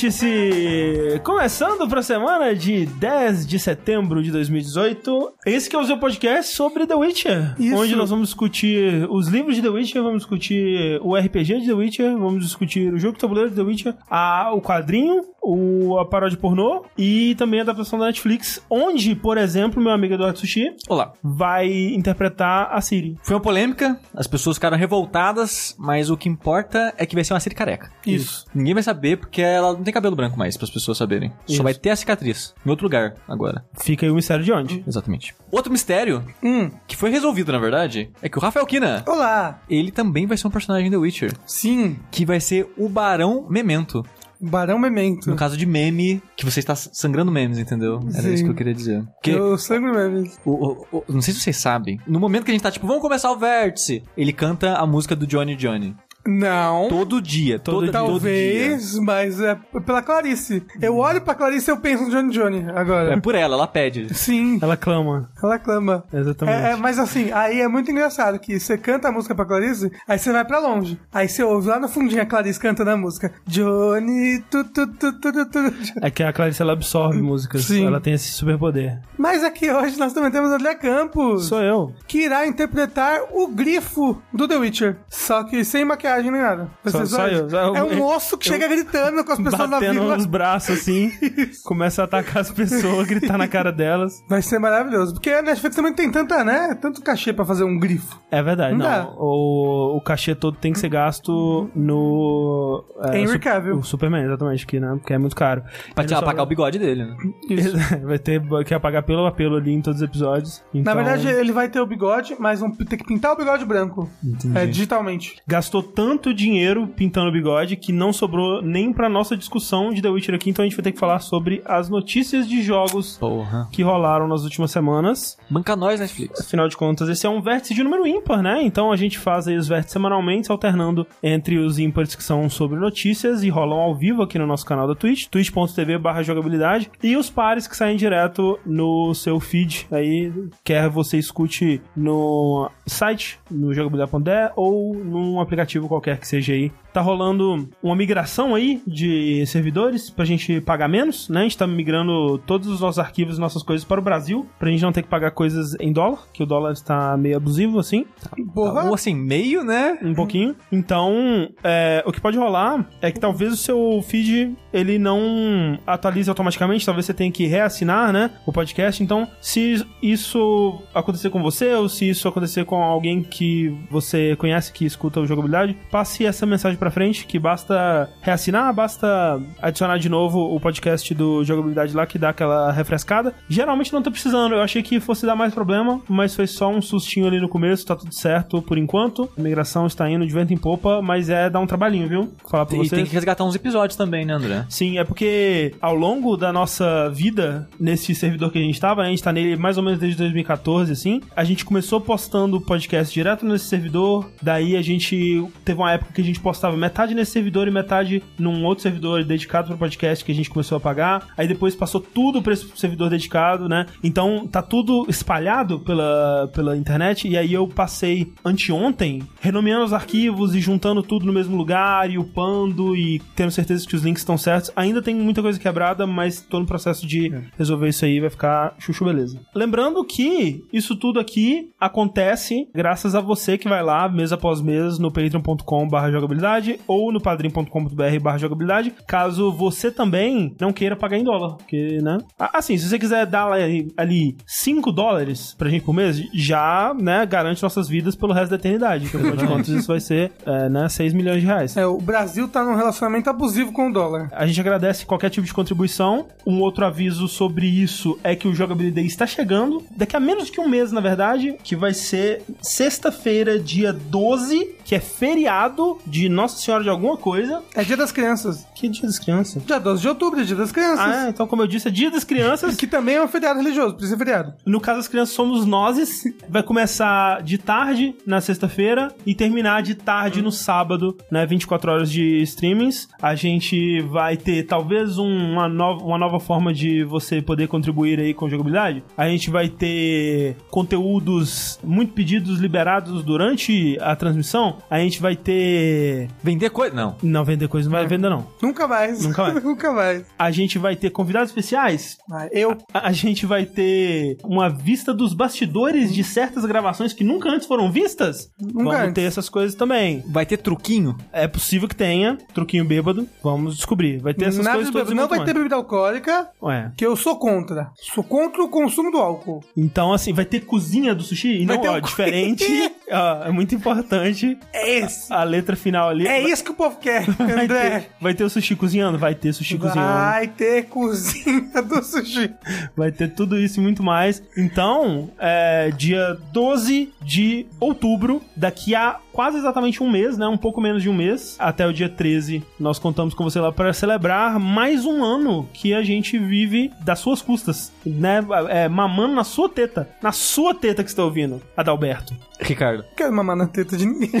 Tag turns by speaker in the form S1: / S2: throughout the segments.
S1: Vértice começando para a semana de 10 de setembro de 2018. Esse que é o seu podcast sobre The Witcher,
S2: Isso.
S1: onde nós vamos discutir os livros de The Witcher, vamos discutir o RPG de The Witcher, vamos discutir o jogo de tabuleiro de The Witcher, a, o quadrinho, o, a paródia pornô e também a adaptação da Netflix, onde, por exemplo, meu amigo Eduardo Sushi
S3: Olá.
S1: vai interpretar a Siri.
S3: Foi uma polêmica, as pessoas ficaram revoltadas, mas o que importa é que vai ser uma Siri careca.
S1: Isso.
S3: Ninguém vai saber porque ela não tem cabelo branco mais, para as pessoas saberem.
S1: Isso.
S3: Só vai ter a cicatriz. Em outro lugar, agora.
S1: Fica aí o mistério de onde?
S3: Exatamente. Outro mistério,
S2: Hum,
S3: que foi resolvido, na verdade, é que o Rafael Kina,
S2: olá.
S3: ele também vai ser um personagem The Witcher.
S2: Sim,
S3: Que vai ser o Barão Memento.
S2: Barão Memento.
S3: No caso de meme, que você está sangrando memes, entendeu? Era
S2: Sim.
S3: isso que eu queria dizer. Porque
S2: Eu sangue memes.
S3: o- o- o- não sei se vocês sabem, no momento que a gente tá tipo, vamos começar o vértice, ele canta a música do Johnny Johnny.
S2: Não.
S3: Todo dia, todo,
S1: Todo
S3: dia.
S2: Talvez, mas é pela Clarice. Eu olho pra Clarice e eu penso no Johnny Johnny agora.
S3: É por ela, ela pede.
S2: Sim,
S1: Ela clama.
S2: ela clama.
S1: Exatamente.
S2: É, é, mas assim, aí é muito engraçado que você canta a música pra Clarice, aí você vai pra longe. Aí você ouve lá no fundinho a Clarice cantando a música. Johnny, tu, tu, tu, tu, tu, tu.
S1: É que a Clarice ela absorve músicas.
S2: Sim.
S1: Ela tem esse superpoder.
S2: Mas aqui hoje nós também temos André Campos.
S1: Sou eu.
S2: que irá interpretar o grifo do The Witcher. Só que sem maquiagem nem nada.
S1: Só- só eu. Só-
S2: É um
S1: eu-
S2: moço que chega gritando com as pessoas na
S1: Batendo
S2: vila.
S1: nos braços assim, começa a atacar as pessoas, gritar na cara delas.
S2: Vai ser maravilhoso. Porque a Netflix também tem tanta, né? Tanto cachê pra fazer um grifo.
S1: É verdade,
S2: Não
S1: não. O, o cachê todo tem que ser gasto no. É,
S2: Henry Cavill.
S1: O Superman, exatamente, que, né? Porque é muito caro.
S3: Pra te
S1: só-
S3: apagar o bigode dele, né?
S1: Vai ter que apagar pelo a pelo ali em todos os episódios.
S2: Na
S1: Então,
S2: verdade, ele vai ter o bigode, mas vão ter que pintar o bigode branco.
S1: Entendi.
S2: É, digitalmente.
S1: gastou tanto dinheiro pintando o bigode que não sobrou nem pra nossa discussão de The Witcher aqui, então a gente vai ter que falar sobre as notícias de jogos
S3: Porra.
S1: que rolaram nas últimas semanas.
S3: Banca nós, Netflix.
S1: Afinal de contas, esse é um vértice de número ímpar, né? Então a gente faz aí os vértices semanalmente, alternando entre os ímpares que são sobre notícias e rolam ao vivo aqui no nosso canal da Twitch, twitch.tv barra jogabilidade, e os pares que saem direto no seu feed, aí quer você escute no site, no jogabilidade.de ou num aplicativo qualquer que seja aí. Tá rolando uma migração aí de servidores pra gente pagar menos, né? A gente tá migrando todos os nossos arquivos e nossas coisas para o Brasil, pra gente não ter que pagar coisas em dólar, que o dólar está meio abusivo, assim,
S2: Porra.
S3: Ou assim, meio, né?
S1: um pouquinho. Então, é, o que pode rolar é que talvez o seu feed ele não atualize automaticamente, talvez você tenha que reassinar, né, o podcast. Então, se isso acontecer com você ou se isso acontecer com alguém que você conhece que escuta o jogabilidade, passe essa mensagem pra frente que basta reassinar, basta adicionar de novo o podcast do jogabilidade lá que dá aquela refrescada. Geralmente não tô precisando, eu achei que fosse dar mais problema, mas foi só um sustinho ali no começo, tá tudo certo por enquanto. A migração está indo de vento em popa, mas é dar um trabalhinho, viu? Falar pra
S3: E
S1: vocês.
S3: tem que resgatar uns episódios também, né, André?
S1: Sim, é porque ao longo da nossa vida nesse servidor que a gente tava, né, a gente tá nele mais ou menos desde 2014, assim, a gente começou postando podcast direto nesse servidor, daí a gente teve uma época que a gente postava metade nesse servidor e metade num outro servidor dedicado para podcast que a gente começou a pagar, aí depois passou tudo pra esse servidor dedicado, né, então tá tudo espalhado pela, pela internet, e aí eu passei anteontem renomeando os arquivos e juntando tudo no mesmo lugar e upando e tendo certeza que os links estão certos. Ainda tem muita coisa quebrada, mas tô no processo de resolver isso aí, vai ficar chuchu beleza. Lembrando que isso tudo aqui acontece graças a você que vai lá mês após mês no patreon.com barra jogabilidade ou no padrim.com.br barra jogabilidade, caso você também não queira pagar em dólar, porque, né? Assim, se você quiser dar ali 5 dólares pra gente por mês, já, né, garante nossas vidas pelo resto da eternidade, que afinal de contas isso vai ser, é, né, 6 milhões de reais.
S2: É, o Brasil tá num relacionamento abusivo com o dólar.
S1: A gente agradece qualquer tipo de contribuição. Um outro aviso sobre isso é que o Jogabilidade está chegando. Daqui a menos que um mês, na verdade, que vai ser sexta-feira, dia 12, que é feriado de Nossa Senhora de alguma coisa.
S2: É dia das crianças.
S1: Que dia das crianças?
S2: Dia 12 de outubro, é dia das crianças.
S1: Ah, é, então como eu disse, é dia das crianças.
S2: Que também é um feriado religioso, precisa ser feriado.
S1: No caso das crianças somos nós. Vai começar de tarde na sexta-feira e terminar de tarde no sábado, né? 24 horas de streamings. A gente vai ter talvez um- uma, nova, uma nova forma de você poder contribuir aí com jogabilidade. A gente vai ter conteúdos muito pedidos liberados durante a transmissão. A gente vai ter.
S3: Vender coisa? Não.
S1: Não, vender coisa não vai vender, não.
S2: Nunca mais.
S1: Nunca mais.
S2: Nunca mais.
S1: A gente vai ter convidados especiais.
S2: Vai. Eu.
S1: A, a gente vai ter uma vista dos bastidores de certas gravações que nunca antes foram vistas. Vamos
S2: antes.
S1: ter essas coisas também.
S3: Vai ter truquinho?
S1: É possível que tenha truquinho bêbado. Vamos descobrir. Vai ter essas
S2: Nada
S1: coisas
S2: de
S1: todas.
S2: bebida. Não vai
S1: mais.
S2: ter bebida alcoólica,
S1: Ué.
S2: que eu sou contra. Sou contra o consumo do álcool.
S1: Então, assim, vai ter cozinha do sushi? E
S2: Vai
S1: não,
S2: ter
S1: ó,
S2: um-
S1: diferente. ó, é muito importante
S2: É esse.
S1: a letra final ali.
S2: É
S1: vai,
S2: isso que o povo quer,
S1: vai
S2: André.
S1: ter, vai ter o sushi cozinhando? Vai ter sushi cozinhando.
S2: Vai ter cozinha do sushi.
S1: Vai ter tudo isso e muito mais. Então, é, dia 12 de outubro, daqui a quase exatamente um mês, né? Um pouco menos de um mês, até o dia 13, nós contamos com você lá para celebrar mais um ano que a gente vive das suas custas, né? É, mamando na sua teta. Na sua teta que você está ouvindo, Adalberto.
S3: Ricardo.
S2: Quero mamar na teta de ninguém.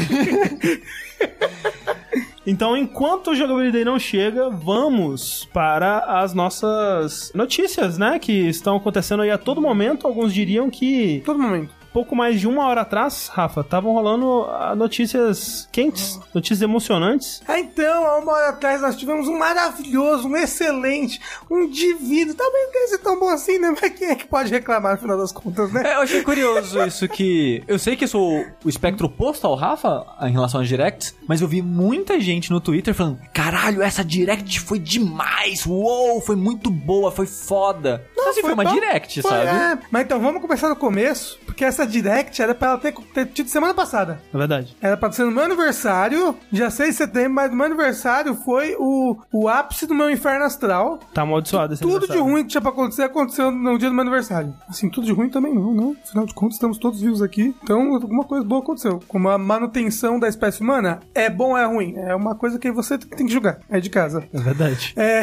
S1: Então, enquanto o Jogabilidade não chega, vamos para as nossas notícias, né? Que estão acontecendo aí a todo momento. Alguns diriam que
S2: Todo momento.
S1: Pouco mais de uma hora atrás, Rafa, estavam rolando ah, notícias quentes, notícias emocionantes.
S2: Ah, Então, há uma hora atrás nós tivemos um maravilhoso, um excelente, um divido. Também não deve ser tão bom assim, né? Mas quem é que pode reclamar no final das contas, né?
S3: É, eu achei curioso isso que. Eu sei que eu sou o espectro oposto ao Rafa em relação às directs, mas eu vi muita gente no Twitter falando: caralho, essa direct foi demais! Uou, foi muito boa, foi foda. Não, assim, foi, uma
S2: bom.
S3: direct,
S2: Foi,
S3: sabe?
S2: é. Mas então, vamos começar do começo, porque essa direct era pra ela ter, ter tido semana passada.
S1: É verdade.
S2: Era pra ser no meu aniversário, dia 6 de setembro, mas no meu aniversário foi o, o ápice do meu inferno astral.
S1: Tá amaldiçoado esse
S2: Tudo de ruim que tinha pra acontecer, aconteceu no dia do meu aniversário. Assim, tudo de ruim também não, né? Afinal de contas, estamos todos vivos aqui. Então, alguma coisa boa aconteceu. Como a manutenção da espécie humana, é bom ou é ruim? É uma coisa que você tem que julgar. É de casa.
S1: É verdade.
S2: É,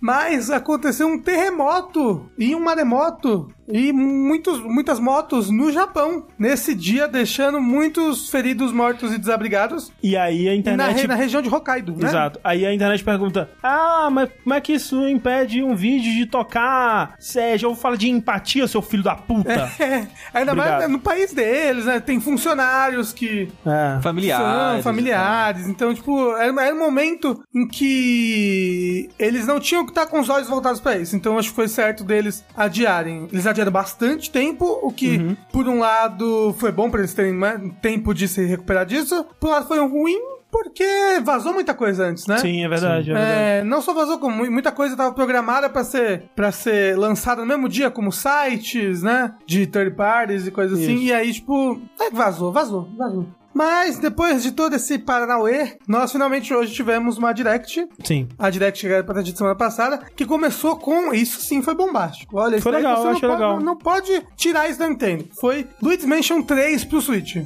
S2: mas aconteceu um terremoto e um maremoto e muitos, muitas motos no Japão. Nesse dia, deixando muitos feridos, mortos e desabrigados.
S1: E aí a
S2: Na,
S1: internet.
S2: re- na região de Hokkaido, né?
S1: Exato. Aí a internet pergunta: Ah, mas como é que isso impede um vídeo de tocar? Sérgio, eu falo de empatia, seu filho da puta.
S2: É, ainda
S1: Obrigado.
S2: mais no país deles, né? Tem funcionários que
S1: É.
S3: Familiares.
S2: são familiares. Então, tipo, era, era um momento em que eles não tinham que estar com os olhos voltados pra isso. Então, acho que foi certo deles adiarem. Eles adiaram bastante tempo, o que,
S1: Uhum.
S2: por um lado, foi bom pra eles terem tempo de se recuperar disso. Por um lado, foi ruim. Porque vazou muita coisa antes, né?
S1: Sim, é verdade. É verdade.
S2: É, não só vazou, como mu- muita coisa estava programada para ser para ser lançada no mesmo dia, como sites, né? De third parties e coisas assim. E aí, tipo, é, vazou, vazou, vazou. Mas depois de todo esse Paranauê, nós finalmente hoje tivemos uma Direct.
S1: Sim.
S2: A Direct chegada pra gente semana passada, que começou com. Isso sim foi bombástico. Olha,
S1: Foi legal,
S2: você
S1: eu
S2: não
S1: achei
S2: pode,
S1: legal.
S2: Não, não pode tirar isso da Nintendo. Foi Luigi's Mansion 3 pro Switch.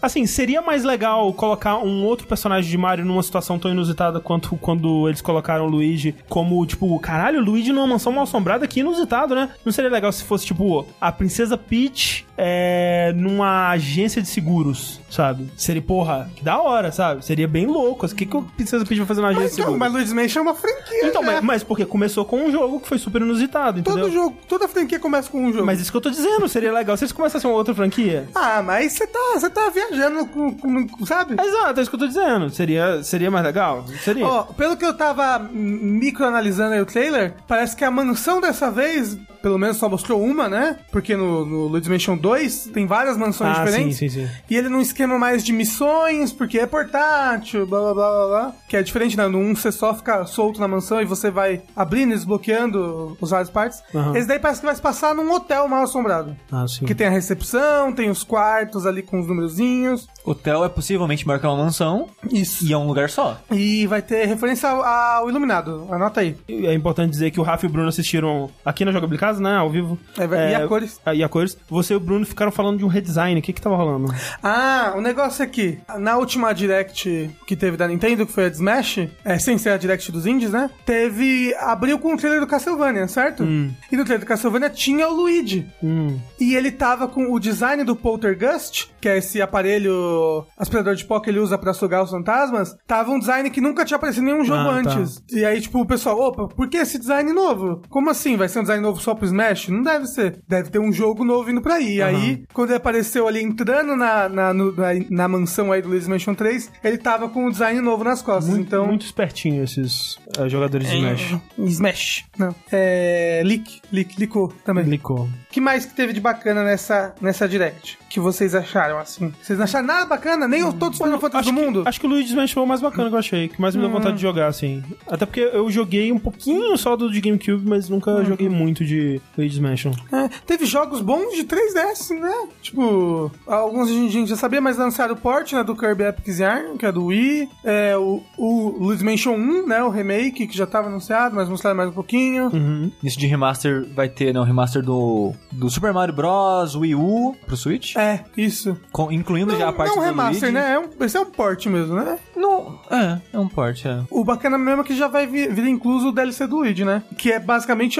S1: Assim, seria mais legal colocar um outro personagem de Mario numa situação tão inusitada quanto quando eles colocaram o Luigi como, tipo, caralho, o Luigi numa mansão mal assombrada, que inusitado, né? Não seria legal se fosse, tipo, a Princesa Peach é, numa agência de seguros, sabe? Seria, porra, que da hora, sabe? Seria bem louco. O que, que a Princesa Peach vai fazer numa agência
S2: Mas,
S1: de seguros?
S2: mas Luigi's Mansion é uma franquia.
S1: Então,
S2: né?
S1: mas, mas porque começou com um jogo que foi super inusitado, entendeu?
S2: Todo jogo, toda franquia começa com um jogo.
S1: Mas isso que eu tô dizendo, seria legal se eles começassem uma outra franquia.
S2: Ah, mas você tá, você tá viajando com, com- sabe?
S1: Exato, é isso que eu tô dizendo. Seria, seria mais legal? Seria.
S2: Ó, pelo que eu tava microanalisando aí o trailer, parece que a mansão dessa vez, pelo menos só mostrou uma, né? Porque no, no Luigi's Mansion 2 tem várias mansões
S1: ah,
S2: diferentes.
S1: sim, sim, sim.
S2: E ele num esquema mais de missões, porque é portátil, blá blá blá blá blá. Que é diferente, né? No um você só fica solto na mansão e você vai abrindo e desbloqueando os várias partes.
S1: Aham.
S2: Esse daí parece que vai se passar num hotel mal assombrado.
S1: Ah, sim.
S2: Que tem a recepção, tem os quartos ali com os numerozinhos.
S3: Hotel é possivelmente maior que uma mansão
S2: Isso.
S3: e é um lugar só.
S2: E vai ter referência ao, ao Iluminado. Anota aí.
S1: É importante dizer que o Rafa e o Bruno assistiram aqui na Jogabilidade, né? Ao vivo.
S2: É, e a cores.
S1: ah, E a cores. Você e o Bruno Bruno ficaram falando de um redesign. O que que tava rolando?
S2: Ah, o negócio é que, na última Direct que teve da Nintendo, que foi a de Smash, é, sem ser a Direct dos indies, né? Teve. abriu com o trailer do Castlevania, certo? E no trailer do Castlevania tinha o Luigi.
S1: Hum.
S2: E ele tava com o design do Poltergust, que é esse aparelho aspirador de pó que ele usa pra sugar os fantasmas. Tava um design que nunca tinha aparecido em nenhum jogo
S1: Ah, tá.
S2: antes. E aí, tipo, o pessoal, opa, por que esse design novo? Como assim? Vai ser um design novo só pro Smash? Não deve ser. Deve ter um jogo novo vindo pra aí. E aí, quando ele apareceu ali entrando na, na, no- na, na mansão aí do Luigi's Mansion 3, ele tava com um design novo nas costas.
S1: Muito,
S2: então.
S1: muito espertinho esses eh, jogadores de Smash.
S2: Smash. Não. É. Leak. Leak. Licou também.
S1: Licou.
S2: O que mais que teve de bacana nessa, nessa Direct? Que vocês acharam, assim? Vocês não acharam nada bacana? Nem os todos os Final Fantasy do
S1: que,
S2: mundo?
S1: acho que o Luigi's Mansion foi o mais bacana que eu achei, que mais me deu vontade de jogar, assim. Até porque eu joguei um pouquinho só do de GameCube, mas nunca joguei muito de Luigi's Mansion.
S2: É, teve jogos bons de 3DS, né? Tipo, alguns a gente já sabia, mas lançaram o port, né, do Kirby Epic Yarn, que é do Wii. É, o, o Luigi's Mansion 1, né, o remake, que já tava anunciado, mas mostraram mais um pouquinho.
S1: Uhum.
S3: Isso de remaster vai ter, né, o remaster do, do Super Mario Bros. Wii U pro Switch,
S2: É, isso.
S3: com- incluindo já a parte
S2: não
S3: do
S2: remaster,
S3: Luigi.
S2: né? É um, esse é um port mesmo, né?
S3: Não, é, é um port, é.
S2: O bacana mesmo é que já vai vir, vir incluso o DLC do Luigi, né? Que é basicamente,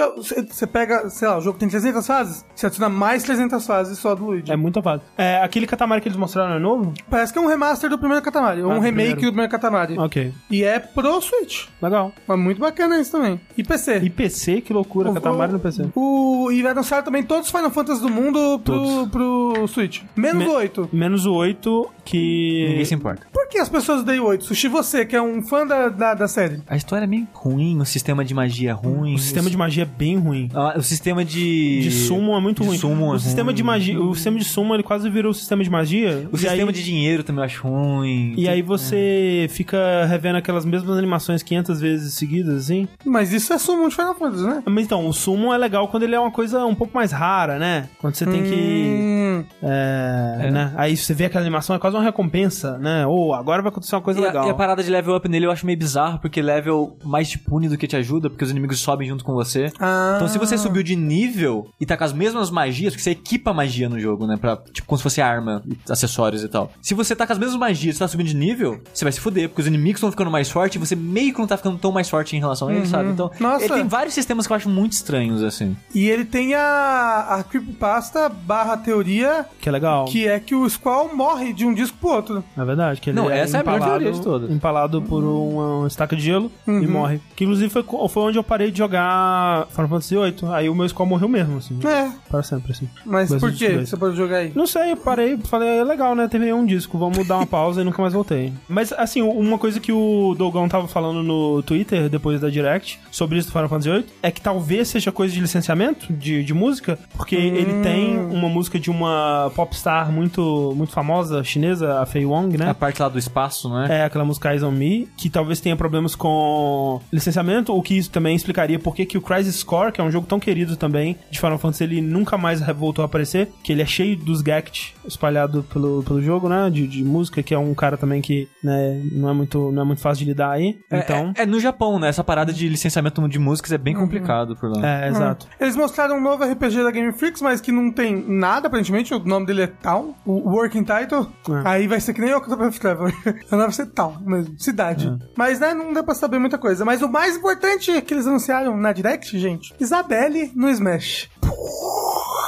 S2: você pega, sei lá, o jogo tem 300 fases, você adiciona mais 300 fases só do Luigi.
S1: É muita fase. É, aquele Katamari que eles mostraram é novo?
S2: Parece que é um remaster do primeiro Katamari, ou
S1: Ah,
S2: um
S1: do
S2: remake
S1: primeiro.
S2: do primeiro Katamari.
S1: Ok.
S2: E é pro Switch.
S1: Legal.
S2: Mas muito bacana isso também. E PC.
S1: E PC, que loucura,
S2: O-
S1: Katamari no PC.
S2: O, e vai anunciar também todos os Final Fantasy do mundo pro,
S1: Todos.
S2: pro Switch. Menos
S1: Me-
S2: o 8.
S1: Menos o 8, que...
S3: Ninguém se importa.
S2: Por que as pessoas odeiam o 8? Sushi, você, que é um fã da, da, da série.
S3: A história é meio ruim, o sistema de magia é ruim.
S1: O sistema de magia é bem ruim.
S3: Ah, o sistema de...
S1: De summon é muito
S3: de
S1: ruim.
S3: summon
S1: o
S3: é
S1: sistema
S3: ruim.
S1: de magia, o sistema de summon ele quase virou o sistema de magia.
S3: O
S1: e
S3: sistema
S1: aí,
S3: de dinheiro também eu acho ruim.
S1: E aí você fica revendo aquelas mesmas animações 500 vezes seguidas, assim.
S2: Mas isso é summon de Final Fantasy, né?
S1: Mas então, o summon é legal quando ele é uma coisa um pouco mais rara, né? Quando você tem que...
S2: Hum,
S1: É,
S3: É.
S1: Né? Aí você vê aquela animação, é quase uma recompensa, né? Ou agora vai acontecer uma coisa
S3: E a,
S1: legal.
S3: e a parada de level up nele eu acho meio bizarro, porque level mais te pune do que te ajuda, porque os inimigos sobem junto com você.
S2: ah,
S3: Então, se você subiu de nível e tá com as mesmas magias, porque você equipa magia no jogo, né? Pra, tipo, como se fosse arma, e acessórios e tal. Se você tá com as mesmas magias e tá subindo de nível, você vai se fuder, porque os inimigos estão ficando mais fortes e você meio que não tá ficando tão mais forte em relação a eles, sabe? Então,
S2: Nossa.
S3: ele tem vários sistemas que eu acho muito estranhos, assim.
S2: E ele tem a, a creepypasta barra teoria,
S1: Que é legal.
S2: que é que o Squall morre de um disco pro outro.
S1: É verdade, que ele
S3: Não,
S1: é
S3: essa é a
S1: empalado,
S3: teoria de todas.
S1: empalado por uma, uma estaca de gelo e morre. Que inclusive foi, foi onde eu parei de jogar Final Fantasy VIII. Aí o meu Skull morreu mesmo, assim.
S2: É,
S1: Para sempre, assim.
S2: mas por que você pode jogar aí?
S1: Não sei, eu parei, falei, é legal, né? Teve um disco, vamos dar uma pausa e nunca mais voltei. Mas, assim, uma coisa que o Dogão tava falando no Twitter, depois da Direct, sobre isso do Final Fantasy VIII, é que talvez seja coisa de licenciamento de, de música, porque ele tem uma música de uma popstar muito, muito famosa, chinesa, a Fei Wong, né?
S3: A parte lá do espaço, não é?
S1: É, aquela música Eyes on Me, que talvez tenha problemas com licenciamento, o que isso também explicaria por que que o Crisis Core, que é um jogo tão querido também de Final Fantasy, ele nunca mais voltou a aparecer, que ele é cheio dos Gact espalhado pelo, pelo jogo, né, de, de música, que é um cara também que, né, não é muito, não é muito fácil de lidar aí,
S3: É-
S1: então...
S3: É, é no Japão, né? Essa parada de licenciamento de músicas é bem complicado por lá.
S1: É, exato.
S2: Eles mostraram um novo RPG da Game Freaks, mas que não tem nada, aparentemente. O nome dele é Town, o Working Title.
S1: É.
S2: Aí vai ser que nem o Octopath Traveler. O nome vai ser Town mesmo, cidade. Mas, né, não deu pra saber muita coisa. Mas o mais importante é que eles anunciaram na Direct, gente, Isabelle no Smash.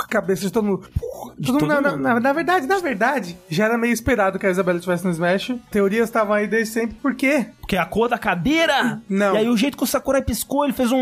S2: Cabeça de todo mundo. Mundo-
S1: todo
S2: na,
S1: mundo.
S2: na- na verdade, na verdade, já era meio esperado que a Isabelle estivesse no Smash. Teorias estavam aí desde sempre, por quê?
S1: Porque a cor da cadeira!
S2: Não.
S1: E aí o jeito que o Sakurai piscou, ele fez um,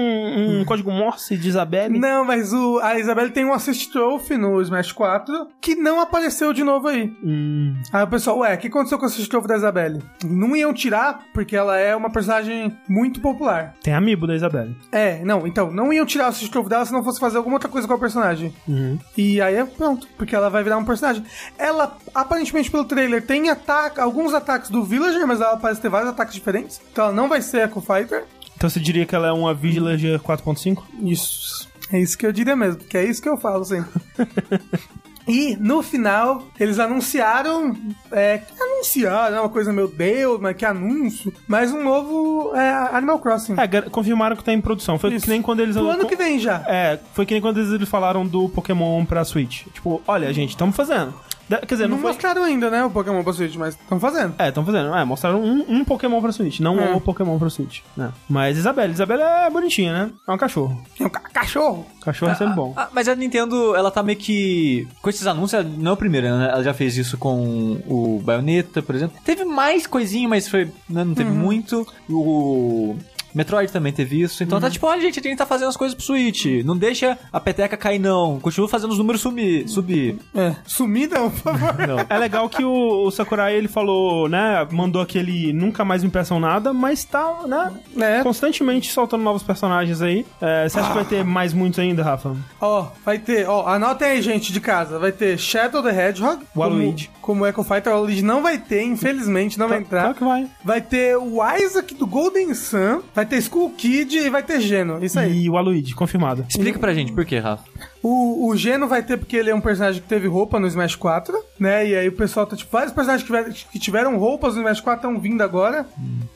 S1: um código Morse de Isabelle.
S2: Não, mas o, a Isabelle tem um Assist Trophy no Smash 4 que não apareceu de novo aí.
S1: Hum,
S2: Aí o pessoal, ué, o que aconteceu com o Assist Trophy da Isabelle? Não iam tirar porque ela é uma personagem muito popular.
S1: tem amiibo da Isabelle.
S2: É, não, então, não iam tirar o Assist Trophy dela se não fosse fazer alguma outra coisa com a personagem.
S1: Uhum.
S2: E aí é pronto, porque ela vai virar um personagem. Ela, aparentemente pelo trailer, tem ataque, alguns ataques do Villager, mas ela parece ter vários ataques diferentes. Então ela não vai ser Echo Fighter.
S1: Então você diria que ela é uma Villager 4.5?
S2: Isso. É isso que eu diria mesmo, que é isso que eu falo sempre. E no final, eles anunciaram. É, anunciaram, é uma coisa, meu Deus, mas que anúncio. Mas um novo é, Animal Crossing.
S1: É, confirmaram que tá em produção. Foi
S2: Isso.
S1: que nem quando eles...
S2: Pro ano que vem já.
S1: É, foi que nem quando eles falaram do Pokémon pra Switch. Tipo, olha, gente, estamos fazendo. Da- Quer dizer,
S2: Não,
S1: não, foi...
S2: mostraram ainda, né, o Pokémon pra Switch, mas estão fazendo.
S1: É, estão fazendo. É, mostraram um, um Pokémon pra Switch, não
S2: É.
S1: o Pokémon pra Switch. né? Mas Isabela, Isabela é bonitinha, né? É um cachorro.
S2: É um ca- cachorro.
S1: Cachorro é sempre bom.
S3: Ah, mas a Nintendo, ela tá meio que. Com esses anúncios, ela não é o primeiro, né? Ela já fez isso com o Bayonetta, por exemplo. Teve mais coisinha, mas foi. né, não teve muito. O. Metroid também teve isso. Então tá tipo, olha, gente, a gente tá fazendo as coisas pro Switch. Não deixa a peteca cair, não. Continua fazendo os números sumir, subir.
S2: É. Sumir não, por favor.
S1: É legal que o, o Sakurai, ele falou, né, mandou aquele nunca mais me peçam nada, mas tá, né,
S2: É.
S1: constantemente soltando novos personagens aí. É, você acha que vai ter mais muitos ainda, Rafa?
S2: Ó, vai ter, ó, anotem aí, gente de casa. Vai ter Shadow the Hedgehog.
S1: O Waluigi.
S2: Como, como Echo Fighter, o Waluigi não vai ter, infelizmente, não vai entrar.
S1: Claro que vai.
S2: Vai ter o Isaac do Golden Sun, vai ter Skull Kid e vai ter Geno. Isso aí.
S1: E o Aluigi, confirmado.
S3: Explica pra gente por quê, Rafa.
S2: O, o Geno vai ter porque ele é um personagem que teve roupa no Smash 4, né? E aí o pessoal tá tipo, vários personagens que, tiveram- que tiveram roupas no Smash 4 estão vindo agora,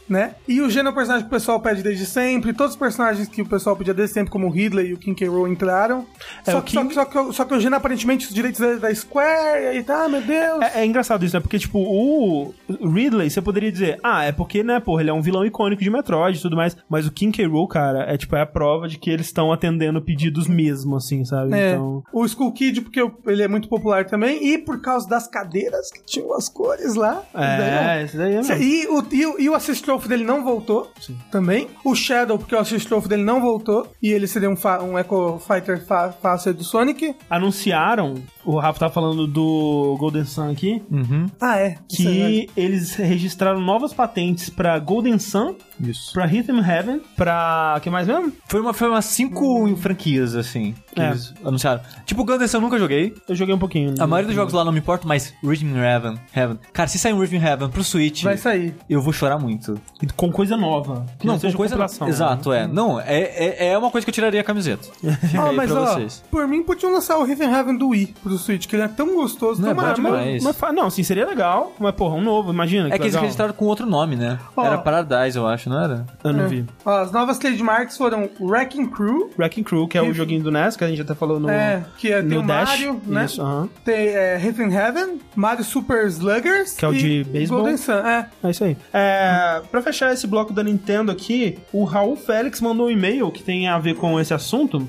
S2: né? E o Geno é um personagem que o pessoal pede desde sempre, todos os personagens que o pessoal pedia desde sempre, como o Ridley e o King K. Rool entraram.
S1: É,
S2: só, que, só,
S1: King-
S2: que, só, que, o- só que o Geno aparentemente os direitos da, da Square, e aí tá, meu Deus.
S1: É, é engraçado isso, né? Porque, tipo, o Ridley, você poderia dizer, ah, é porque, né, porra, ele é um vilão icônico de Metroid e tudo mais. Mas o King K. Rool, cara, é tipo, é a prova de que eles estão atendendo pedidos mesmo, assim, sabe?
S2: É,
S1: Então.
S2: o Skull Kid, porque ele é muito popular também, e por causa das cadeiras que tinham as cores lá.
S1: É, isso daí é mesmo.
S2: E o, e, e o Assist Trophy dele não voltou também. O Shadow, porque o Assist Trophy dele não voltou. E ele seria um, um Echo Fighter fa- fácil do Sonic.
S1: Anunciaram, o Rafa tá falando do Golden Sun aqui,
S3: Uhum.
S2: Ah, é. Isso é
S1: que eles registraram novas patentes pra Golden Sun,
S3: Isso.
S1: pra Rhythm Heaven, pra. que mais mesmo?
S3: Foi, uma, foi umas cinco franquias, assim, que
S1: É.
S3: eles anunciaram. Tipo, Gunderson eu nunca joguei.
S1: Eu joguei um pouquinho.
S3: A maioria dos jogos lá não me importa, mas Rhythm Heaven, Heaven. Cara, se sair um Rhythm Heaven pro Switch,
S2: Vai sair.
S3: eu vou chorar muito.
S1: Com coisa nova. Que não, seja
S3: coisa
S1: compilação. né?
S3: Exato, é. Não, é, é, é uma coisa que eu tiraria a camiseta.
S2: Ah,
S3: aí
S2: mas
S3: pra
S2: ó,
S3: vocês.
S2: por mim podiam lançar o Riven Heaven do Wii pro Switch, que ele é tão gostoso,
S3: Não,
S2: tão
S3: é bom demais.
S1: Mas, fa- não, assim, seria legal, mas, porra, um novo, imagina.
S3: É que eles
S1: legal.
S3: registraram com outro nome, né?
S2: Ó.
S3: Era Paradise, eu acho, não era?
S1: Eu não
S2: É.
S1: vi.
S2: Ó, as novas trademarks foram Wrecking Crew,
S1: Wrecking Crew, que é o
S2: Que-
S1: joguinho do NES, que a gente até falou no,
S2: é, que é, tem
S1: no
S2: o
S1: Dash.
S2: Mario, né?
S1: Isso, aham.
S2: Tem é, Riven Heaven, Mario Super Sluggers.
S1: Que é o de beisebol.
S2: Golden Sun, é.
S1: É isso aí. É, pra fechar esse bloco da Nintendo aqui, o Raul Félix mandou um e-mail que tem a ver com esse assunto.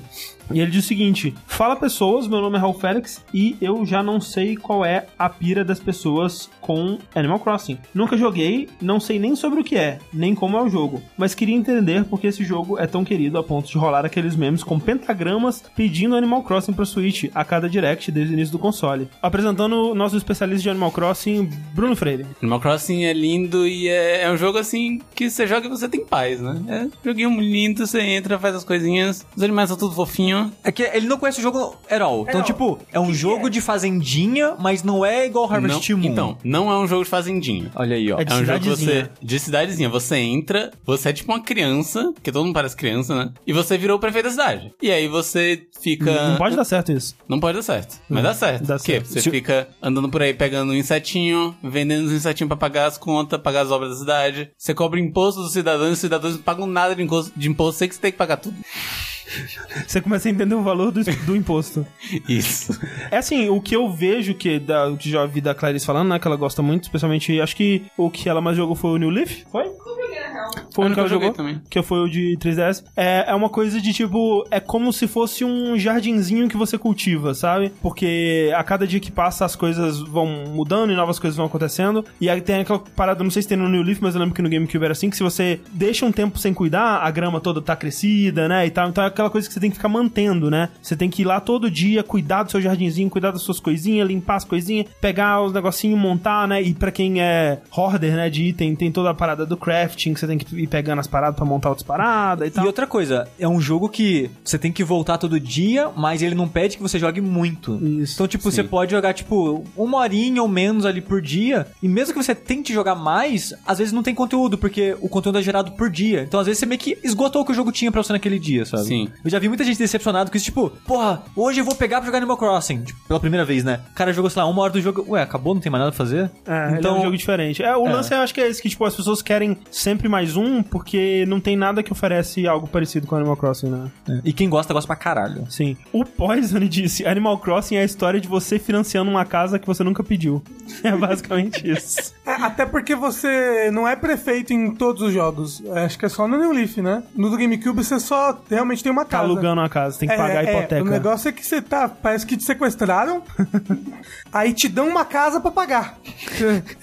S1: E ele diz o seguinte: Fala pessoas, meu nome é Raul Félix e eu já não sei qual é a pira das pessoas com Animal Crossing. Nunca joguei, não sei nem sobre o que é, nem como é o jogo, mas queria entender porque esse jogo é tão querido a ponto de rolar aqueles memes com pentagramas pedindo Animal Crossing pro Switch a cada direct desde o início do console. Apresentando o nosso especialista de Animal Crossing, Bruno Freire.
S4: Animal Crossing é lindo e é, é um jogo assim que você joga e você tem paz, né? É um joguinho lindo, você entra, faz as coisinhas, os animais são tudo fofinho.
S3: É que ele não conhece o jogo at all. Então,
S2: all.
S3: tipo, é um jogo de fazendinha, mas não é igual Harvest
S4: Não-
S3: Moon.
S4: então, não é um jogo de fazendinha.
S3: Olha aí, ó.
S1: É de
S4: É um jogo que você. De cidadezinha. Você entra, você é tipo uma criança, porque todo mundo parece criança, né? E você virou o prefeito da cidade. E aí você fica.
S1: Não pode dar certo isso.
S4: Não pode dar certo. Mas dá certo.
S1: dá
S4: Por quê?
S1: certo.
S4: Você
S3: Se-
S4: fica andando por aí pegando um insetinho, vendendo os insetinhos pra pagar as contas, pagar as obras da cidade. Você cobra imposto dos cidadãos e os cidadãos não pagam nada de imposto, de imposto, sei que você tem que pagar tudo.
S1: Você começa a entender o valor do, do imposto.
S4: Isso.
S1: É assim, o que eu vejo que, da, já vi da Clarice falando, né? Que ela gosta muito, especialmente. Acho que o que ela mais jogou foi o New Leaf. Foi? Foi o único que ela
S4: Eu joguei
S1: jogou.
S4: também.
S1: Que foi o de 3DS. É, é uma coisa de tipo. É como se fosse um jardinzinho que você cultiva, sabe? Porque a cada dia que passa as coisas vão mudando e novas coisas vão acontecendo. E aí tem aquela parada, não sei se tem no New Leaf, mas eu lembro que no GameCube era assim: que se você deixa um tempo sem cuidar, a grama toda tá crescida, né? E tal. Então é aquela coisa que você tem que ficar mantendo, né? Você tem que ir lá todo dia, cuidar do seu jardinzinho, cuidar das suas coisinhas, limpar as coisinhas, pegar os negocinhos, montar, né? E pra quem é hoarder, né, de item, tem toda a parada do crafting, você tem que ir pegando as paradas pra montar outras paradas e tal.
S3: E outra coisa, é um jogo que você tem que voltar todo dia, mas ele não pede que você jogue muito.
S1: Isso,
S3: Então, tipo, você pode jogar, tipo, uma horinha ou menos ali por dia. E mesmo que você tente jogar mais, às vezes não tem conteúdo, porque o conteúdo é gerado por dia. Então, às vezes, você meio que esgotou o que o jogo tinha pra você naquele dia, sabe?
S4: Sim.
S3: Eu já vi muita gente decepcionado com isso, tipo, porra, hoje eu vou pegar pra jogar Animal Crossing. Tipo, pela primeira vez, né? O cara jogou, sei lá, uma hora do jogo. Ué, acabou, não tem mais nada pra fazer?
S1: É, então, é um jogo diferente. É, o
S3: É.
S1: lance eu acho que é esse, que tipo, as pessoas querem sempre mais um, porque não tem nada que oferece algo parecido com Animal Crossing, né?
S3: E quem gosta, gosta pra caralho.
S1: Sim. O Poison disse, Animal Crossing é a história de você financiando uma casa que você nunca pediu. É basicamente isso.
S2: É, até porque você não é prefeito em todos os jogos. É, Acho que é só no New Leaf, né? No do GameCube você só realmente tem uma
S1: Tá
S2: casa.
S1: alugando uma casa, tem que pagar a
S2: É, é,
S1: hipoteca.
S2: o negócio é que você tá. Parece que te sequestraram. aí te dão uma casa pra pagar.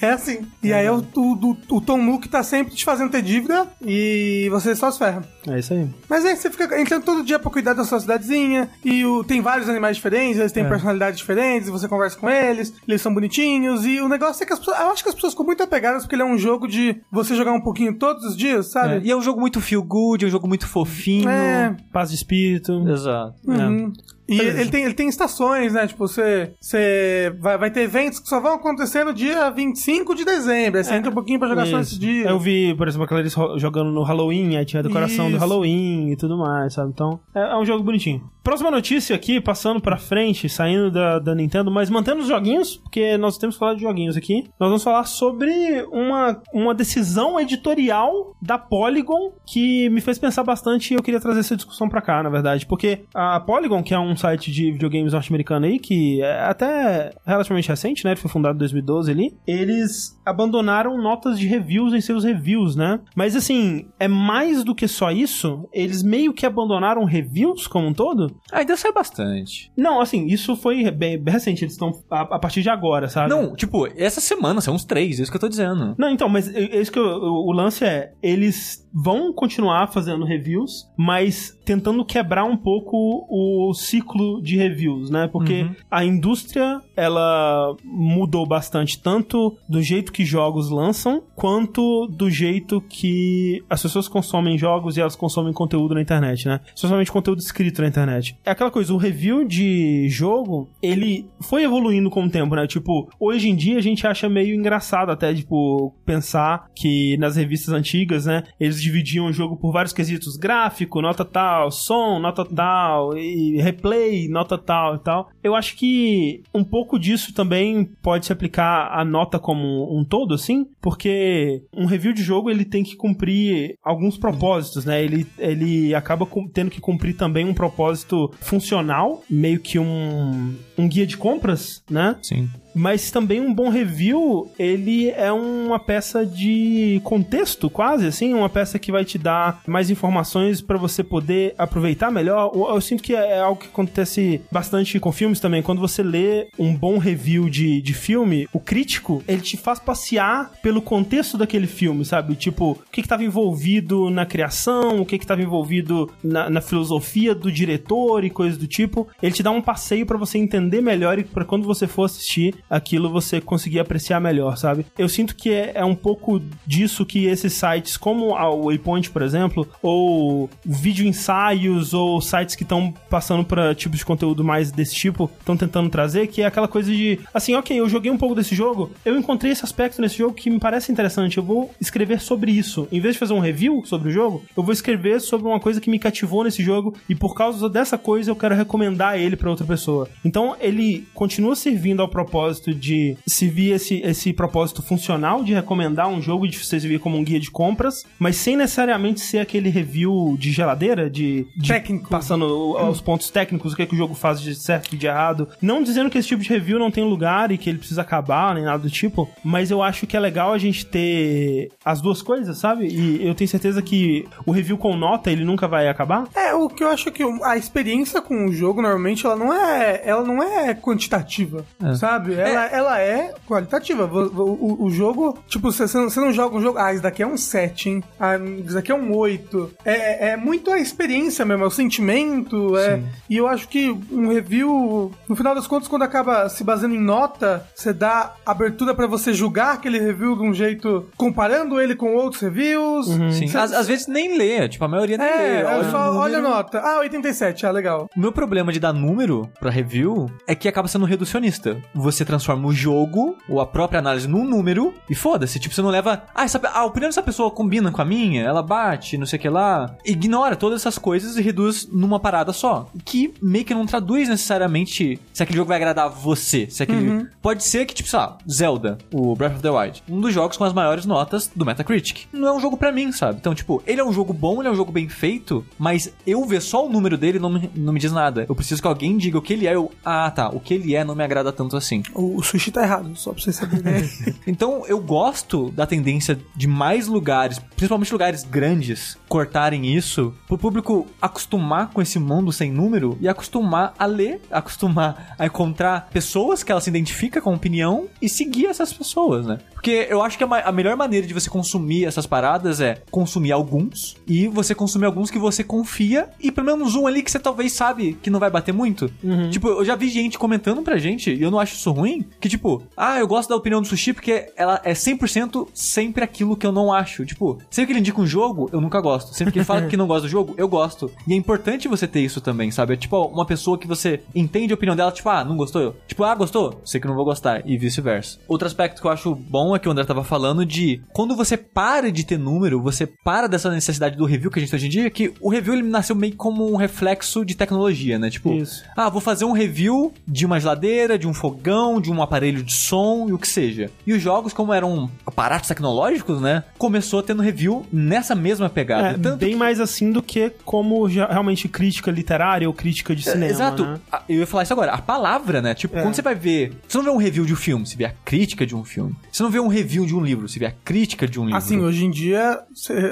S2: É assim. E aí o, o, o, o Tom Nook tá sempre te fazendo ter dívida e você só se ferra.
S1: É isso aí.
S2: Mas aí você fica entrando todo dia pra cuidar da sua cidadezinha. E o, tem vários animais diferentes, eles têm
S1: É.
S2: personalidades diferentes, você conversa com eles, eles são bonitinhos. E o negócio é que as pessoas. Eu acho que as pessoas ficam muito apegadas porque ele é um jogo de você jogar um pouquinho todos os dias,
S3: É,
S2: sabe?
S3: E é um jogo muito feel good, é um jogo muito fofinho.
S2: É.
S1: Paz de espírito.
S3: Exato.
S2: Uhum. E ele tem, ele tem estações, né? Tipo, você, você vai, vai ter eventos que só vão acontecer no dia 25 de dezembro. Aí você entra um pouquinho pra jogar só
S1: Isso.
S2: nesse dia.
S1: Eu vi, por exemplo, a Clarice jogando no Halloween, aí tinha a decoração do
S2: Isso.
S1: Halloween e tudo mais, sabe? Então, é, é um jogo bonitinho. Próxima notícia aqui, passando pra frente, saindo da, da Nintendo, mas mantendo os joguinhos, porque nós temos que falar de joguinhos aqui. Nós vamos falar sobre uma, uma decisão editorial da Polygon que me fez pensar bastante e eu queria trazer essa discussão pra cá, na verdade. Porque a Polygon, que é um site de videogames norte-americano aí, que é até relativamente recente, né? Ele foi fundado em 2012 ali. Eles abandonaram notas de reviews em seus reviews, né? Mas assim, é mais do que só isso. Eles meio que abandonaram reviews como um todo.
S3: Ainda sai bastante.
S1: Não, assim, isso foi bem, recente. Eles estão a, a partir de agora, sabe?
S3: Não, tipo, essa semana são uns três, é isso que eu tô dizendo.
S1: Não, então, mas é- é isso que eu- o lance é, eles vão continuar fazendo reviews, mas tentando quebrar um pouco o ciclo de reviews, né? Porque
S3: Uhum.
S1: a indústria, ela mudou bastante, tanto do jeito que jogos lançam, quanto do jeito que as pessoas consomem jogos e elas consomem conteúdo na internet, né? Especialmente conteúdo escrito na internet. É aquela coisa, o review de jogo, ele foi evoluindo com o tempo, né? Tipo, hoje em dia a gente acha meio engraçado até, tipo, pensar que nas revistas antigas, né, eles dividiam o jogo por vários quesitos, gráfico, nota tal, som, nota tal, e replay, nota tal e tal. Eu acho que um pouco disso também pode se aplicar à nota como um todo, assim, porque um review de jogo ele tem que cumprir alguns propósitos, né? Ele, ele acaba tendo que cumprir também um propósito funcional, meio que um, um guia de compras, né?
S3: Sim.
S1: Mas também um bom review, ele é uma peça de contexto, quase assim, uma peça que vai te dar mais informações pra você poder aproveitar melhor. Eu, eu sinto que é algo que acontece bastante com filmes também. Quando você lê um bom review de, de filme, o crítico, ele te faz passear pelo contexto daquele filme, sabe? Tipo, o que estava envolvido na criação, o que estava envolvido na, na filosofia do diretor e coisas do tipo. Ele te dá um passeio pra você entender melhor e pra quando você for assistir aquilo você conseguir apreciar melhor, sabe? Eu sinto que é, é um pouco disso que esses sites, como a Waypoint, por exemplo, ou vídeo ensaios, ou sites que estão passando pra tipos de conteúdo mais desse tipo, estão tentando trazer, que é aquela coisa de, assim, ok, eu joguei um pouco desse jogo, eu encontrei esse aspecto nesse jogo que me parece interessante, eu vou escrever sobre isso. Em vez de fazer um review sobre o jogo, eu vou escrever sobre uma coisa que me cativou nesse jogo e por causa dessa coisa eu quero recomendar ele pra outra pessoa. Então ele continua servindo ao propósito de servir esse, esse propósito funcional de recomendar um jogo e de servir como um guia de compras, mas sem necessariamente ser aquele review de geladeira, de, de
S2: Técnico.
S1: passando os pontos técnicos, o que, é que o jogo faz de certo e de errado. Não dizendo que esse tipo de review não tem lugar e que ele precisa acabar, nem nada do tipo, mas eu acho que é legal a gente ter as duas coisas, sabe? E eu tenho certeza que o review com nota, ele nunca vai acabar.
S2: É, o que eu acho que a experiência com o jogo, normalmente, ela não é. Ela não é quantitativa, sabe? Ela, ela é qualitativa. Vo- O, o jogo, tipo, você, você não- você não joga um jogo, ah, isso daqui é um 7, hein? Ah, isso daqui é um 8. É, é muito a experiência mesmo, é o sentimento. É, e eu acho que um review, no final das contas, quando acaba se baseando em nota, você dá abertura pra você julgar aquele review de um jeito, comparando ele com outros reviews.
S3: Sim.
S2: Cê-
S3: Às, às vezes nem lê, tipo, a maioria nem lê.
S2: É,
S3: Olha
S2: é
S3: o
S2: só, olha a nota. Ah, 87, ah, legal.
S3: O meu problema de dar número pra review é que acaba sendo reducionista. Você transforma o jogo, ou a própria análise, num número e foda-se. Tipo, você não leva. Ah, essa, a opinião dessa pessoa combina com a minha, ela bate, não sei o que lá. Ignora todas essas coisas e reduz numa parada só. Que meio que não traduz necessariamente se aquele jogo vai agradar você. Se aquele. Pode ser que, tipo, sei lá, Zelda, o Breath of the Wild, um dos jogos com as maiores notas do Metacritic. Não é um jogo pra mim, sabe? Então, tipo, ele é um jogo bom, ele é um jogo bem feito, mas eu ver só o número dele não me, não me diz nada. Eu preciso que alguém diga o que ele é. Eu, ah, tá, o que ele é não me agrada tanto assim.
S2: O, o sushi tá errado, só pra vocês saberem.
S3: Então eu gosto da tendência de mais lugares, principalmente lugares grandes, cortarem isso, pro público acostumar com esse mundo sem número e acostumar a ler, acostumar a encontrar pessoas que ela se identifica com opinião e seguir essas pessoas, né? Porque eu acho que a, a melhor maneira de você consumir essas paradas é consumir alguns e você consumir alguns que você confia e pelo menos um ali que você talvez sabe que não vai bater muito. Tipo, eu já vi gente comentando pra gente, e eu não acho isso ruim, que tipo, ah, eu gosto da opinião do sushi porque ela é 100% sempre aquilo que eu não acho. Tipo, sempre que ele indica um jogo, eu nunca gosto. Sempre que ele fala que não gosta do jogo, eu gosto. E é importante você ter isso também, sabe? É tipo, uma pessoa que você entende a opinião dela, tipo, ah, não gostou? Tipo, ah, gostou? Sei que não vou gostar. E vice-versa. Outro aspecto que eu acho bom é que o André tava falando de quando você para de ter número, você para dessa necessidade do review que a gente tem hoje em dia, que o review ele nasceu meio como um reflexo de tecnologia, né? Tipo,
S1: Isso.
S3: ah, vou fazer um review de uma geladeira, de um fogão, de um aparelho de som e o que seja. E os jogos, como eram aparatos tecnológicos, né? Começou tendo review nessa mesma pegada.
S1: É,
S3: Tanto
S1: bem mais assim do que como realmente crítica literária ou crítica de cinema.
S3: Exato.
S1: né?
S3: Eu ia falar isso agora. A palavra, né? Tipo,
S1: É.
S3: quando você vai ver. Você não vê um review de um filme, você vê a crítica de um filme. Você não vê um review de um livro, você vê a crítica de um livro.
S2: assim, hoje em dia,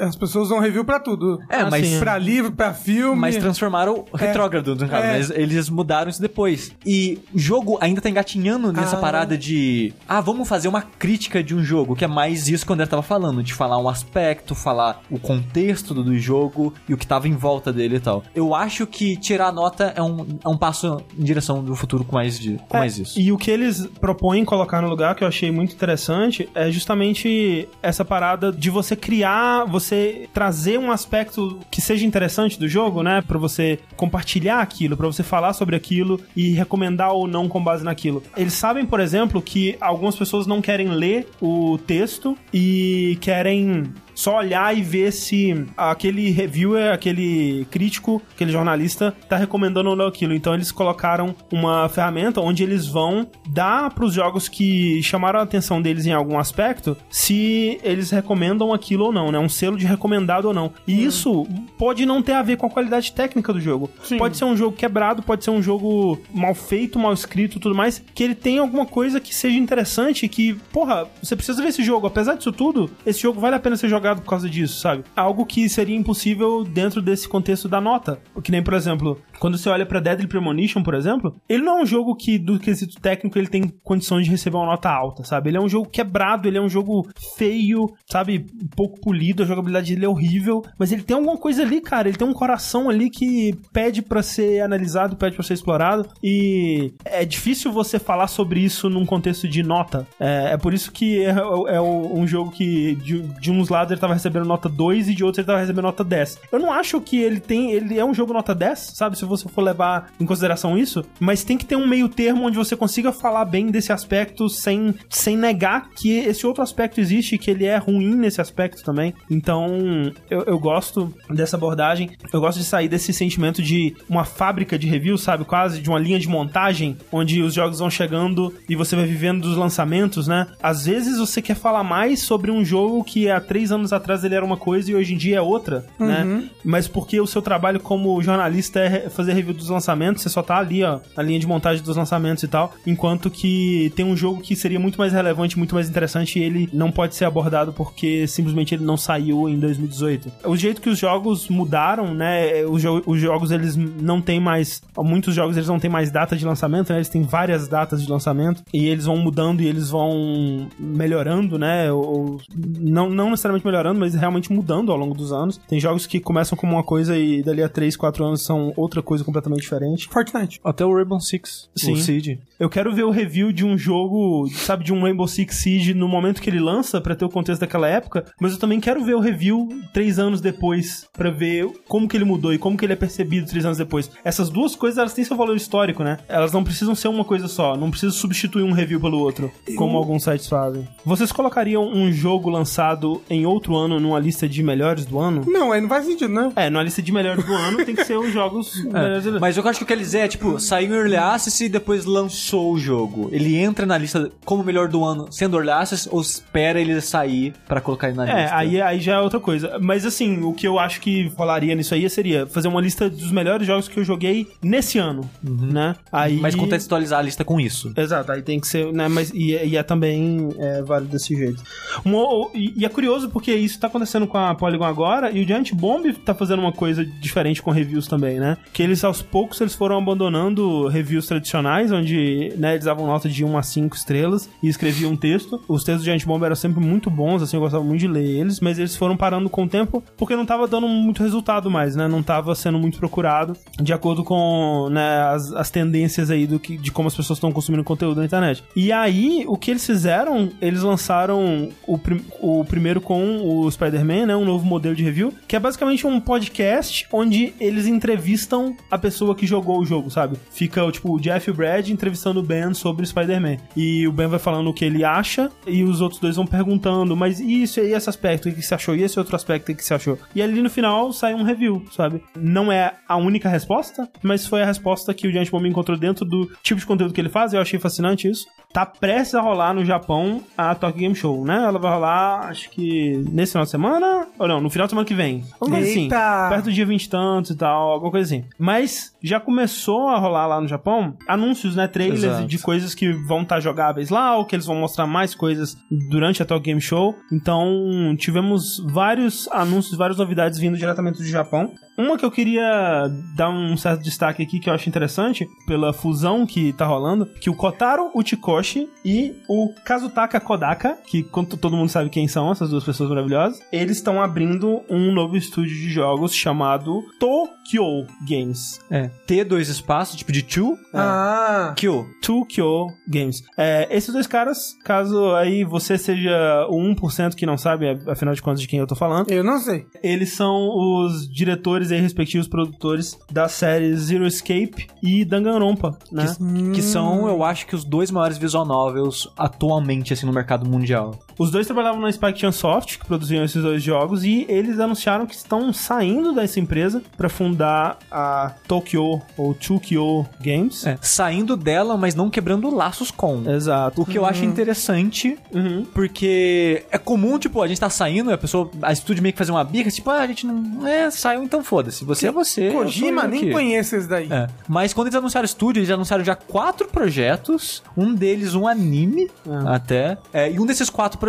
S2: as pessoas dão review pra tudo.
S3: É, mas.
S1: Assim,
S2: Pra livro, pra filme.
S3: Mas transformaram retrógrado, no caso.
S2: É.
S3: Mas eles mudaram isso depois. E o jogo ainda tá engatinhando nessa
S2: Ah.
S3: parada de. Ah, vamos fazer uma crítica de um jogo, que é mais isso que o André tava falando, de falar um aspecto, falar o contexto do, do jogo e o que tava em volta dele e tal. Eu acho que tirar a nota é um, é um passo em direção do futuro com mais, de, com
S1: É,
S3: mais isso.
S1: E o que eles propõem colocar no lugar, que eu achei muito interessante, é justamente essa parada de você criar, você trazer um aspecto que seja interessante do jogo, né? Pra você compartilhar aquilo, pra você falar sobre aquilo e recomendar ou não com base naquilo. Eles sabem, por exemplo, que algumas pessoas não querem ler o texto e querem só olhar e ver se aquele reviewer, aquele crítico, aquele jornalista tá recomendando ou não aquilo. Então eles colocaram uma ferramenta onde eles vão dar pros jogos que chamaram a atenção deles em algum aspecto se eles recomendam aquilo ou não, né? Um selo de recomendado ou não. E isso pode não ter a ver com a qualidade técnica do jogo. Pode ser um jogo quebrado, pode ser um jogo mal feito, mal escrito, tudo mais, que ele tem alguma coisa que seja interessante, que, porra, você precisa ver esse jogo. Apesar disso tudo, esse jogo vale a pena ser jogado por causa disso, sabe? Algo que seria impossível dentro desse contexto da nota. Que nem, por exemplo, quando você olha pra Deadly Premonition, por exemplo, ele não é um jogo que, do quesito técnico, ele tem condições de receber uma nota alta, sabe? Ele é um jogo quebrado, ele é um jogo feio, sabe? Pouco polido, a jogabilidade dele é horrível, mas ele tem alguma coisa ali, cara. Ele tem um coração ali que pede pra ser analisado, pede pra ser explorado, e é difícil você falar sobre isso num contexto de nota. É, é por isso que é, é um jogo que de, de uns lados ele tava recebendo nota 2 e de outros ele tava recebendo nota 10. Eu não acho que ele tem. Ele é um jogo nota 10, sabe? Se você for levar em consideração isso, mas tem que ter um meio termo onde você consiga falar bem desse aspecto sem, sem negar que esse outro aspecto existe, que ele é ruim nesse aspecto também. Então, eu, eu gosto dessa abordagem. Eu gosto de sair desse sentimento de uma fábrica de reviews, sabe? Quase de uma linha de montagem, onde os jogos vão chegando e você vai vivendo dos lançamentos, né? Às vezes você quer falar mais sobre um jogo que há três anos anos atrás ele era uma coisa e hoje em dia é outra, né? Mas porque o seu trabalho como jornalista é fazer review dos lançamentos, você só tá ali, ó, na linha de montagem dos lançamentos e tal, enquanto que tem um jogo que seria muito mais relevante, muito mais interessante e ele não pode ser abordado porque simplesmente ele não saiu em 2018. O jeito que os jogos mudaram, né? Os, jo- os jogos eles não têm mais, muitos jogos eles não têm mais data de lançamento, né? Eles têm várias datas de lançamento e eles vão mudando e eles vão melhorando, né? Ou, não, não necessariamente melhorando, mas realmente mudando ao longo dos anos. Tem jogos que começam como uma coisa e dali a 3, 4 anos são outra coisa completamente diferente.
S2: Fortnite.
S3: Até o Rainbow Six.
S1: Sim.
S3: O Siege.
S1: Eu quero ver o review de um jogo, sabe, de um Rainbow Six Siege no momento que ele lança, pra ter o contexto daquela época, mas eu também quero ver o review três anos depois, pra ver como que ele mudou e como que ele é percebido três anos depois. Essas duas coisas, elas têm seu valor histórico, né? Elas não precisam ser uma coisa só, não precisa substituir um review pelo outro, como alguns sites fazem. Vocês colocariam um jogo lançado em outro ano numa lista de melhores do ano?
S2: Não, aí não faz sentido, né?
S1: É, numa lista de melhores do ano tem que ser os jogos melhores do ano.
S3: Mas eu acho que o que ele dizer é, tipo, saiu em Early Access e depois lançou o jogo. Ele entra na lista como melhor do ano sendo Early Access ou espera ele sair pra colocar ele na
S1: É,
S3: lista?
S1: aí, aí já é outra coisa. Mas assim, o que eu acho que rolaria nisso aí seria fazer uma lista dos melhores jogos que eu joguei nesse ano, né? Aí...
S3: Mas contextualizar a lista com isso.
S1: Exato, aí tem que ser, né? Mas e, é- e é também é, válido desse jeito. Uma- e, e é curioso porque isso tá acontecendo com a Polygon agora e o Giant Bomb tá fazendo uma coisa diferente com reviews também, né? Que eles aos poucos eles foram abandonando reviews tradicionais, onde né, eles davam nota de 1 a 5 estrelas e escreviam um texto. Os textos do Giant Bomb eram sempre muito bons, assim, eu gostava muito de ler eles, mas eles foram parando com o tempo porque não tava dando muito resultado mais, né? Não tava sendo muito procurado de acordo com né, as, as tendências aí do que, de como as pessoas estão consumindo conteúdo na internet. E aí, o que eles fizeram, eles lançaram o, prim- o primeiro com o Spider-Man, né? Um novo modelo de review, que é basicamente um podcast onde eles entrevistam a pessoa que jogou o jogo, sabe? Fica, tipo, o Jeff e o Brad entrevistando o Ben sobre o Spider-Man. E o Ben vai falando o que ele acha e os outros dois vão perguntando, mas isso e esse aspecto, o que você achou? E esse outro aspecto, o que você achou? E ali no final sai um review, sabe? Não é a única resposta, mas foi a resposta que o Giant Bomb encontrou dentro do tipo de conteúdo que ele faz, eu achei fascinante isso. Tá prestes a rolar no Japão a Tokyo Game Show, né? Ela vai rolar, acho que nesse final de semana, ou não, no final de semana que vem. Vamos ver assim, perto do dia 20 e tantos e tal, alguma coisa assim. Mas já começou a rolar lá no Japão anúncios, né? Trailers
S3: Exato.
S1: de coisas que vão estar jogáveis lá, ou que eles vão mostrar mais coisas durante a Tokyo Game Show. Então, tivemos vários anúncios, várias novidades vindo diretamente do Japão. Uma que eu queria dar um certo destaque aqui, que eu acho interessante, pela fusão que tá rolando, que o Kotaro Uchikoshi e o Kazutaka Kodaka, que todo mundo sabe quem são essas duas pessoas maravilhosas, eles estão abrindo um novo estúdio de jogos chamado Tokyo Games.
S3: É. T, dois espaços, tipo de two,
S2: Ah.
S3: Kyo.
S1: Tokyo Games. É, esses dois caras, caso aí você seja o 1% que não sabe, afinal de contas, de quem eu tô falando,
S2: Eu não sei.
S1: eles são os diretores e respectivos produtores das séries Zero Escape e Danganronpa, né?
S3: Que são, eu acho que os dois maiores visual novels atualmente, assim, no mercado mundial.
S1: Os dois trabalhavam na Spike Chunsoft, que produziam esses dois jogos, e eles anunciaram que estão saindo dessa empresa para fundar a Tokyo ou Tokyo Games.
S3: É, saindo dela, mas não quebrando laços com.
S1: Exato.
S3: O que eu acho interessante,
S1: Uhum.
S3: porque é comum, tipo, a gente tá saindo a pessoa, a estúdio meio que fazer uma bica, tipo, ah, a gente não é, saiu, então foda-se. Você é você.
S2: Kojima, nem conheço esse daí.
S3: É. Mas quando eles anunciaram o estúdio, eles anunciaram já quatro projetos. Um deles, um anime, até. É, e um desses quatro projetos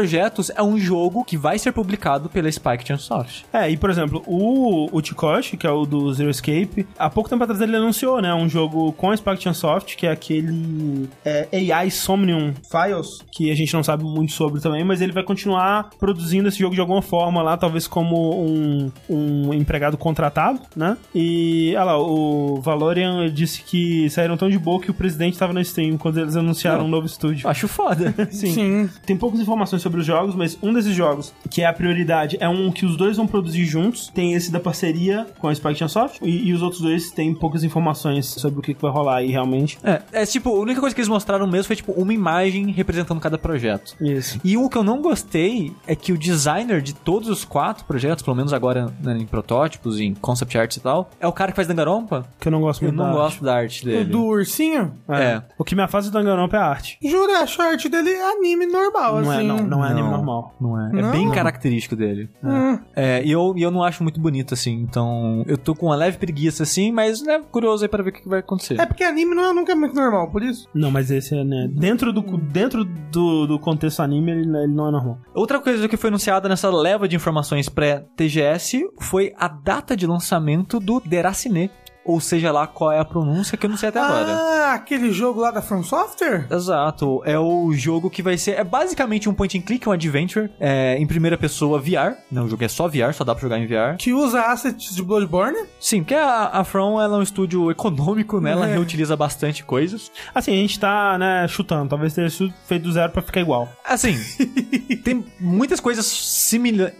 S3: é um jogo que vai ser publicado pela Spike Chunsoft.
S1: É, e por exemplo, o, o Chikoshi, que é o do Zero Escape, há pouco tempo atrás ele anunciou, né, um jogo com a Spike Chunsoft, que é aquele é, AI Somnium Files, que a gente não sabe muito sobre também, mas ele vai continuar produzindo esse jogo de alguma forma lá, talvez como um, um empregado contratado, né? E, olha lá, o Valorian disse que saíram tão de boa que o presidente estava no stream quando eles anunciaram
S3: Não.
S1: um novo estúdio.
S3: Acho foda.
S1: Sim.
S2: Sim.
S1: Tem poucas informações sobre os jogos, mas um desses jogos, que é a prioridade, é um que os dois vão produzir juntos. Tem esse da parceria com a Spike Chunsoft. E, e os outros dois têm poucas informações sobre o que, que vai rolar aí realmente.
S3: É, é tipo, a única coisa que eles mostraram mesmo foi tipo uma imagem representando cada projeto.
S1: Isso.
S3: E o que eu não gostei é que o designer de todos os quatro projetos, pelo menos agora né, em protótipos, em concept arts e tal, é o cara que faz Danganronpa.
S1: Que eu não gosto
S3: Eu
S1: muito
S3: não
S1: da
S3: gosto da arte
S2: O
S3: dele.
S2: do ursinho?
S1: arte.
S3: É.
S1: O que me afasta do Danganronpa é a arte.
S2: Jura, a arte dele é anime normal,
S1: Não
S2: assim.
S1: é, não, não Não é anime normal.
S3: Não é. É
S2: Não?
S3: bem característico dele.
S2: Hum.
S3: É, e eu, e eu não acho muito bonito, assim. Então, eu tô com uma leve preguiça, assim, mas, né, curioso aí pra ver o que, que vai acontecer.
S2: É porque anime não é, nunca é muito normal, por isso.
S1: Não, mas esse é, né? Dentro do, dentro do, do contexto anime, ele, ele não é normal.
S3: Outra coisa que foi anunciada nessa leva de informações pré-TGS foi a data de lançamento do Deracine. Ou seja lá qual é a pronúncia que eu não sei até agora.
S2: Ah, aquele jogo lá da From Software?
S3: Exato, é o jogo que vai ser. É basicamente um point and click, um adventure, é, em primeira pessoa VR. Não, o jogo é só VR, só dá pra jogar em VR.
S2: Que usa assets de Bloodborne?
S3: Sim, porque a, a From ela é um estúdio econômico, né? Ela
S2: É.
S3: reutiliza bastante coisas.
S1: Assim, a gente tá, né, chutando. Talvez tenha sido feito do zero pra ficar igual.
S3: Assim, tem muitas coisas similares.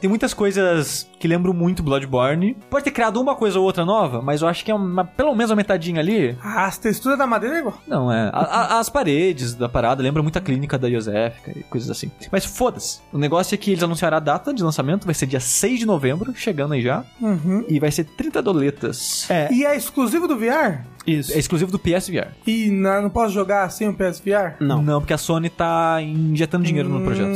S3: tem muitas coisas que lembram muito Bloodborne. Pode ter criado uma coisa ou outra nova, mas eu acho que é uma, pelo menos uma metadinha ali.
S2: Ah, As texturas da madeira é igual.
S3: Não, é. a- a- as paredes da parada lembram muito a clínica da Josefica e coisas assim. Mas foda-se. O negócio é que eles anunciaram a data de lançamento, vai ser dia 6 de novembro, chegando aí já.
S2: Uhum.
S3: E vai ser 30 doletas.
S1: É,
S2: E é exclusivo do VR?
S1: isso.
S3: É exclusivo do PSVR.
S2: E na- não posso jogar sem o PSVR?
S1: Não.
S3: Não, porque a Sony tá injetando dinheiro no projeto.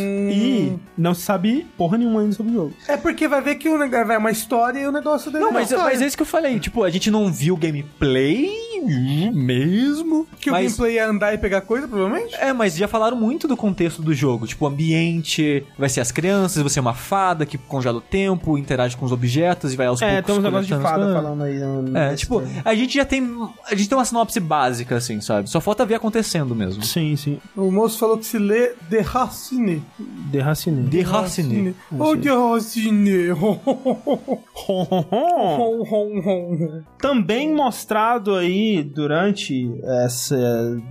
S1: E não se sabe porra nenhuma ainda sobre o jogo.
S2: É porque vai ver que o vai uma história e o negócio dele
S3: Não,
S2: é uma
S3: mas,
S2: história.
S3: mas é isso que eu falei. Tipo, a gente não viu gameplay mesmo.
S2: Que
S3: mas...
S2: o gameplay é andar e pegar coisa, provavelmente?
S3: É, mas já falaram muito do contexto do jogo. Tipo, o ambiente, vai ser as crianças, você é uma fada que congela o tempo, interage com os objetos e vai aos
S1: É,
S3: poucos
S1: tem uns negócios de fada falando aí. no-
S3: É, tipo,
S1: trailer.
S3: a gente já tem. A gente tem uma sinopse básica, assim, sabe? Só falta ver acontecendo mesmo.
S1: Sim, sim.
S2: O moço falou que se lê The Racine.
S1: The Racine.
S3: The Racine.
S2: Oh, The Racine.
S1: Também mostrado aí durante essa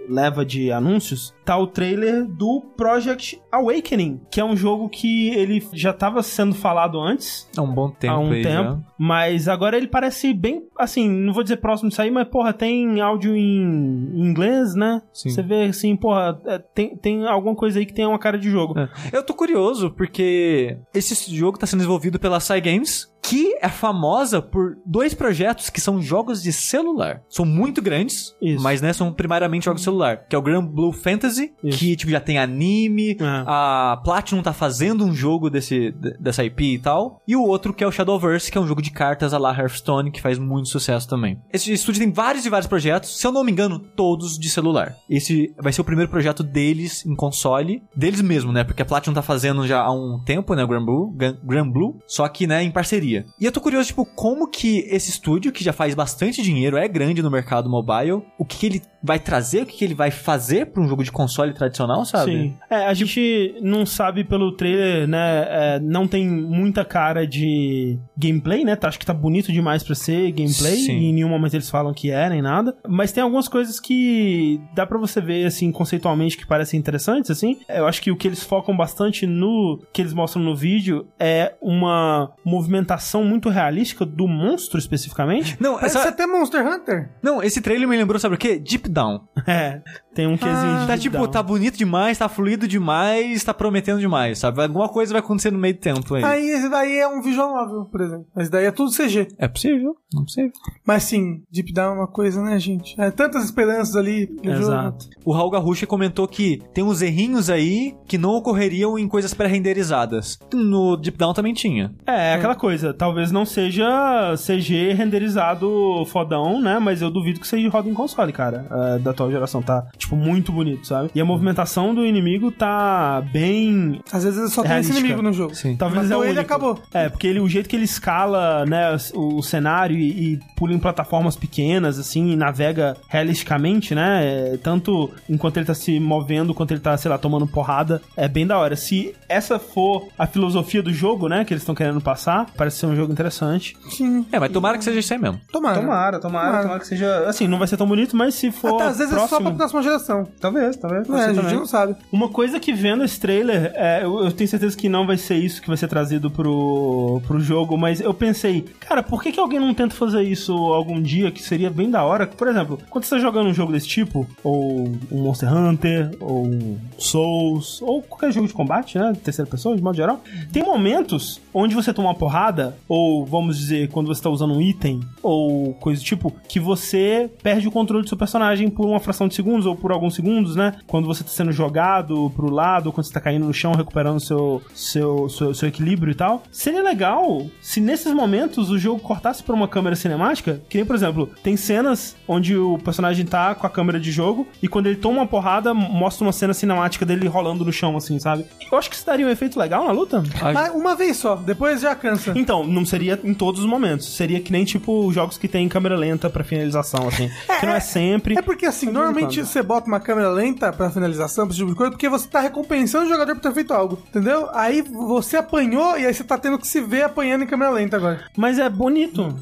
S1: leva de anúncios, tá o trailer do Project Awakening, que é um jogo que ele já estava sendo falado antes,
S3: Há um bom tempo
S1: há um tempo,
S3: já.
S1: mas agora ele parece bem, assim, não vou dizer próximo de sair, mas porra, tem áudio em inglês, né?
S3: Sim.
S1: Você vê assim, porra, é, tem, tem alguma coisa aí que tem uma cara de jogo.
S3: É. Eu tô curioso porque esse jogo tá sendo desenvolvido pela Cygames, que é famosa por dois projetos que são jogos de celular. São muito grandes,
S1: Isso.
S3: mas né, são primariamente jogos de celular. Que é o Grand Blue Fantasy,
S1: Isso.
S3: que tipo, já tem anime,
S1: É.
S3: a Platinum tá fazendo um jogo desse, de- dessa IP e tal. E o outro que é o Shadowverse, que é um jogo de cartas a la Hearthstone, que faz muito sucesso também. Esse estúdio tem vários e vários projetos, se eu não me engano, todos de celular. Esse vai ser o primeiro projeto deles em console, deles mesmo, né? Porque a Platinum tá fazendo já há um tempo, né, o Grand Blue, Gran- Grand Blue, só que, né, em parceria. E eu tô curioso, tipo, como que esse estúdio, que já faz bastante dinheiro, é grande no mercado mobile, o que, que ele vai trazer, o que, que ele vai fazer pra um jogo de console tradicional, sabe?
S1: Sim. É, a gente não sabe pelo trailer, né? é, não tem muita cara de gameplay, né? Tá, acho que tá bonito demais pra ser gameplay.
S3: Sim.
S1: E em nenhum momento eles falam que é, nem nada. Mas tem algumas coisas que dá pra você ver, assim, conceitualmente que parecem interessantes, assim. Eu acho que o que eles focam bastante no que eles mostram no vídeo é uma movimentação muito realística do monstro, especificamente.
S3: Não,
S2: Parece
S3: essa-
S2: até Monster Hunter.
S3: não, esse trailer me lembrou, sabe o quê? Deep Down.
S1: É, tem um quesinho de
S3: Tá
S1: deep
S3: tipo,
S1: down.
S3: tá bonito demais, tá fluido demais, tá prometendo demais, sabe? Alguma coisa vai acontecer no meio do tempo aí.
S2: Aí esse daí é um visual novel, por exemplo. Mas daí é tudo CG.
S3: É possível, não é possível.
S2: Mas sim, Deep Down é uma coisa, né, gente? É tantas esperanças ali no jogo.
S1: Exato.
S3: O Raul Garrucha comentou que tem uns errinhos aí que não ocorreriam em coisas pré-renderizadas. No Deep Down também tinha.
S1: É, aquela coisa, talvez não seja CG renderizado fodão, né? Mas eu duvido que seja roda em console, cara. é, da atual geração. Tá, tipo, muito bonito, sabe? E a movimentação do inimigo tá bem.
S2: Às vezes só tem esse inimigo no jogo.
S3: Sim.
S1: Talvez
S2: Matou
S1: é o
S2: ele,
S1: único.
S2: acabou.
S1: É, porque ele, o jeito que ele escala, né, o, o cenário e, e pula em plataformas pequenas, assim, e navega realisticamente, né? é, tanto enquanto ele tá se movendo, quanto ele tá, sei lá, tomando porrada, é bem da hora. Se essa for a filosofia do jogo, né, que eles estão querendo passar, parece ser um jogo interessante.
S2: Sim.
S3: É, mas tomara que seja isso aí mesmo.
S2: Tomara.
S1: Tomara, tomara,
S2: Tomara.
S1: tomara que seja. Assim, não vai ser tão bonito, mas se for.
S2: Até às vezes é só
S1: próximo,
S2: pra próxima geração.
S1: Talvez, talvez.
S2: É,
S1: pode ser
S2: a gente não sabe.
S1: Uma coisa que vendo esse trailer, é, eu, eu tenho certeza que não vai ser isso que vai ser trazido pro, pro jogo, mas eu pensei, cara, por que, que alguém não tenta fazer isso algum dia que seria bem da hora? Por exemplo, quando você tá jogando um jogo desse tipo, ou um Monster Hunter, ou um Souls, ou qualquer jogo de combate, né? Terceira pessoa, de modo geral, tem momentos onde você toma uma porrada ou vamos dizer, quando você tá usando um item, ou coisa do tipo, que você perde o controle do seu personagem por uma fração de segundos, ou por alguns segundos, né? Quando você tá sendo jogado pro lado, ou quando você tá caindo no chão, recuperando seu, seu, seu, seu equilíbrio e tal. Seria legal se nesses momentos o jogo cortasse pra uma câmera cinemática, que nem, por exemplo, tem cenas onde o personagem tá com a câmera de jogo, e quando ele toma uma porrada, mostra uma cena cinemática dele rolando no chão, assim, sabe? Eu acho que isso daria um efeito legal na luta.
S2: Mas uma vez só, depois já cansa.
S1: Então, não seria em todos os momentos. Seria que nem, tipo, jogos que tem câmera lenta pra finalização, assim. que não é sempre.
S2: É porque assim, normalmente você bota uma câmera lenta pra finalização, pra esse tipo de coisa, porque você tá recompensando o jogador por ter feito algo, entendeu? Aí você apanhou e aí você tá tendo que se ver apanhando em câmera lenta agora.
S1: Mas é bonito.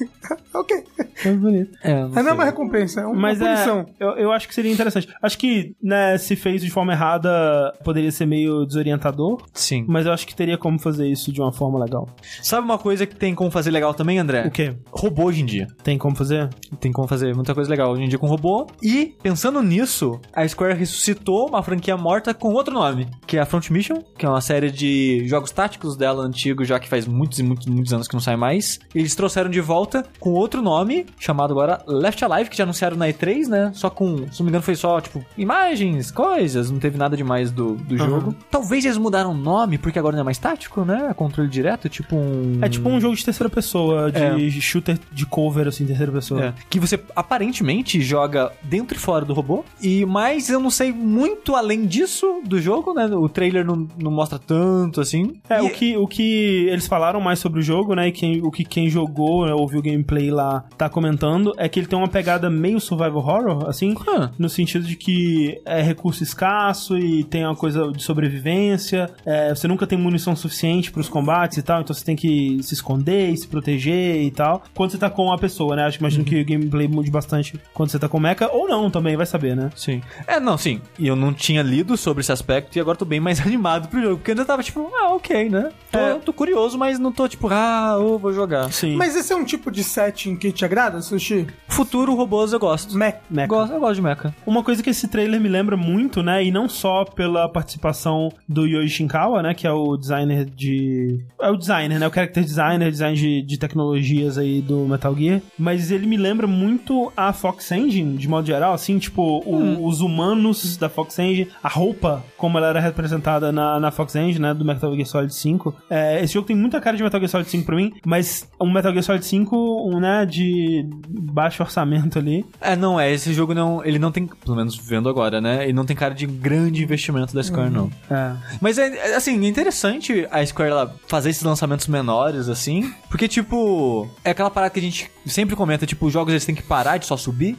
S2: ok.
S1: É bonito.
S3: É, não
S2: Aí não é uma recompensa, é uma
S1: Mas é,
S2: punição.
S1: eu, eu acho que seria interessante. Acho que, né, se fez de forma errada, poderia ser meio desorientador.
S3: Sim.
S1: Mas eu acho que teria como fazer isso de uma forma legal.
S3: Sabe uma coisa que tem como fazer legal também, André?
S1: O quê?
S3: Robô hoje em dia.
S1: Tem como fazer?
S3: Tem como fazer muita coisa legal hoje em dia com robô. E, pensando nisso, a Square ressuscitou uma franquia morta com outro nome, que é a Front Mission, que é uma série de jogos táticos dela antigo, já que faz muitos e muitos, muitos anos que não sai mais. Eles trouxeram de volta com outro nome, chamado agora Left Alive, que já anunciaram na E3, né? Só com, se não me engano, foi só, tipo, imagens, coisas, não teve nada demais do, do jogo. Talvez eles mudaram o nome, porque agora não é mais tático, né? É controle direto, tipo um...
S1: É tipo um jogo de terceira pessoa, de shooter de cover, assim, terceira pessoa.
S3: É, que você aparentemente joga dentro e fora do robô. E mas eu não sei muito além disso do jogo, né? O trailer não, não mostra tanto assim.
S1: É,
S3: E-
S1: o que, o que eles falaram mais sobre o jogo, né? E quem, o que quem jogou, né, ouviu o gameplay lá, tá comentando, é que ele tem uma pegada meio survival horror, assim,
S3: Ah.
S1: no sentido de que é recurso escasso e tem uma coisa de sobrevivência. é, você nunca tem munição suficiente pros combates e tal, então você tem que se esconder e se proteger e tal. Quando você tá com uma pessoa, né? Acho que imagino que o gameplay mude bastante quando você tá com o mecha, ou não também, vai saber, né?
S3: Sim. É, não, sim. E eu não tinha lido sobre esse aspecto e agora tô bem mais animado pro jogo. Porque eu ainda tava tipo, ah, ok, né? Tô,
S1: É.
S3: tô curioso, mas não tô tipo, ah, eu vou jogar.
S1: Sim.
S2: Mas esse é um tipo de setting que te agrada, Sushi?
S3: Futuro robôs eu gosto.
S2: Mech.
S1: Mecha.
S3: Gosto, eu gosto de mecha.
S1: Uma coisa que esse trailer me lembra muito, né? E não só pela participação do Yoji Shinkawa, né? Que é o designer de. É o designer, né? O character designer, design de, de tecnologias aí do Metal Gear. Mas ele me lembra muito a Fox Engine, de modo geral, assim, tipo, o- os humanos da Fox Engine, a roupa, como ela era representada na, na Fox Engine, né? Do Metal Gear Solid 5. É, esse jogo tem muita cara de Metal Gear Solid 5 pra mim, mas um Metal Gear Solid 5, um, né? De baixo orçamento ali.
S3: É, não, é, esse jogo não, ele não tem, pelo menos vendo agora, né? Ele não tem cara de grande investimento da Square, não.
S1: É.
S3: Mas é, é, assim, é interessante a Square ela, fazer esses lançamentos menores, assim. Porque, tipo, é aquela parada que a gente sempre comenta, tipo, os jogos eles têm que parar de só subir.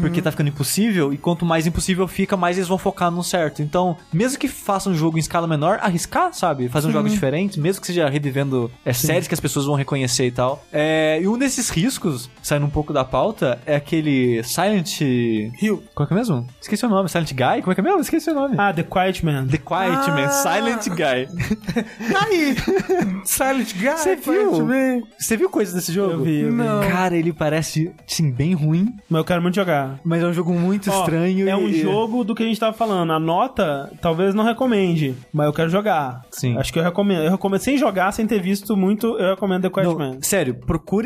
S3: Porque tá ficando impossível. E quanto mais impossível fica, mais eles vão focar no certo. Então, mesmo que façam um jogo em escala menor, arriscar, sabe? Fazer um jogos diferentes, mesmo que seja revivendo é, séries que as pessoas vão reconhecer e tal. É, e um desses riscos, saindo um pouco da pauta, é aquele Silent.
S2: Hill.
S3: Qual que é mesmo? Esqueci o nome. Silent Guy? Como é que é mesmo? Esqueci o nome.
S1: Ah, The Quiet Man.
S3: The Quiet Man,
S2: Ah.
S3: Silent Guy.
S2: Aí! Silent Guy,
S3: Você viu?
S2: Man.
S3: Você viu coisas desse jogo?
S1: Eu vi, eu vi.
S2: Não.
S3: Cara, ele parece, sim, bem ruim,
S1: Mas eu quero muito jogar.
S3: mas é um jogo muito
S1: Ó,
S3: estranho.
S1: É um
S3: e-
S1: jogo do que a gente tava falando. A nota, talvez não recomende, mas eu quero jogar.
S3: Sim.
S1: Acho que eu recomendo. Eu recomendo sem jogar, sem ter visto muito, eu recomendo The Quiet
S3: Não,
S1: Man.
S3: sério,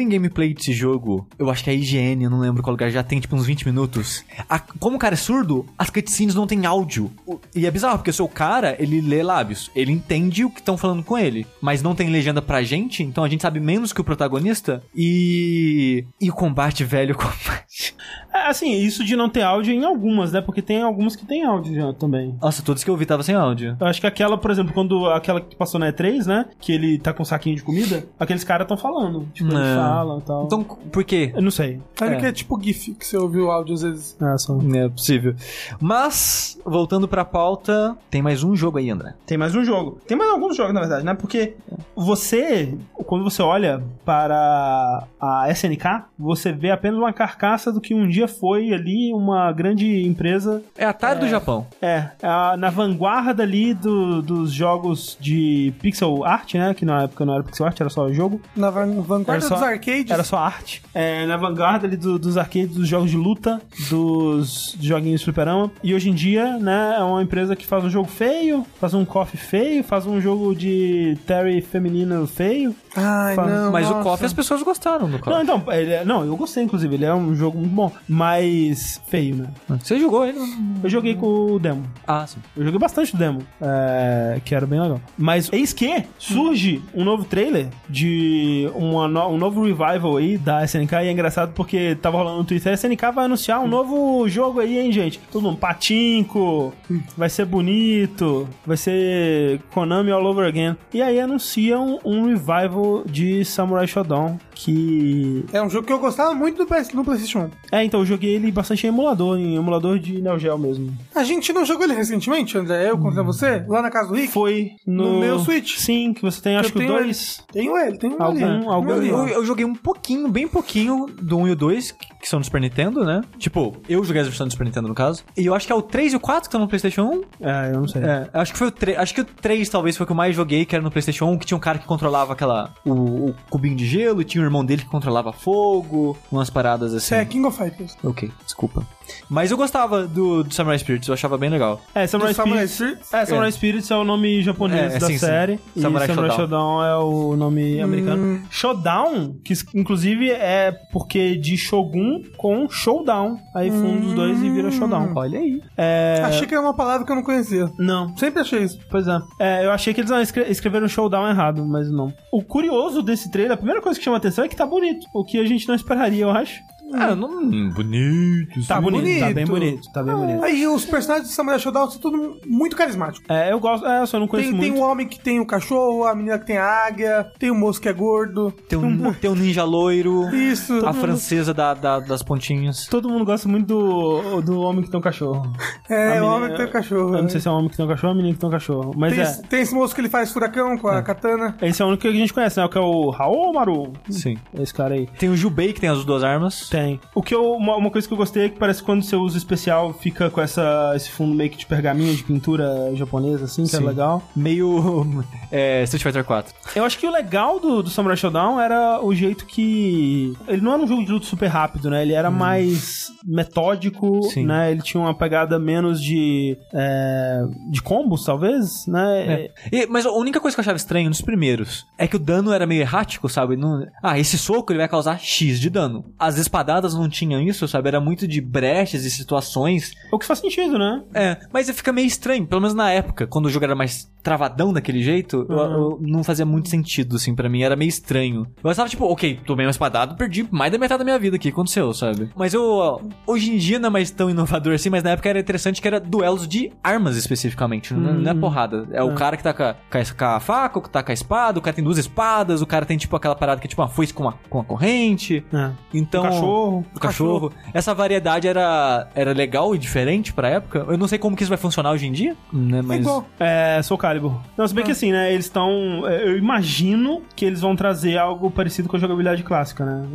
S3: procurem gameplay desse jogo. Eu acho que a IGN, eu não lembro qual lugar, já tem tipo uns 20 minutos. A- como o cara é surdo, as cutscenes não tem áudio. E é bizarro, porque o seu cara, ele lê lábios. Ele entende o que estão falando com ele. Mas não tem legenda pra gente, então a gente sabe menos que o protagonista. E. E o combate, velho, o combate.
S1: É, assim, isso de não ter áudio em algumas, né? Porque tem algumas que tem áudio já também.
S3: Nossa, todos que eu vi tava sem áudio.
S1: Eu acho que aquela, por exemplo, quando aquela que passou na E3, né? Que ele tá com um saquinho de comida, aqueles caras tão falando. Tipo, eles
S3: É.
S1: falam e tal.
S3: Então, por quê?
S1: Eu não sei.
S2: Olha
S3: É.
S2: que é tipo GIF, que você ouviu o áudio às vezes.
S1: É, só.
S3: É possível. Mas, voltando pra pauta, tem mais um jogo aí, André.
S1: Tem mais um jogo. Tem mais alguns jogos, na verdade, né? Porque você, quando você olha para a SNK, você vê apenas uma carcaça do que um dia foi ali uma grande empresa
S3: É a Atari do Japão.
S1: é, a- na vanguarda ali do- dos jogos de pixel art, né? Que na época não era pixel art, era só jogo.
S2: Na van- vanguarda
S1: só-
S2: dos arcades.
S1: Era só arte. É, na vanguarda ali do- dos arcades, dos jogos de luta, dos joguinhos de fliperama. E hoje em dia, né, é uma empresa que faz um jogo feio, faz um coffee feio, faz um jogo de Terry feminino feio.
S2: Ai,
S1: Fa-
S2: não.
S3: Mas o
S2: nossa.
S3: KOF as pessoas gostaram do
S1: Não,
S3: KOF.
S1: então, ele é- não, eu gostei, inclusive. Ele é um jogo muito bom, mas feio, né?
S3: Você jogou ele?
S1: Eu joguei com o demo.
S3: Ah, sim.
S1: Eu joguei bastante o demo, é, que era bem legal. Mas eis que surge um novo trailer de uma no- um novo revival aí da SNK. E é engraçado porque tava rolando no Twitter. A SNK vai anunciar um novo jogo aí, hein, gente? Todo mundo, patinco, vai ser bonito, vai ser Konami all over again. E aí anunciam um revival de Samurai Shodown. Que.
S2: É um jogo que eu gostava muito do PS, no PlayStation 1.
S1: É, então eu joguei ele bastante em emulador, em emulador de Neo Geo mesmo.
S2: A gente não jogou ele recentemente, André? Eu contra você? Lá na casa do Rick?
S1: Foi no,
S2: No meu Switch.
S1: Sim, que você tem acho
S2: Eu
S1: que
S2: tenho
S1: dois.
S2: Tenho ele, tenho um
S1: Algum-
S2: ali.
S1: algum-
S3: Eu, eu joguei um pouquinho, bem pouquinho do 1 e o 2, que são do Super Nintendo, né? Tipo, eu joguei as versões do Super Nintendo, no caso. E eu acho que é o 3 e o 4 que estão no PlayStation 1.
S1: É, eu não sei.
S3: É, acho que foi o 3. Acho que o 3 talvez foi o que eu mais joguei, que era no PlayStation 1, que tinha um cara que controlava aquela. O, o cubinho de gelo, e tinha o irmão dele que controlava fogo, umas paradas assim.
S2: É King of Fighters.
S3: Ok, desculpa. Mas eu gostava do, do Samurai Spirits, eu achava bem legal.
S1: É, Samurai
S2: Samurai
S1: Spirits.
S2: Spirits?
S1: É, Samurai
S3: É.
S1: Spirits é o nome japonês
S3: É,
S1: da
S3: sim, sim.
S1: série. E
S3: Samurai
S1: Samurai,
S3: Shodown.
S1: Shodown é o nome
S2: Hum.
S1: americano. Showdown, que inclusive é porque de Shogun com Showdown. Aí funda os dois e vira Showdown.
S3: Olha aí.
S1: É.
S2: Achei que era uma palavra que eu não conhecia.
S1: Não.
S2: Sempre achei isso.
S1: Pois é. É, eu achei que eles escre- escreveram showdown errado, mas não. O curioso desse trailer, a primeira coisa que chama atenção é que tá bonito. O que a gente não esperaria, eu acho.
S3: Ah, não. Bonito.
S1: Tá bonito, tá
S2: bonito.
S1: bem bonito, tá bem bonito.
S2: Aí os personagens de Samurai Shodown são tudo muito carismáticos.
S1: É, eu gosto, é, eu só não conheço
S2: Tem, tem
S1: muito.
S2: o homem que tem o cachorro, a menina que tem a águia, tem o moço que é gordo.
S3: Tem um, tem um ninja loiro.
S2: Isso.
S3: A francesa da, da- das pontinhas.
S1: Todo mundo gosta muito do, do homem que tem um cachorro.
S2: É,
S1: A
S2: o
S1: menina-
S2: homem que tem o cachorro.
S1: Eu não sei se é um homem que tem um cachorro ou uma menina que tem um cachorro. Mas
S2: tem,
S1: é.
S2: esse, tem esse moço que ele faz furacão com a katana.
S1: Esse é o único que a gente conhece, né? O que é o Haomaru.
S3: Sim.
S1: Esse cara aí.
S3: Tem o Jubei, que tem as duas armas.
S1: Tem. O que eu, uma, uma coisa que eu gostei é que parece que quando você usa especial fica com essa, esse fundo meio que de pergaminho de pintura japonesa, assim, que é
S3: Sim.
S1: legal.
S3: Meio. É, Street Fighter 4.
S1: Eu acho que o legal do, do Samurai Shodown era o jeito que. Ele não era um jogo de luta super rápido, né? Ele era mais metódico,
S3: Sim.
S1: né? Ele tinha uma pegada menos de. é, de combos, talvez, né?
S3: É. E- mas a única coisa que eu achava estranho nos primeiros é que o dano era meio errático, sabe? Não- ah, esse soco ele vai causar X de dano. As espadadas não tinham isso, sabe? Era muito de brechas e situações.
S1: O que faz sentido, né?
S3: É, mas fica meio estranho, pelo menos na época, quando o jogo era mais travadão daquele jeito, eu, eu- não fazia muito sentido, assim, pra mim, era meio estranho. Eu estava tipo, ok, tomei uma espadada, perdi mais da metade da minha vida aqui, aconteceu, sabe? Mas eu, hoje em dia não é mais tão inovador assim, mas na época era interessante que era duelos de armas especificamente, não, é- não é porrada. É o cara que tá com a, com a- a faca, o que tá com a espada, o cara tem duas espadas, o cara tem tipo aquela parada que é tipo uma foice com uma, com uma corrente.
S1: É.
S3: Então,
S1: O cachorro.
S3: o cachorro. Essa variedade era, era legal e diferente pra época. Eu não sei como que isso vai funcionar hoje em dia, né?
S2: É
S3: Mas.
S2: igual.
S1: É, Soul Calibur. Não, se bem que assim, né? Eles estão. Eu imagino que eles vão trazer algo parecido com a jogabilidade clássica, né?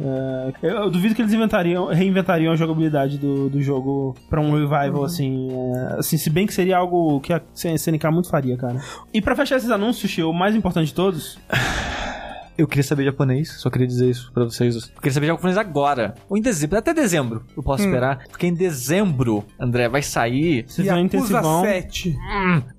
S1: É, eu, eu duvido que eles inventariam, reinventariam a jogabilidade do, do jogo pra um revival, assim. é, assim, se bem que seria algo que a SNK muito faria, cara. E pra fechar esses anúncios, o mais importante de todos.
S3: Eu queria saber japonês, só queria dizer isso pra vocês. Eu queria saber japonês agora. Ou em dezembro, até dezembro. Eu posso esperar. Porque em dezembro, André, vai sair.
S1: Vocês vão
S2: Yakuza
S1: intensivão.
S2: 7.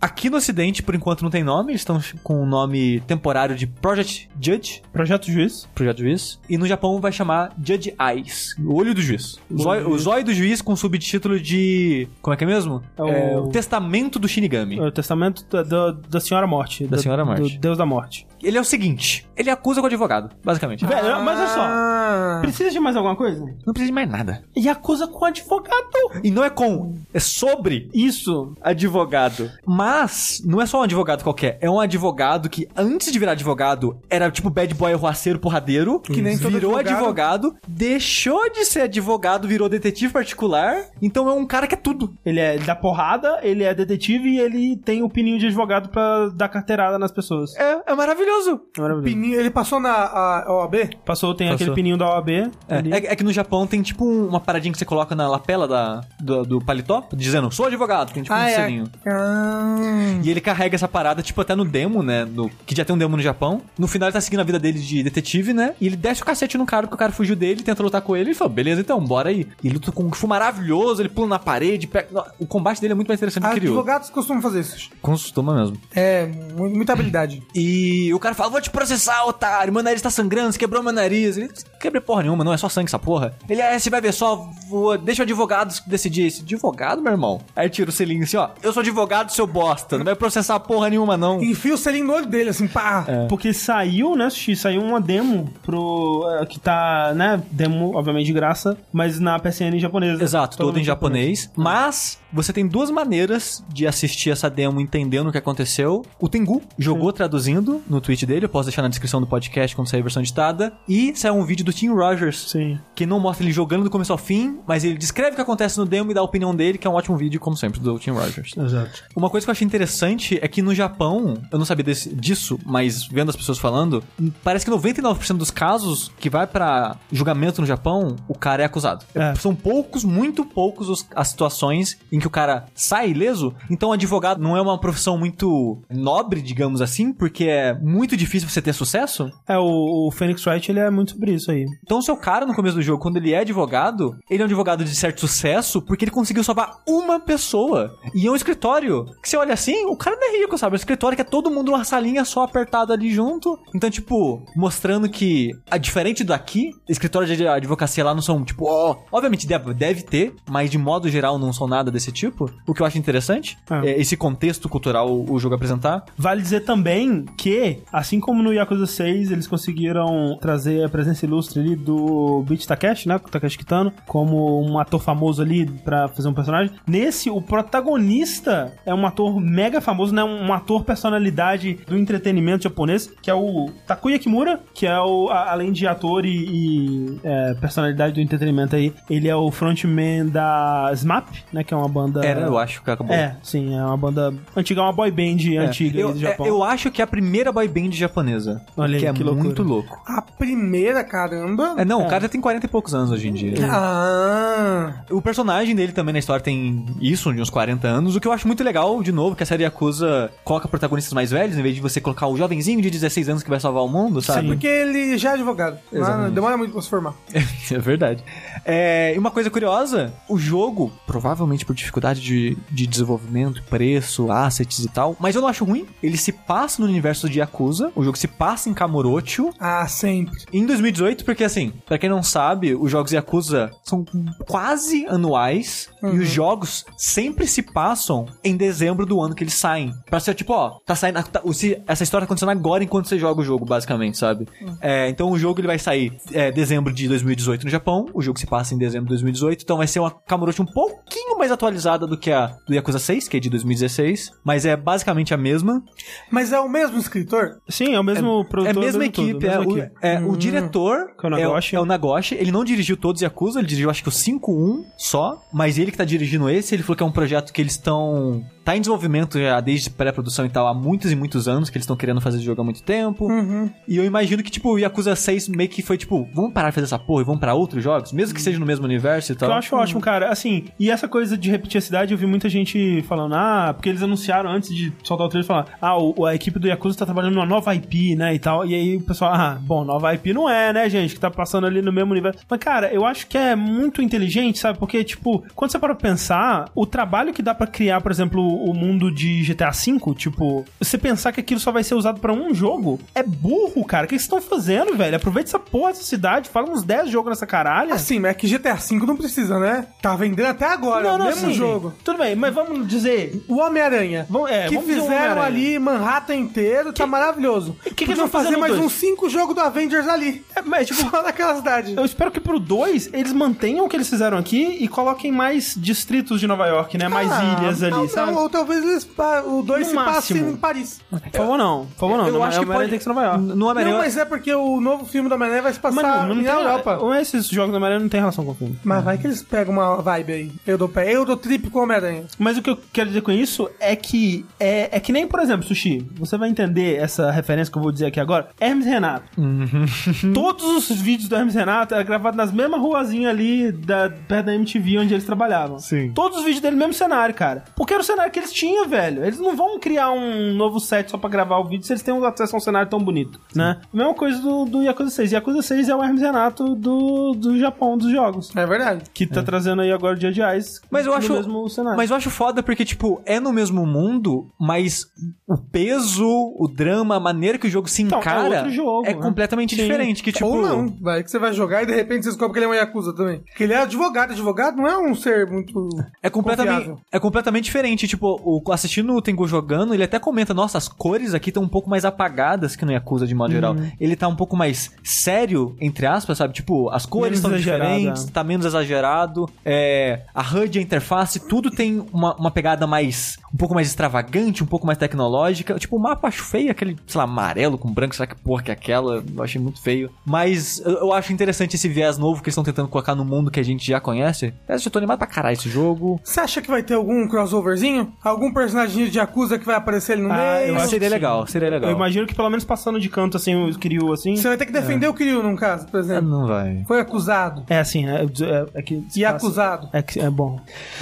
S3: Aqui no ocidente, por enquanto, não tem nome. Eles estão com o nome temporário de Project Judge.
S1: Projeto Juiz.
S3: Projeto Juiz. E no Japão vai chamar Judge Eyes. O olho do juiz. O zóio,
S1: do
S3: o
S1: juiz.
S3: zóio do juiz com subtítulo de. Como é que é mesmo?
S1: É o-
S3: É, o Testamento do Shinigami.
S1: O testamento da, da, da Senhora Morte.
S3: Da
S1: do-
S3: Senhora Morte.
S1: Do Deus da Morte.
S3: Ele é o seguinte: ele acusa com o advogado, basicamente.
S1: Velho, mas olha só.
S2: Ah.
S1: Precisa de mais alguma coisa?
S3: Não precisa de mais nada.
S1: E acusa com advogado.
S3: E não é com, é sobre
S1: Isso.
S3: advogado. Mas não é só um advogado qualquer, é um advogado que antes de virar advogado era tipo bad boy arruaceiro porradeiro, que
S2: nem todo
S3: virou
S2: advogado.
S3: advogado, deixou de ser advogado, virou detetive particular. Então é um cara que é tudo.
S1: Ele é dá porrada, ele é detetive e ele tem o pininho de advogado pra dar carteirada nas pessoas.
S3: É, é maravilhoso. Maravilhoso.
S1: Maravilhoso.
S2: Pininho, ele passou na OAB?
S1: Passou, tem
S3: Passou.
S1: aquele pininho da OAB.
S3: É, é- é que no Japão tem tipo um- uma paradinha que você coloca na lapela da, do, do paletó, dizendo, sou advogado, tem tipo um
S2: Ah, é.
S3: selinho.
S2: Ah,
S3: E ele carrega essa parada, tipo, até no demo, né? No, que já tem um demo no Japão. No final ele tá seguindo a vida dele de detetive, né? E ele desce o cacete no cara, porque o cara fugiu dele, tenta lutar com ele e fala, beleza, então, bora aí. E ele luta com um Kung Fu maravilhoso, ele pula na parede, pega... O combate dele é muito mais interessante do que criou.
S2: advogados costumam fazer isso.
S3: Costuma mesmo.
S2: É, mu- muita habilidade.
S3: E o cara fala, vou te processar, otário, meu nariz tá sangrando, você quebrou meu nariz. Ele, quebrei porra nenhuma, não é só sangue essa porra. Ele, é, você vai ver só, vou, deixa o advogado decidir isso. Advogado, meu irmão? Aí tira o selinho assim, ó, eu sou advogado, seu bosta, não vai processar porra nenhuma, não.
S2: Enfia o selinho no olho dele, assim, pá.
S1: Porque saiu, né, Sushi? Saiu uma demo pro. eh, que tá, né? Demo, obviamente, de graça, mas na PSN japonesa.
S3: Exato, todo em
S1: Totalmente
S3: japonês. Mas você tem duas maneiras de assistir essa demo entendendo o que aconteceu. O Tengu jogou traduzindo no tweet dele, eu posso deixar na descrição do podcast quando sair a versão editada. E saiu um vídeo do Tim Rogers.
S1: Sim.
S3: Que não mostra ele jogando do começo ao fim, mas ele descreve o que acontece no demo e dá a opinião dele, que é um ótimo vídeo, como sempre, do Tim Rogers.
S1: Exato.
S3: Uma coisa que eu achei interessante é que no Japão, eu não sabia desse- disso, mas vendo as pessoas falando, parece que 99% dos casos que vai pra julgamento no Japão, o cara é acusado.
S1: É.
S3: São poucos, muito poucos os- as situações em que o cara sai ileso. Então, advogado não é uma profissão muito nobre, digamos assim, porque é muito difícil você ter sucesso.
S1: É, o, o Phoenix Wright, ele é muito sobre isso aí.
S3: Então, o seu cara no começo do jogo, quando ele é advogado, ele é um advogado de certo sucesso porque ele conseguiu salvar uma pessoa. E é um escritório que você olha assim, o cara não é rico, sabe? É um escritório que é todo mundo numa salinha só apertado ali junto. Então, tipo, mostrando que, a diferente daqui, escritórios de advocacia lá não são, tipo, ó, obviamente deve, deve ter, mas de modo geral não são nada desse tipo. O que eu acho interessante
S1: É.
S3: é esse contexto cultural o jogo apresentar.
S1: Vale dizer também que, assim como no Yakuza 6, eles conseguiram trazer a presença ilustre ali do Beat Takeshi, né? O Takeshi Kitano, como um ator famoso ali pra fazer um personagem. Nesse, o protagonista é um ator mega famoso, né? Um ator personalidade do entretenimento japonês, que é o Takuya Kimura, que é o, a- além de ator e, e, é, personalidade do entretenimento aí, ele é o frontman da SMAP, né? Que é uma banda...
S3: Era, eu acho que acabou.
S1: É, sim, é uma banda antiga, uma boy band
S3: É.
S1: antiga
S3: eu,
S1: do Japão.
S3: é, eu acho que é a primeira boy band japonesa.
S1: Olha aí,
S3: que é
S1: que loucura.
S3: muito louco.
S2: A primeira, caramba.
S3: É, não,
S1: É.
S3: o cara já tem 40 e poucos anos hoje em dia.
S2: Ah,
S3: O personagem dele também na história tem isso, de uns 40 anos. O que eu acho muito legal, de novo, que a série Yakuza coloca protagonistas mais velhos, em vez de você colocar o jovenzinho de 16 anos que vai salvar o mundo, sabe?
S2: porque ele já é advogado.
S3: Exatamente.
S2: demora muito pra se formar.
S3: é verdade. É, e uma coisa curiosa, o jogo, provavelmente por dificuldade de, de desenvolvimento, preço, assets e tal, mas eu não acho ruim. Ele se passa no universo de Yakuza, o jogo se passa em Kamurocho,
S2: Ah, sempre.
S3: em 2018, porque assim, pra quem não sabe, os jogos Yakuza são quase anuais e os jogos sempre se passam em dezembro do ano que eles saem. Pra ser tipo, ó, tá saindo. tá- se- essa história tá acontecendo agora enquanto você joga o jogo, basicamente, sabe? É, então o jogo ele vai sair é, dezembro de 2018 no Japão, o jogo se passa em dezembro de 2018, então vai ser uma Kamurocho um pouquinho mais atualizada do que a do Yakuza 6, que é de 2016, mas é basicamente a mesma.
S2: Mas é o mesmo escritor?
S1: Sim, é o mesmo
S3: É
S1: produtor.
S3: a mesma
S1: mesmo tudo,
S3: equipe, é,
S1: mesma
S3: o,
S1: equipe.
S3: é, o diretor
S1: Que é o
S3: é,
S1: Nagoshi.
S3: é o Nagoshi. Ele não dirigiu todos os Yakuza, ele dirigiu acho que o 5-1 só, mas ele que tá dirigindo esse, ele falou que é um projeto que eles estão... Tá em desenvolvimento já desde pré-produção e tal há muitos e muitos anos, que eles estão querendo fazer esse jogo há muito tempo.
S2: Uhum.
S3: E eu imagino que, tipo, o Yakuza 6 meio que foi, tipo, vamos parar de fazer essa porra e vamos pra outros jogos, mesmo que seja no mesmo universo e tal.
S1: eu acho ótimo, cara. Assim, e essa coisa de repetir a cidade, eu vi muita gente falando, ah, porque eles anunciaram antes de soltar o trailer, falar, ah, o- a equipe do Yakuza tá trabalhando numa nova IP, né, e tal. E aí o pessoal, ah, bom, nova IP não é, né, gente, que tá passando ali no mesmo universo. Mas, cara, eu acho que é muito inteligente, sabe? Porque, tipo, quando você para pensar, o trabalho que dá pra criar, por exemplo, o mundo de GTA V, tipo, você pensar que aquilo só vai ser usado pra um jogo, é burro, cara. O que vocês estão fazendo, velho? Aproveita essa porra dessa cidade, fala uns 10 jogos nessa caralha.
S2: Assim, mas é que GTA V não precisa, né? Tá vendendo até agora, o mesmo
S1: sim.
S2: jogo.
S1: Tudo bem, mas vamos dizer.
S2: O Homem-Aranha.
S1: É,
S2: que
S1: o
S2: fizeram ali Manhattan inteiro, tá maravilhoso.
S1: que
S2: Podiam
S1: eles vão fazer
S2: mais
S1: dois?
S2: uns cinco jogos do Avengers ali.
S1: É, mas, tipo,
S2: Só naquela cidade.
S1: eu espero que pro 2 eles mantenham o que eles fizeram aqui e coloquem mais distritos de Nova York, né? Mais
S2: Ah,
S1: ilhas ali,
S2: não,
S1: sabe?
S2: não, ou talvez eles, o 2
S1: No
S2: se passe
S1: máximo.
S2: em Paris.
S1: Por favor, não. Por favor, não.
S3: Eu
S1: Não,
S3: acho que
S1: Homem-Aranha
S3: pode-
S1: tem que ser Nova York.
S3: No Homem-Aranha...
S2: Não, mas é porque o novo filme do Homem-Aranha vai se passar
S1: Mano, não
S2: na
S1: tem,
S2: Europa.
S1: Ou esses jogos do Homem-Aranha não tem relação com o filme.
S2: Mas vai que eles pegam uma vibe aí. Eu dou pé, eu dou trip com o Homem-Aranha.
S1: Mas o que eu quero dizer com isso é que é, é que nem, por exemplo, Sushi, você vai entender essa referência que eu vou dizer aqui agora. Hermes Renato. Todos os vídeos do Hermes Renato eram gravados nas mesmas ruazinhas ali da, perto da MTV onde eles trabalhavam.
S3: Sim.
S1: Todos os vídeos dele, mesmo cenário, cara. Porque era o cenário que eles tinham, velho. Eles não vão criar um novo set só pra gravar o vídeo se eles têm um acesso a um cenário tão bonito, né? Mesma coisa do, do Yakuza 6. Yakuza 6 é o Hermes Renato do, do Japão, dos jogos.
S2: É verdade.
S1: Que tá trazendo aí agora o Dia de Ice
S3: Mas eu acho.
S1: mesmo cenário.
S3: Mas eu acho foda porque, tipo, é no mesmo mundo, mas o peso, o drama, a maneira que o jogo se
S1: Então, é
S3: encara
S1: outro jogo,
S3: é
S1: né?
S3: completamente
S1: Sim.
S3: diferente. Que, tipo,
S2: Ou não, vai que você vai jogar e de repente você descobre que ele é um Yakuza também. Que ele é advogado. Advogado não é um ser muito.
S3: É completamente,
S2: Confiável.
S3: é completamente diferente. Tipo, o, assistindo o Tengu jogando, ele até comenta: Nossa, as cores aqui estão um pouco mais apagadas que no Yakuza de modo geral.
S1: Uhum.
S3: Ele tá um pouco mais sério, entre aspas, sabe? Tipo, as cores estão diferentes, tá menos exagerado. É, a HUD, a interface, tudo tem uma, uma pegada mais. um pouco mais extravagante, um pouco mais tecnológica. Tipo, o mapa acho feio, aquele, sei lá, amarelo com branco, será que porra que é aquela? Eu achei muito feio. Mas eu, eu acho interessante esse viés novo que eles estão tentando colocar no mundo que a gente já conhece. Eu já tô animado pra caralho esse jogo.
S2: Você acha que vai ter algum crossoverzinho? Algum personagem de Yakuza que vai aparecer ali no
S1: Ah,
S2: meio?
S1: eu
S3: Mas
S1: acho
S3: seria
S1: que
S3: legal, seria legal.
S1: Eu imagino que pelo menos passando de canto assim, o Kiryu assim.
S2: Você vai ter que defender o Kiryu num caso, por
S3: Ah,
S2: exemplo.
S3: Não vai.
S2: Foi acusado.
S1: É assim, é, é, é que.
S2: E acusado.
S1: É, que, é bom.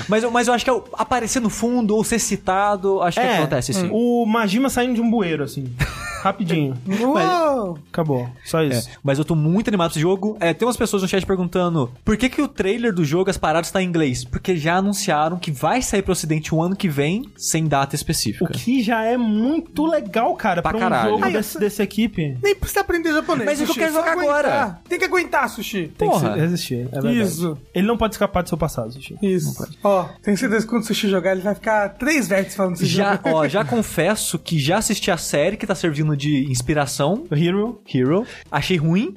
S3: Mas, eu- mas eu acho que é o- aparecer no fundo ou ser citado, acho que
S1: é,
S3: acontece sim.
S1: O Majima saindo de um bueiro, assim. Rapidinho.
S2: Uou!
S1: Acabou. Só
S3: É,
S1: isso.
S3: mas eu tô muito animado pra esse jogo. É, tem umas pessoas no chat perguntando por que, que o trailer do jogo, as paradas, tá em inglês? Porque já anunciaram que vai sair pro ocidente o ano que vem, sem data específica.
S1: O que já é muito legal, cara,
S3: Pra
S1: pra, um
S3: caralho.
S1: jogo
S2: Ai,
S1: dessa,
S2: eu-
S1: dessa equipe.
S2: Nem precisa aprender japonês.
S3: Mas que eu
S2: Sushi,
S3: quero jogar
S2: aguentar.
S3: agora.
S2: Tem que aguentar, Sushi.
S1: Tem
S3: Porra.
S1: que resistir. É.
S2: Isso.
S1: Ele não pode escapar do seu passado, Sushi.
S2: Isso. Ó, tenho certeza que quando o Sushi jogar, ele vai ficar três vértices falando desse
S3: Já,
S2: jogo.
S3: ó, já confesso que já assisti a série que tá servindo de inspiração.
S1: Hero.
S3: Hero. Achei ruim.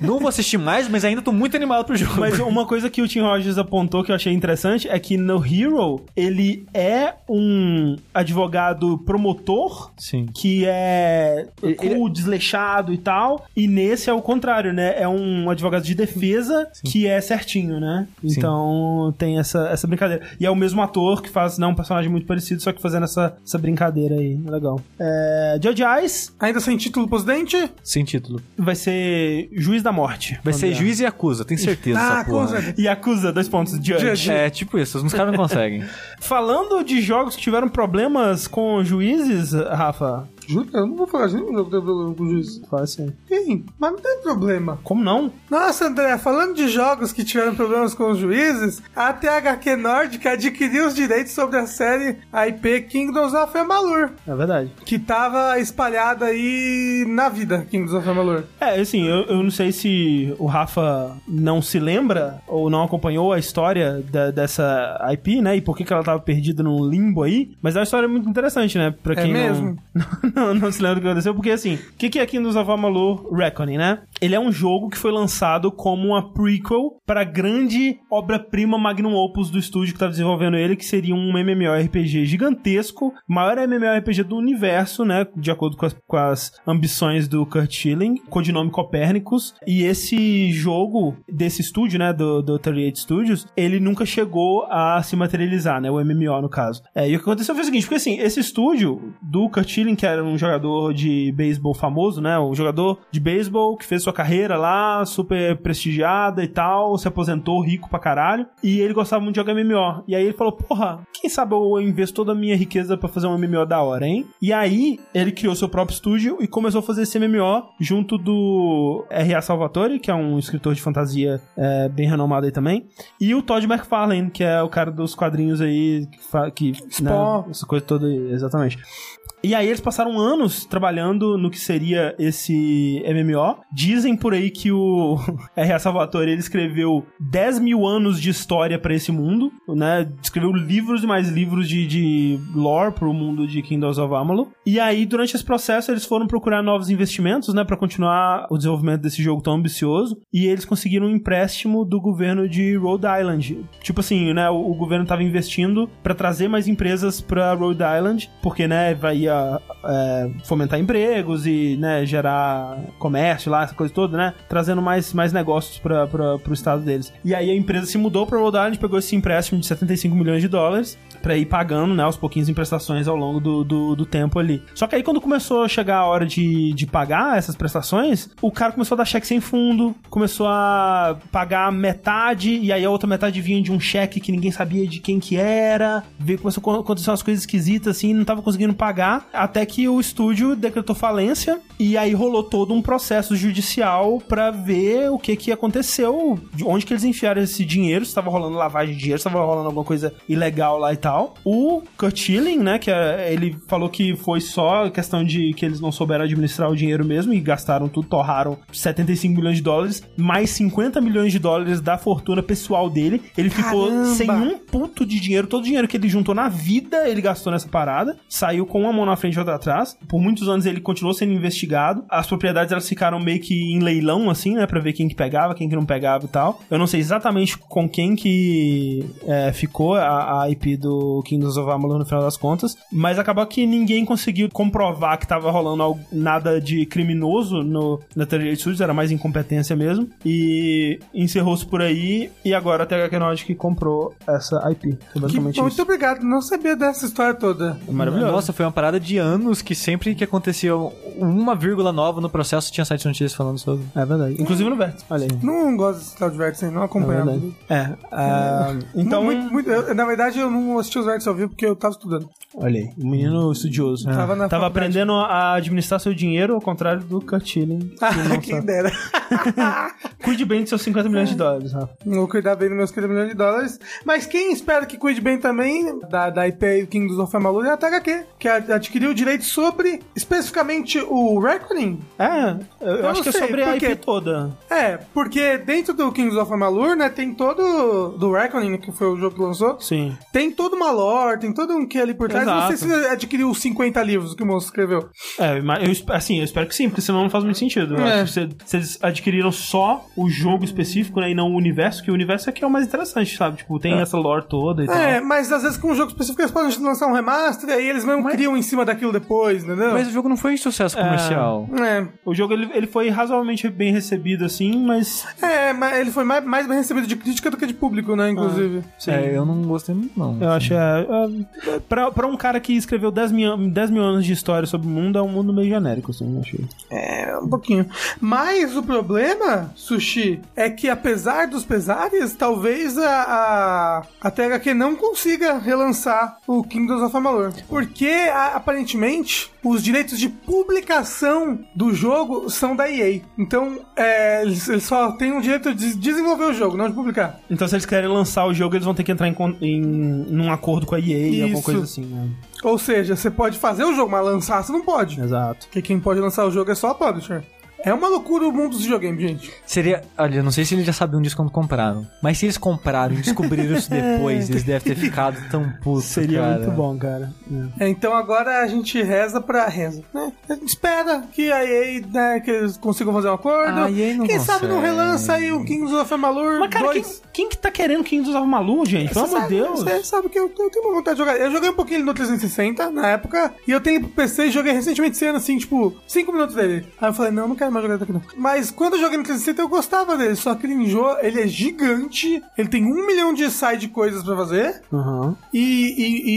S3: Não vou assistir mais, mas ainda tô muito animado pro jogo.
S1: Mas uma coisa que o Tim Rogers apontou que eu achei interessante é que no Hero ele é um advogado promotor
S3: Sim.
S1: que é
S3: Ele-
S1: cool, desleixado e tal. E nesse é o contrário, né? É um advogado de defesa que é certinho, né? Então tem essa, essa brincadeira. E é o mesmo ator que faz né, um personagem muito parecido, só que fazendo essa, essa brincadeira aí. Legal. É, Judge Eyes
S2: Ainda sem título pro Ocidente?
S3: Sem título.
S1: vai ser Juiz da Morte.
S3: Vai ser juiz e acusa, tenho certeza.
S2: Ah,
S3: essa
S2: com
S3: porra.
S2: certeza.
S1: E acusa, dois pontos, Judge.
S2: Judge.
S3: É, tipo isso, os caras não conseguem.
S1: Falando de jogos que tiveram problemas com juízes, Rafa.
S2: Juro, eu não vou falar nenhum jogo que teve problema com o juiz.
S1: Fala assim.
S2: Sim, mas não tem problema.
S1: Como não?
S2: Nossa, André, falando de jogos que tiveram problemas com os juízes, a THQ Nordic adquiriu os direitos sobre a série IP Kingdoms of Amalur,
S1: É verdade.
S2: que tava espalhada aí na vida, Kingdoms of Amalur.
S1: É, assim, eu, eu não sei se o Rafa não se lembra ou não acompanhou a história da- dessa IP, né? E por que, que ela tava perdida num limbo aí. Mas é uma história muito interessante, né? Pra
S2: É
S1: quem não-
S2: mesmo?
S1: Não, não, se lembra do que aconteceu. Porque, assim, o que, que é Kingdoms of Amalur Reckoning, né? Ele é um jogo que foi lançado como uma prequel pra grande obra-prima magnum opus do estúdio que tava desenvolvendo ele, que seria um MMORPG gigantesco, maior MMORPG do universo, né? De acordo com as, com as ambições do Kurt Schilling, codinome Copérnicos. E esse jogo desse estúdio, né? Do, do 38 Studios, ele nunca chegou a se materializar, né? O MMO, no caso. É, e o que aconteceu foi o seguinte, porque assim, esse estúdio do Kurt Schilling, que era um jogador de beisebol famoso, né? Um jogador de beisebol que fez sua carreira lá, super prestigiada e tal, se aposentou rico pra caralho, e ele gostava muito de jogar MMO. E aí ele falou, porra, quem sabe eu investo toda a minha riqueza pra fazer um MMO da hora, hein? E aí ele criou seu próprio estúdio e começou a fazer esse MMO junto do R.A. Salvatore, que é um escritor de fantasia é, bem renomado aí também, e o Todd McFarlane, que é o cara dos quadrinhos aí, que, que né, essa coisa toda aí, exatamente. E aí eles passaram anos trabalhando no que seria esse MMO. Dizem por aí que o R.A. Salvatore ele escreveu 10 mil anos de história pra esse mundo, né? Escreveu livros e mais livros de, de lore pro mundo de Kingdoms of Amalur. E aí, durante esse processo, eles foram procurar novos investimentos, né? Pra continuar o desenvolvimento desse jogo tão ambicioso. E eles conseguiram um empréstimo do governo de Rhode Island. Tipo assim, né? O, o governo tava investindo pra trazer mais empresas pra Rhode Island, porque, né? Vai ia, é, fomentar empregos e, né? Gerar comércio lá, essa coisa toda, né? Trazendo mais, mais negócios pra, pro estado deles. E aí a empresa se mudou pra Rhode Island, pegou esse empréstimo de 75 milhões de dólares pra ir pagando, né? Aos pouquinhos em prestações ao longo do, do, do tempo ali. Só que aí quando começou a chegar a hora de, de pagar essas prestações, o cara começou a dar cheque sem fundo, começou a pagar metade, e aí a outra metade vinha de um cheque que ninguém sabia de quem que era. Veio, começou a acontecer umas coisas esquisitas assim, não tava conseguindo pagar, até que o estúdio decretou falência, e aí rolou todo um processo judicial pra ver o que que aconteceu, de onde que eles enfiaram esse dinheiro, se tava rolando lavagem de dinheiro, se tava rolando alguma coisa ilegal lá e tal. O Kurt Schilling, né, que é- ele falou que foi só questão de que eles não souberam administrar o dinheiro mesmo e gastaram tudo, torraram 75 milhões de dólares, mais 50 milhões de dólares da fortuna pessoal dele. Ele ficou
S2: Caramba!
S1: sem um puto de dinheiro, todo o dinheiro que ele juntou na vida, ele gastou nessa parada, saiu com uma mão na frente e outra atrás. Por muitos anos ele continuou sendo investigado. As propriedades elas ficaram meio que em leilão assim, né, Pra ver quem que pegava, quem que não pegava e tal. Eu não sei exatamente com quem que é, ficou a, a IP do Kingdoms of Amalur no final das contas, mas acabou que ninguém conseguiu comprovar que tava rolando algo- nada de criminoso no, na Teoria Studios, era mais incompetência mesmo, e encerrou-se por aí, e agora a THQ Nordic comprou essa IP. Foi
S2: Que,
S1: basicamente
S2: muito
S1: isso.
S2: obrigado, não sabia dessa história toda.
S1: É maravilhoso.
S3: Nossa, foi uma parada de anos que sempre que acontecia uma vírgula nova no processo tinha site de notícias falando sobre.
S1: É verdade. Inclusive no Vértice. Olha aí.
S2: Não gosto desse tal de vértice, não
S1: É
S2: acompanhava.
S1: verdade. É. ah, então,
S2: Muito- muito- eu- na verdade, eu não assisti os vértices ao vivo porque eu tava estudando.
S1: olha aí. Um menino estudioso.
S2: Tava na
S1: Tava
S2: faculdade.
S1: aprendendo a administrar seu dinheiro, ao contrário do Kurt Schilling, que não
S2: Quem
S1: sabe.
S2: dera.
S1: Cuide bem dos seus 50 milhões de dólares, Rafa.
S2: Vou cuidar bem dos meus 50 milhões de dólares. Mas quem espera que cuide bem também da, da IP Kingdoms of Amalur é a THQ, que a- adquiriu o direito sobre, especificamente, o Reckoning.
S1: É, eu, eu acho que é
S2: sei,
S1: sobre a
S2: por quê?
S1: IP toda.
S2: É, porque dentro do Kingdoms of Amalur, né, tem todo... Do Reckoning, que foi o jogo que lançou,
S1: Sim.
S2: tem toda uma lore, tem todo um que ali por trás. Não sei
S1: Exato.
S2: se você adquiriu os 50 livros que o moço escreveu.
S1: É, mas eu, assim, eu espero que sim, porque senão não faz muito sentido.
S2: É.
S1: eles adquiriram só o jogo específico, né, e não o universo, que o universo é que é o mais interessante, sabe? Tipo, tem essa lore toda e
S2: É,
S1: tal.
S2: mas às vezes com um jogo específico eles podem lançar um remaster e aí eles mesmo criam em cima daquilo depois, entendeu?
S3: Mas o jogo não foi um sucesso comercial.
S2: É,
S1: O jogo, ele, ele foi razoavelmente bem recebido, assim, mas...
S2: é, mas ele foi mais, mais bem recebido de crítica do que de público, né, inclusive.
S1: Sim.
S3: É, eu não gostei muito, não.
S1: Eu acho, é, é, pra, pra um cara que escreveu 10 mil, 10 mil anos de história sobre o mundo, é um mundo meio genérico, assim, eu achei.
S2: É, um pouquinho. Mas o problema, Sushi, é que apesar dos pesares, talvez a, a, a THQ não consiga relançar o Kingdoms of Amalur. Porque, a- aparentemente, os direitos de publicação do jogo são da EA. Então, é, eles, eles só têm o direito de desenvolver o jogo, não de publicar.
S1: Então, se eles querem lançar o jogo, eles vão ter que entrar em, em num acordo com a EA, alguma
S2: Isso.
S1: coisa assim, né?
S2: Ou seja, você pode fazer o jogo, mas lançar você não pode.
S1: Exato.
S2: Porque quem pode lançar o jogo é só a publisher. É uma loucura o mundo dos videogames, gente.
S3: Seria. Olha, eu não sei se eles já sabiam disso quando compraram. Mas se eles compraram e descobriram isso depois, eles devem ter ficado tão putos.
S1: Seria
S3: cara.
S1: muito bom, cara. É.
S2: É, então agora a gente reza pra reza, né? A gente espera que a EA, né, que eles consigam fazer um acordo.
S3: A EA não
S2: quem sabe não
S3: consegue.
S2: relança aí o Kings of Amalur
S1: Mas, cara, quem,
S2: 2.
S1: quem que tá querendo Kingdoms of Amalur, gente? Pelo amor de Deus.
S2: Você sabe que eu, eu tenho uma vontade de jogar. Eu joguei um pouquinho ele no 360 na época, e eu tenho ele pro PC e joguei recentemente esse ano, assim, tipo, 5 minutos dele. Aí eu falei, não, não quero mais daqui não. Mas quando eu joguei no 360 eu gostava dele, só que ele enjoa, ele é gigante, ele tem um milhão de side coisas pra fazer,
S1: Aham.
S2: e,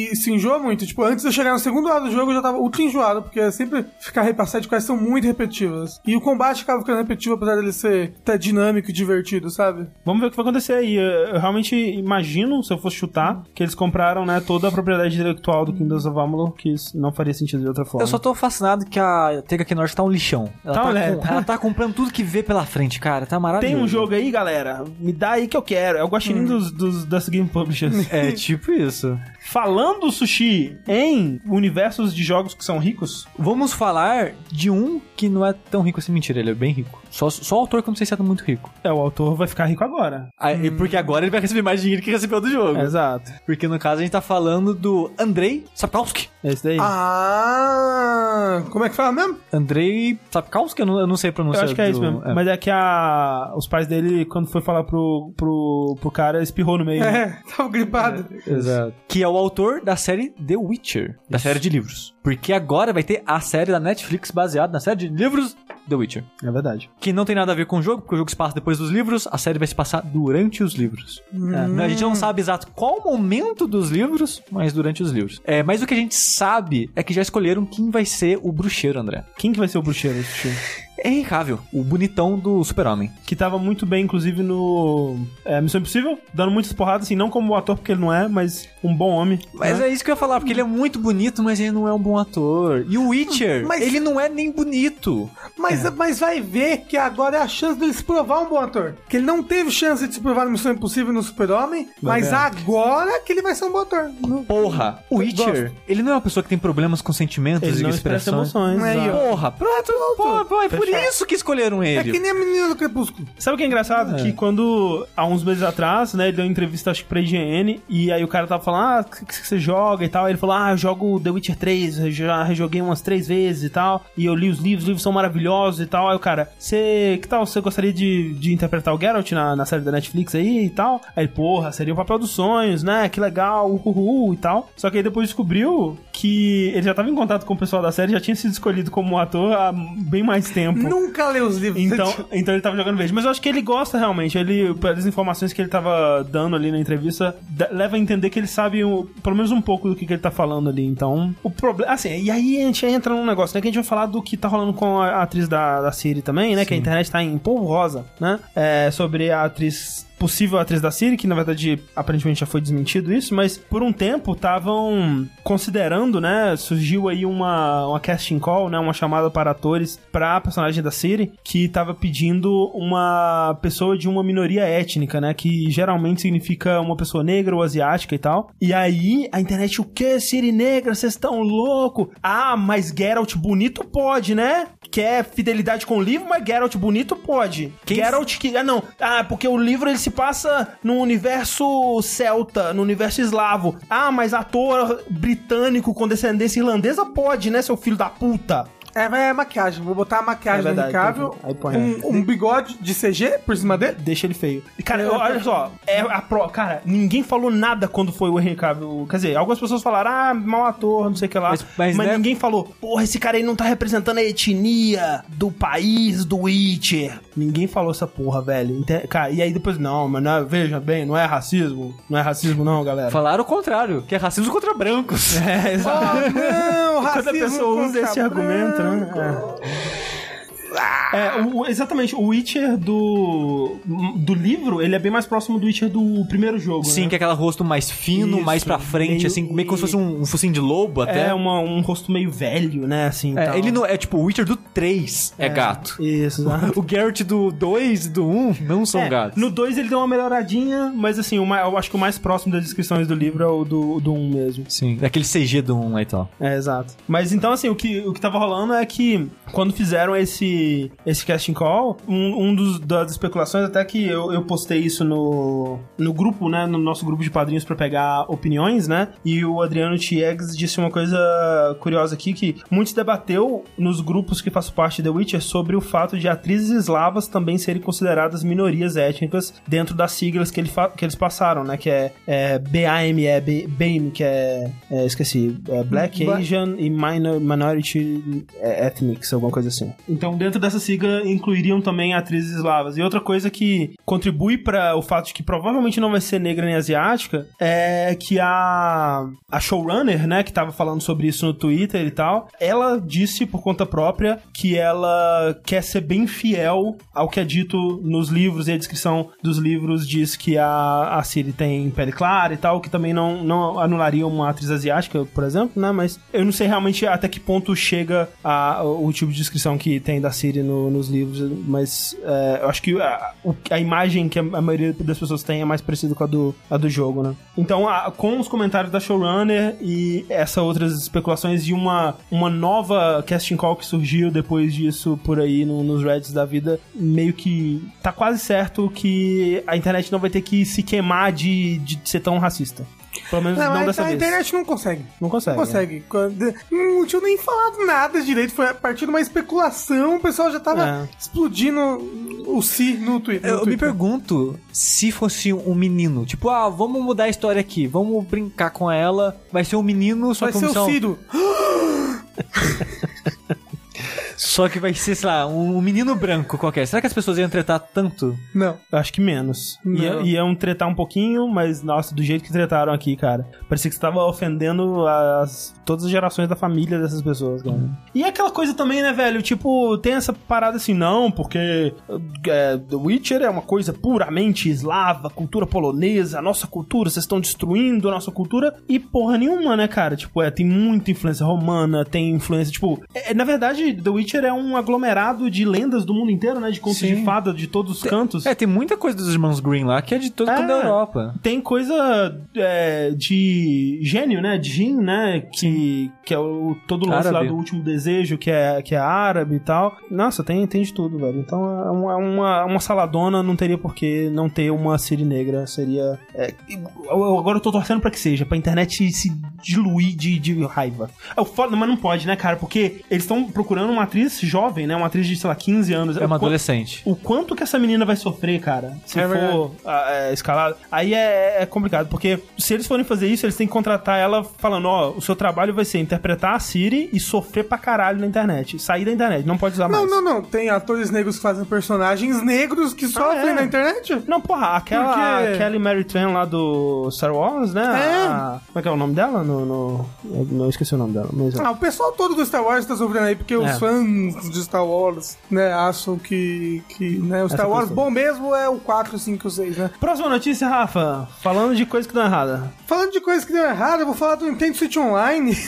S2: e, e se enjoa muito. Tipo, antes de eu chegar no segundo lado do jogo, eu já tava ultra enjoado, porque sempre ficar repassar de quais são muito repetitivas. E o combate acaba ficando repetitivo, apesar dele ser até dinâmico e divertido, sabe?
S1: Vamos ver o que vai acontecer aí. Eu realmente imagino, se eu fosse chutar, que eles compraram, né, toda a propriedade intelectual do Kingdoms of Amalur, que isso não faria sentido de outra forma.
S3: Eu só tô fascinado que a THQ Norte tá um lixão. Ela
S1: Tá,
S3: tá,
S1: né?
S3: Ela tá comprando tudo que vê pela frente, cara. Tá maravilhoso.
S1: Tem um jogo aí, galera? Me dá aí que eu quero. É o guaxinim dos, dos, das Game Publishers.
S3: É tipo isso.
S1: Falando, Sushi, em universos de jogos que são ricos,
S3: Vamos falar de um que não é tão rico assim. Mentira, ele é bem rico. Só, só o autor que eu não sei se é muito rico.
S1: é, o autor vai ficar rico agora.
S3: Ah, e Porque agora ele vai receber mais dinheiro que recebeu do jogo.
S1: Exato.
S3: Porque no caso a gente tá falando do Andrei Sapkowski.
S1: Esse daí.
S2: Ah, como é que fala mesmo?
S3: Andrei Sapkowski? Eu não, eu não sei
S1: eu
S3: pronunciar.
S1: acho que é
S3: do-
S1: isso mesmo. Mas é que a, os pais dele, quando foi falar pro, pro, pro cara, espirrou no meio. né?
S2: É, tava gripado.
S3: Exato. Que é o autor da série The Witcher, da série de livros. Porque agora vai ter a série da Netflix baseada na série de livros The Witcher.
S1: É verdade.
S3: Que não tem nada a ver com o jogo, porque o jogo se passa depois dos livros, a série vai se passar durante os livros. É, a gente não sabe exato qual momento dos livros, mas durante os livros. É, mas o que a gente sabe é que já escolheram quem vai ser o bruxeiro, André.
S1: Quem que vai ser o bruxeiro?
S3: É Henry Cavill, o bonitão do super-homem.
S1: Que tava muito bem, inclusive, no é, Missão Impossível, dando muitas porradas, assim, não como ator, porque ele não é, mas um bom homem.
S3: Mas
S1: né?
S3: é isso que eu ia falar, porque ele é muito bonito, mas ele não é um bom ator. E o Witcher,
S2: Mas-
S3: ele não é nem bonito.
S2: Mas, mas vai ver que agora é a chance dele se provar um bom ator. Que ele não teve chance de se provar no Missão Impossível no Super-Homem, mas
S1: ganhar.
S2: agora que ele vai ser um bom ator.
S3: Porra, o Witcher, ele não é uma pessoa que tem problemas com sentimentos
S1: Ele
S3: e
S1: não expressa
S3: expressões.
S1: emoções.
S2: Ó.
S3: Porra, pronto, porra, é por isso que escolheram
S2: É
S3: ele.
S2: que nem a menina do Crepúsculo.
S1: Sabe o que é engraçado? Que quando, há uns meses atrás, né, ele deu uma entrevista, acho que pra IGN, e aí o cara tava falando, ah, o que, que você joga e tal. Aí ele falou, ah, eu jogo The Witcher 3, eu já rejoguei umas três vezes e tal, e eu li os livros, os livros são maravilhosos e tal. Aí o cara, você, que tal, você gostaria de, de interpretar o Geralt na, na série da Netflix aí e tal? Aí ele, porra, seria o papel dos sonhos, né, que legal, uhul, e tal. Só que aí depois descobriu que ele já tava em contato com o pessoal da série, já tinha sido escolhido como ator há bem mais tempo.
S2: Nunca leu os livros.
S1: Então, então ele tava jogando verde. Mas eu acho que ele gosta realmente. Ele, pelas informações que ele tava dando ali na entrevista, leva a entender que ele sabe o- pelo menos um pouco do que, que ele tá falando ali. Então, o problema. Assim, e aí a gente entra num negócio, né? Que a gente vai falar do que tá rolando com a atriz da, da Siri também, né? Que a internet tá em polvo rosa, né? É, sobre a atriz possível atriz da Siri, que na verdade aparentemente já foi desmentido isso, mas por um tempo estavam considerando, né, surgiu aí uma, uma casting call, né, uma chamada para atores para a personagem da Siri, que tava pedindo uma pessoa de uma minoria étnica, né, que geralmente significa uma pessoa negra ou asiática e tal. E aí a internet, o que? Siri negra, vocês estão louco? Ah, mas Geralt bonito pode, né? Quer fidelidade com o livro, mas Geralt bonito pode.
S3: Quem-
S1: Geralt que. Ah, não. Ah, porque o livro ele se passa no universo celta, no universo eslavo. Ah, mas ator britânico com descendência irlandesa pode, né, seu filho da puta?
S2: É, é maquiagem. Vou botar a maquiagem
S1: É
S2: do
S1: verdade,
S2: Cavill,
S1: aí põe.
S2: um, um bigode de CG por cima dele.
S1: Deixa ele feio. E, Cara, eu- olha só, é a pro, cara, ninguém falou nada quando foi o Henry Cavill. Quer dizer, algumas pessoas falaram, ah, mau ator, não sei o que lá.
S3: Mas-
S1: Mas,
S3: mas, né-
S1: ninguém falou, porra, esse cara aí não tá representando a etnia do país do Witcher. Ninguém falou essa porra, velho. Cara, e aí depois, não, mas não é- veja bem, não é racismo. Não é racismo, não, galera.
S3: Falaram o contrário, que é racismo contra brancos.
S1: É, exato.
S2: Oh, não,
S1: Quando a
S2: racismo
S1: pessoa usa esse argumento, né?
S2: branco.
S1: É, o- exatamente. O Witcher do, do livro, ele é bem mais próximo do Witcher do primeiro jogo,
S3: Sim,
S1: né?
S3: que é aquela rosto mais fino,
S1: Isso,
S3: mais pra frente,
S1: meio-
S3: assim, meio como se fosse um, um focinho de lobo até.
S1: É uma- um rosto meio velho, né? Assim,
S3: É, ele não é tipo o Witcher do 3 é, gato.
S1: Isso, exato.
S3: O Geralt do 2 e do 1 não são
S1: É,
S3: gatos.
S1: no 2 ele deu uma melhoradinha, mas assim, mais- eu acho que o mais próximo das descrições do livro é o do, do 1 mesmo.
S3: Sim, daquele CG do 1 lá e tal.
S1: É, exato. Mas então, assim, o que, o que tava rolando é que quando fizeram esse, esse casting call, um, um dos, das especulações, até que eu, eu postei isso no, no grupo, né? No nosso grupo de padrinhos pra pegar opiniões, né? E o Adriano Tiegs disse uma coisa curiosa aqui, que muitos debateu nos grupos que faço parte de The Witcher sobre o fato de atrizes eslavas também serem consideradas minorias étnicas dentro das siglas que, ele que eles passaram, né? Que é, é BAME, é BAME, que é, é, esqueci, é Black, Asian e minor, Minority Ethnics, alguma coisa assim. Então, dentro dessa sigla, incluiriam também atrizes eslavas. E outra coisa que contribui para o fato de que provavelmente não vai ser negra nem asiática é que a, a showrunner, né, que tava falando sobre isso no Twitter e tal, ela disse por conta própria que ela quer ser bem fiel ao que é dito nos livros e a descrição dos livros diz que a, a Siri tem pele clara e tal, que também não, não anularia uma atriz asiática, por exemplo, né? Mas eu não sei realmente até que ponto chega a, o tipo de descrição que tem da Siri no, no- nos livros, mas é, eu acho que a, o- a imagem que a, maioria das pessoas tem é mais parecida com a do, a do jogo, né? Então, a- com os comentários da showrunner e essas outras especulações de uma, uma nova casting call que surgiu depois disso por aí no- nos Reddits da vida, meio que tá quase certo que a internet não vai ter que se queimar de, de ser tão racista. Pelo menos não,
S2: Não,
S1: dessa
S2: a, a
S1: vez.
S2: internet não consegue.
S1: Não consegue.
S2: Não consegue. Quando- Não tinha nem falado nada direito. Foi a partir de uma especulação, o pessoal já tava
S1: É.
S2: explodindo o si no Twitter.
S3: Eu,
S2: no
S3: eu me
S2: Twitter.
S3: pergunto se fosse um menino. Tipo, ah, vamos mudar a história aqui. Vamos brincar com ela. Vai ser um menino, só
S2: Vai
S3: que
S2: ser o Ciro.
S3: Só que vai ser, sei lá, um menino branco qualquer. Será que as pessoas iam tretar tanto?
S2: Não.
S1: Eu acho que menos. Ia,
S2: Não.
S1: iam tretar um pouquinho, mas, nossa, do jeito que tretaram aqui, cara. Parecia que você tava ofendendo as, todas as gerações da família dessas pessoas, cara. E aquela coisa também, né, velho? Tipo, tem essa parada assim, não, porque é, The Witcher é uma coisa puramente eslava, cultura polonesa, a nossa cultura, vocês estão destruindo a nossa cultura. E porra nenhuma, né, cara? Tipo, é, tem muita influência romana, tem influência, tipo... é, na verdade, The Witcher é um aglomerado de lendas do mundo inteiro, né? De contos
S3: Sim.
S1: de fada de todos os cantos.
S3: É, tem muita coisa dos irmãos Green lá que é de todo
S1: É.
S3: da Europa.
S1: Tem coisa é, de gênio, né? De Jin, né? Que, que é o, todo o lance lá
S3: Árabe.
S1: do último desejo, que é, que é árabe e tal. Nossa, tem, tem de tudo, velho. Então é uma, uma, uma saladona, não teria por que não ter uma Siri negra. Seria. é, eu- eu- agora eu tô torcendo pra que seja, pra internet se diluir de, de raiva. É o foda, mas não pode, né, cara? Porque eles estão procurando uma atriz jovem, né? Uma atriz de, sei lá, 15 anos.
S3: É uma
S1: O quanto-
S3: adolescente.
S1: o quanto que essa menina vai sofrer, cara, se
S2: É
S1: for ah, é, escalada. Aí é, é complicado, porque se eles forem fazer isso, eles têm que contratar ela falando, ó, o seu trabalho vai ser interpretar a Siri e sofrer pra caralho na internet. Sair da internet, não pode usar
S2: Não,
S1: mais.
S2: não, não. Tem atores negros que fazem personagens negros que sofrem
S1: é?
S2: na internet.
S1: Não, porra, aquela
S2: Por quê?
S1: Kelly Mary Tran lá do Star Wars, né?
S2: É.
S1: A- como é que é o nome dela? No, no... Eu não esqueci o nome dela. Mas...
S2: Ah, o pessoal todo do Star Wars tá sofrendo aí, porque os
S1: É.
S2: fãs de Star Wars, né, acham que, que né, o Star
S1: Essa
S2: Wars bom mesmo é o 4, 5, 6, né?
S1: Próxima notícia, Rafa. Falando de coisa que deu errada.
S2: Falando de coisas que deu errado, eu vou falar do Nintendo Switch Online.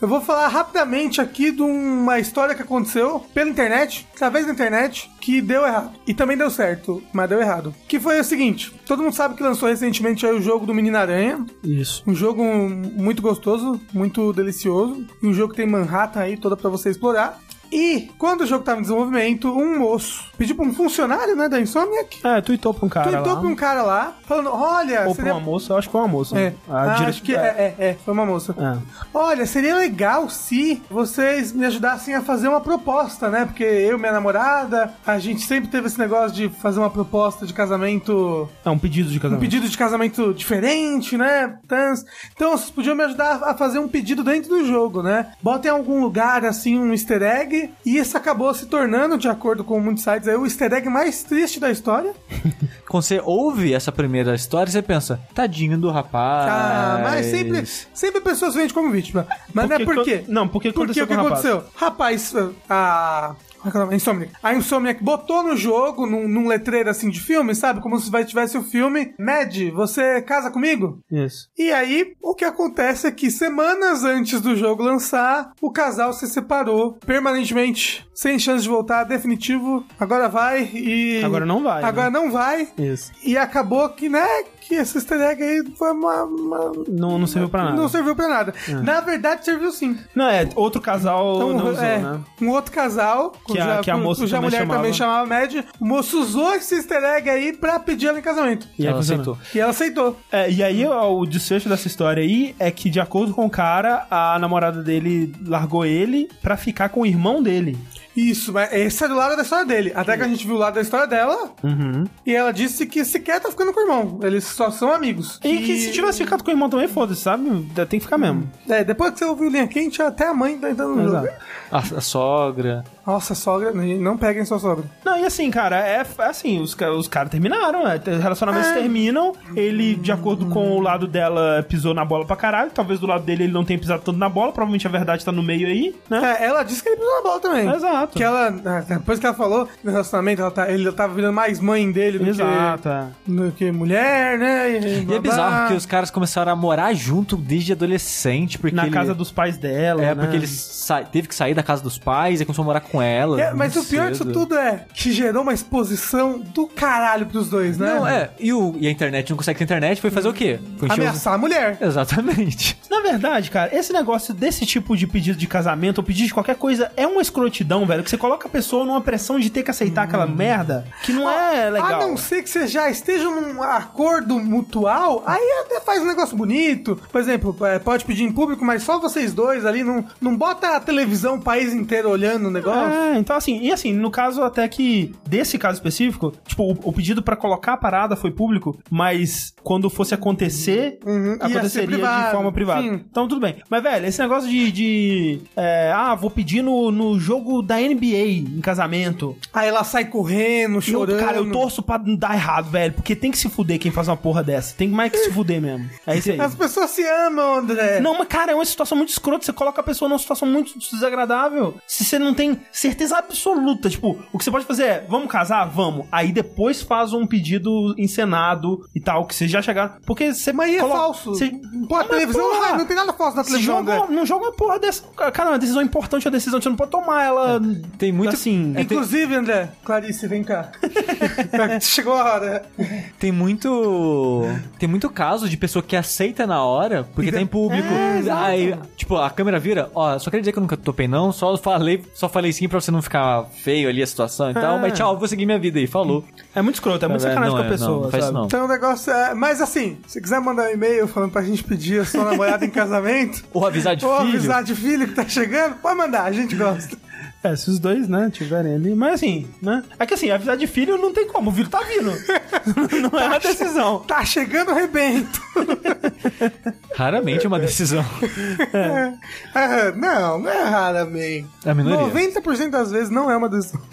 S2: Eu vou falar rapidamente aqui de uma história que aconteceu pela internet, através da internet, que deu errado. E também deu certo, mas deu errado. Que foi o seguinte: todo mundo sabe que lançou recentemente o jogo do Menino Aranha.
S1: Isso.
S2: Um jogo muito gostoso, muito delicioso. E um jogo que tem Manhattan aí toda pra você explorar. E quando o jogo tava em desenvolvimento, um moço pediu pra um funcionário, né, da Insomniac,
S1: É, tweetou pra um cara
S2: tweetou
S1: lá.
S2: pra um cara lá, falando: Olha,
S1: Ou
S2: seria
S1: pra uma moça, eu acho que foi uma moça.
S2: é,
S1: A
S2: ah,
S1: dire-
S2: acho que é, é, é, foi uma moça.
S1: É.
S2: Olha, seria legal se vocês me ajudassem a fazer uma proposta, né? Porque eu e minha namorada, a gente sempre teve esse negócio de fazer uma proposta de casamento,
S1: É um pedido de
S2: um
S1: casamento.
S2: pedido de casamento diferente, né? Tans. Então vocês podiam me ajudar a fazer um pedido dentro do jogo, né? Botem em algum lugar, assim, um easter egg. E isso acabou se tornando, de acordo com muitos sites, aí, o easter egg mais triste da história.
S3: Quando você ouve essa primeira história, você pensa, tadinho do rapaz.
S2: Ah, mas sempre, sempre a pessoa se vende como vítima. Mas não é
S1: Porque
S2: por quê?
S1: não, porque
S2: Porque
S1: aconteceu
S2: o que
S1: com o rapaz.
S2: aconteceu? Rapaz, a. é é Insomniac. A Insomniac botou no jogo, num, num letreiro assim de filme, sabe? Como se vai- tivesse o filme. Mad, você casa comigo?
S1: Isso.
S2: E aí, o que acontece é que semanas antes do jogo lançar, o casal se separou permanentemente, sem chance de voltar, definitivo. Agora vai e.
S1: Agora não vai, né?
S2: Agora não vai.
S1: Isso.
S2: E acabou que, né, que esse easter egg aí foi uma. uma-
S1: Não, não serviu pra nada.
S2: Não serviu pra nada. Na verdade, serviu sim.
S1: Não, é, outro casal
S2: Então,
S1: não usou,
S2: é,
S1: né?
S2: Um outro casal,
S1: Que a- que a moça
S2: cuja
S1: também
S2: mulher
S1: chamava.
S2: também chamava Mad, o moço usou esse easter egg aí pra pedir ela em casamento.
S1: E
S3: Ela aceitou.
S2: E ela aceitou.
S1: É, e aí ó, o desfecho dessa história aí é que, de acordo com o cara, a namorada dele largou ele pra ficar com o irmão dele.
S2: Isso, mas esse é do lado da história dele. Até que a gente viu o lado da história dela
S1: Uhum.
S2: e ela disse que sequer tá ficando com o irmão. Eles só são amigos.
S1: E que se tivesse ficado com o irmão também, foda-se, sabe? Tem que ficar mesmo.
S2: É, depois que você ouviu Linha Quente, até a mãe tá entrando no jogo.
S3: A, a sogra.
S2: Nossa, sogra, não peguem sua sogra.
S1: Não, e assim, cara, é, é assim, os, os caras terminaram, né? Relacionamentos terminam, ele, de acordo com o lado dela, pisou na bola pra caralho, talvez do lado dele ele não tenha pisado tanto na bola, provavelmente a verdade tá no meio aí, né?
S2: É, ela disse que ele pisou na bola também.
S1: Exato. Exato.
S2: Que ela, depois que ela falou no relacionamento, ela tá, ele tava virando mais mãe dele do,
S1: Exato, é.
S2: que, do que mulher, né?
S3: E
S2: blá,
S3: é bizarro,
S2: blá.
S3: porque os caras começaram a morar junto desde adolescente, porque
S1: Na
S3: ele...
S1: casa dos pais dela,
S3: É,
S1: né?
S3: porque ele sa- teve que sair da casa dos pais e começou a morar com ela.
S2: É, mas o pior disso tudo é que gerou uma exposição do caralho pros dois, né?
S3: Não, é. E, o, e a internet não consegue ter internet, foi fazer o quê? Foi os-
S2: Ameaçar a mulher.
S3: Exatamente.
S1: Na verdade, cara, esse negócio desse tipo de pedido de casamento ou pedido de qualquer coisa é uma escrotidão, velho. Que você coloca a pessoa numa pressão de ter que aceitar aquela merda que não é legal.
S2: A não ser que você já esteja num acordo mutual, aí até faz um negócio bonito. Por exemplo, é, pode pedir em público, mas só vocês dois ali, não, não bota a televisão o país inteiro olhando o negócio.
S1: É, então assim, e assim, no caso até que desse caso específico, tipo, o, o pedido pra colocar a parada foi público, mas quando fosse acontecer,
S2: Uhum,
S1: aconteceria
S2: privado,
S1: de forma privada.
S2: sim.
S1: Então tudo bem. Mas, velho, esse negócio de. de, é, ah, vou pedir no, no jogo da NBA em casamento.
S2: Aí ela sai correndo,
S1: Eu,
S2: chorando.
S1: cara, eu torço pra dar errado, velho. Porque tem que se fuder quem faz uma porra dessa. Tem mais que se fuder mesmo. É isso aí.
S2: As pessoas se amam, André.
S1: Não, mas cara, é uma situação muito escrota. Você coloca a pessoa numa situação muito desagradável. Se você não tem certeza absoluta, tipo, o que você pode fazer é, vamos casar? Vamos. Aí depois faz um pedido encenado e tal, que você já chegar. Porque você.
S2: Mas aí é
S1: coloca-
S2: falso.
S1: Você,
S2: Pô, a
S1: Mas,
S2: televisão não,
S1: porra,
S2: não tem nada falso na televisão,
S1: joga, não joga uma porra dessa. Cara, uma decisão importante é uma decisão, você não pode tomar ela.
S3: Tem muito-
S1: Assim.
S3: É, tem-
S2: Inclusive, André, Clarice, vem cá. Chegou a hora.
S3: Tem muito. Tem muito caso de pessoa que aceita na hora, porque tá em público.
S1: É.
S3: Aí, tipo, a câmera vira, ó, só queria dizer que eu nunca topei, não. Só falei, só falei sim pra você não ficar feio ali a situação e tal.
S1: É.
S3: Mas tchau, vou seguir minha vida aí. Falou.
S1: É muito escroto, é muito
S3: Não,
S1: sacanagem
S3: não
S1: com a
S3: é,
S1: pessoa.
S3: não, não faz
S1: sabe?
S3: isso não.
S2: Então o negócio é. Mas assim, se quiser mandar um e-mail falando pra gente pedir a sua namorada em casamento,
S3: Ou avisar de
S2: ou
S3: filho.
S2: avisar de filho que tá chegando, pode mandar, a gente gosta.
S1: É, se os dois, né, tiverem ali. Mas assim, né? É que assim, avisar de filho não tem como, o filho tá vindo. não é uma decisão.
S2: Tá chegando o rebento.
S3: Raramente é uma decisão.
S2: É, não, não é raramente.
S3: É a minoria.
S2: 90% das vezes não é uma decisão.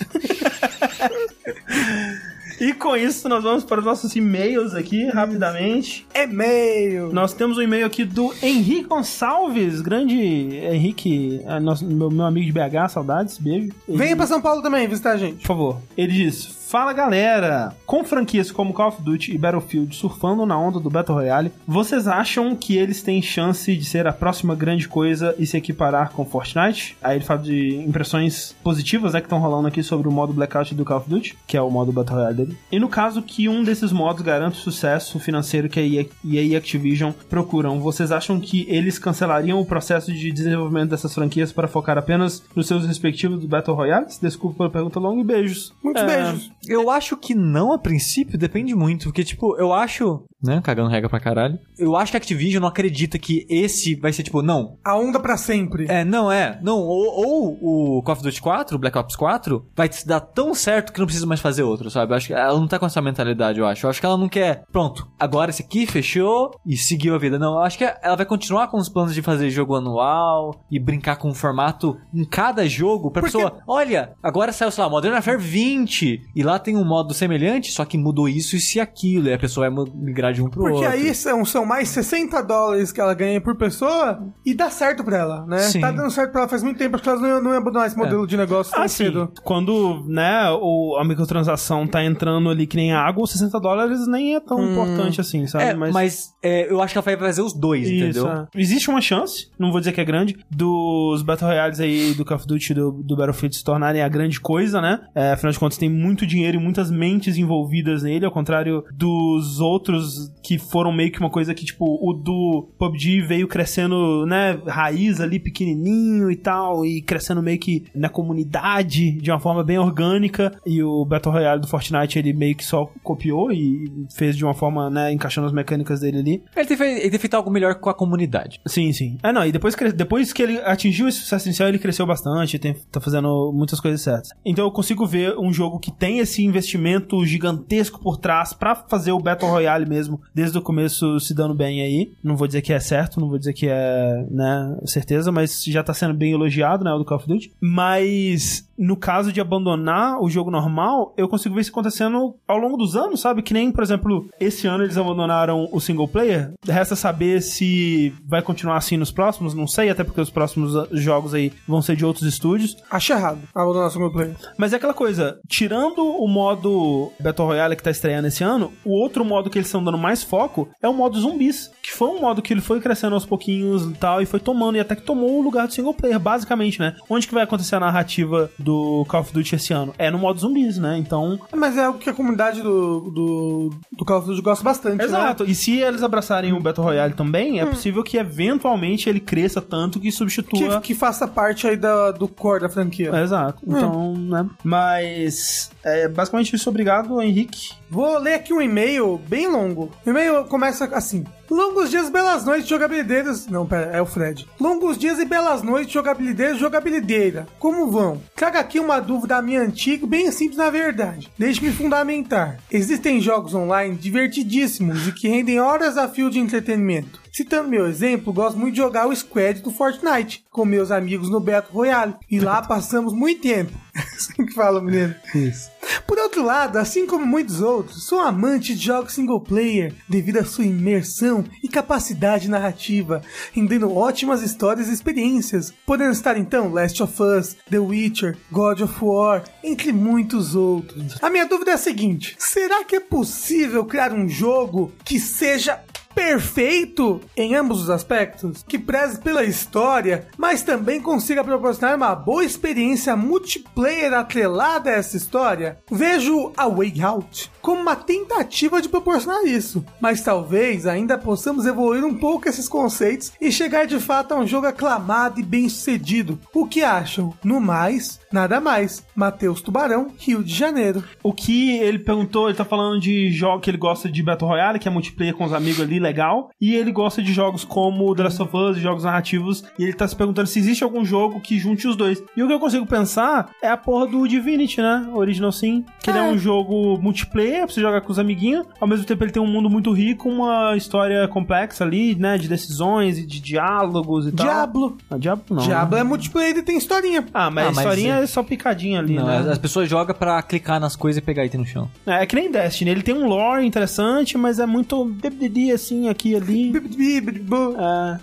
S1: E com isso, nós vamos para os nossos e-mails aqui, rapidamente.
S2: E-mail.
S1: Nós temos um e-mail aqui do Henrique Gonçalves, grande Henrique, é nosso, meu, meu amigo de BH, saudades, beijo. Ele-
S2: Venha pra São Paulo também visitar a gente.
S1: Por favor. Ele diz: Fala galera! Com franquias como Call of Duty e Battlefield surfando na onda do Battle Royale, vocês acham que eles têm chance de ser a próxima grande coisa e se equiparar com Fortnite? Aí ele fala de impressões positivas né, que estão rolando aqui sobre o modo Blackout do Call of Duty, que é o modo Battle Royale dele. E no caso que um desses modos garanta o sucesso financeiro que a EA, EA e Activision procuram, vocês acham que eles cancelariam o processo de desenvolvimento dessas franquias para focar apenas nos seus respectivos Battle Royales? Desculpa pela pergunta longa e beijos.
S2: Muitos
S1: É,
S2: beijos.
S3: Eu acho que não, a princípio, depende muito. Porque, tipo, eu acho. Né? Cagando regra pra caralho. Eu acho que a Activision não acredita que esse vai ser, tipo, não.
S2: A onda pra sempre.
S3: É, não é. Não, ou, ou o Call of Duty 4, o Black Ops 4, vai se dar tão certo que não precisa mais fazer outro, sabe? Eu acho que ela não tá com essa mentalidade, eu acho. Eu acho que ela não quer. Pronto, agora esse aqui fechou e seguiu a vida. Não, eu acho que ela vai continuar com os planos de fazer jogo anual e brincar com o formato em cada jogo pra
S2: Porque-
S3: pessoa. Olha, agora saiu, sei lá, Modern Warfare 20 e lá tem um modo semelhante, só que mudou isso, isso e aquilo. E a pessoa vai migrar de um pro
S2: Porque
S3: outro.
S2: aí são, são mais 60 dólares que ela ganha por pessoa e dá certo pra ela, né?
S3: Sim.
S2: Tá dando certo pra ela faz muito tempo, acho que elas não iam, não iam abandonar esse modelo de negócio tão
S1: Ah, sim.
S2: cedo.
S1: Quando, né, o, a microtransação tá entrando ali que nem água, os 60 dólares nem é tão importante assim, sabe?
S3: É, mas, é, eu acho que ela vai fazer os dois,
S1: Isso,
S3: entendeu?
S1: é. Existe uma chance, não vou dizer que é grande, dos Battle Royales aí do Call of Duty do, do Battlefield se tornarem a grande coisa, né? É, afinal de contas, tem muito dinheiro e muitas mentes envolvidas nele, ao contrário dos outros que foram meio que uma coisa que, tipo, o do PUBG veio crescendo, né, raiz ali, pequenininho e tal, e crescendo meio que na comunidade de uma forma bem orgânica, e o Battle Royale do Fortnite, ele meio que só copiou e fez de uma forma, né, encaixando as mecânicas dele ali.
S3: Ele tem, fe- ele tem feito algo melhor com a comunidade.
S1: Sim, sim. É, não, e depois, depois que ele atingiu esse sucesso inicial, ele cresceu bastante, tem, tá fazendo muitas coisas certas. Então eu consigo ver um jogo que tem esse investimento gigantesco por trás pra fazer o Battle Royale mesmo, mesmo, desde o começo se dando bem aí. Não vou dizer que é certo, não vou dizer que é, né, certeza, mas já tá sendo bem elogiado, né, o do Call of Duty. Mas no caso de abandonar o jogo normal, eu consigo ver isso acontecendo ao longo dos anos, sabe? Que nem, por exemplo, esse ano eles abandonaram o single player. Resta saber se vai continuar assim nos próximos, não sei, até porque os próximos jogos aí vão ser de outros estúdios.
S2: Acho errado abandonar o single player.
S1: Mas é aquela coisa, tirando o modo Battle Royale que tá estreando esse ano, o outro modo que eles estão dando mais foco é o modo zumbis, que foi um modo que ele foi crescendo aos pouquinhos e tal, e foi tomando, e até que tomou o lugar do single player, basicamente, né? Onde que vai acontecer a narrativa do Call of Duty esse ano? É no modo zumbis, né? Então,
S2: Mas é algo que a comunidade do, do, do Call of Duty gosta bastante, né?
S1: Exato. E se eles abraçarem o Battle Royale também, é possível que eventualmente ele cresça tanto que
S2: Que,
S1: substitua.
S2: que faça parte aí da, do core da franquia.
S1: Exato. Então, né? Mas é basicamente isso. Obrigado, Henrique.
S2: Vou ler aqui um e-mail bem longo. O e-mail começa assim. Longos dias, belas noites, jogabilideiros. Não, pera, é o Fred. Longos dias e belas noites, jogabilideiros, jogabilideira. Como vão? Traga aqui uma dúvida minha antiga, bem simples na verdade. Deixe-me fundamentar. Existem jogos online divertidíssimos e que rendem horas a fio de entretenimento. Citando meu exemplo, gosto muito de jogar o Squad do Fortnite com meus amigos no Battle Royale. E lá passamos muito tempo. assim que fala, menino.
S1: Isso.
S2: Por outro lado, assim como muitos outros, sou amante de jogos single player devido à sua imersão e capacidade narrativa, rendendo ótimas histórias e experiências, podendo estar então Last of Us, The Witcher, God of War, entre muitos outros. A minha dúvida é a seguinte: será que é possível criar um jogo que seja perfeito em ambos os aspectos, que preze pela história, mas também consiga proporcionar uma boa experiência multiplayer atrelada a essa história. Vejo a Way Out como uma tentativa de proporcionar isso, mas talvez ainda possamos evoluir um pouco esses conceitos e chegar de fato a um jogo aclamado e bem sucedido. O que acham? No mais, nada mais. Matheus Tubarão, Rio de Janeiro.
S1: O que ele perguntou, ele tá falando de jogo que ele gosta de Battle Royale, que é multiplayer com os amigos ali, legal. E ele gosta de jogos como The Last of Us, jogos narrativos. E ele tá se perguntando se existe algum jogo que junte os dois. E o que eu consigo pensar é a porra do Divinity, né? Original Sim. Que ele é um jogo multiplayer, pra você jogar com os amiguinhos. Ao mesmo tempo ele tem um mundo muito rico, uma história complexa ali, né? De decisões e de diálogos e tal.
S2: Diablo.
S1: Ah, Diablo não.
S2: Diablo
S1: né?
S2: é multiplayer e tem historinha.
S1: Ah, mas
S3: Ah,
S1: a
S3: mas
S1: historinha
S3: é-
S1: só picadinha ali,
S3: Não,
S1: né?
S3: as, as pessoas jogam pra clicar nas coisas e pegar item no chão.
S1: É, é que nem Destiny, ele tem um lore interessante, mas é muito assim, aqui e ali.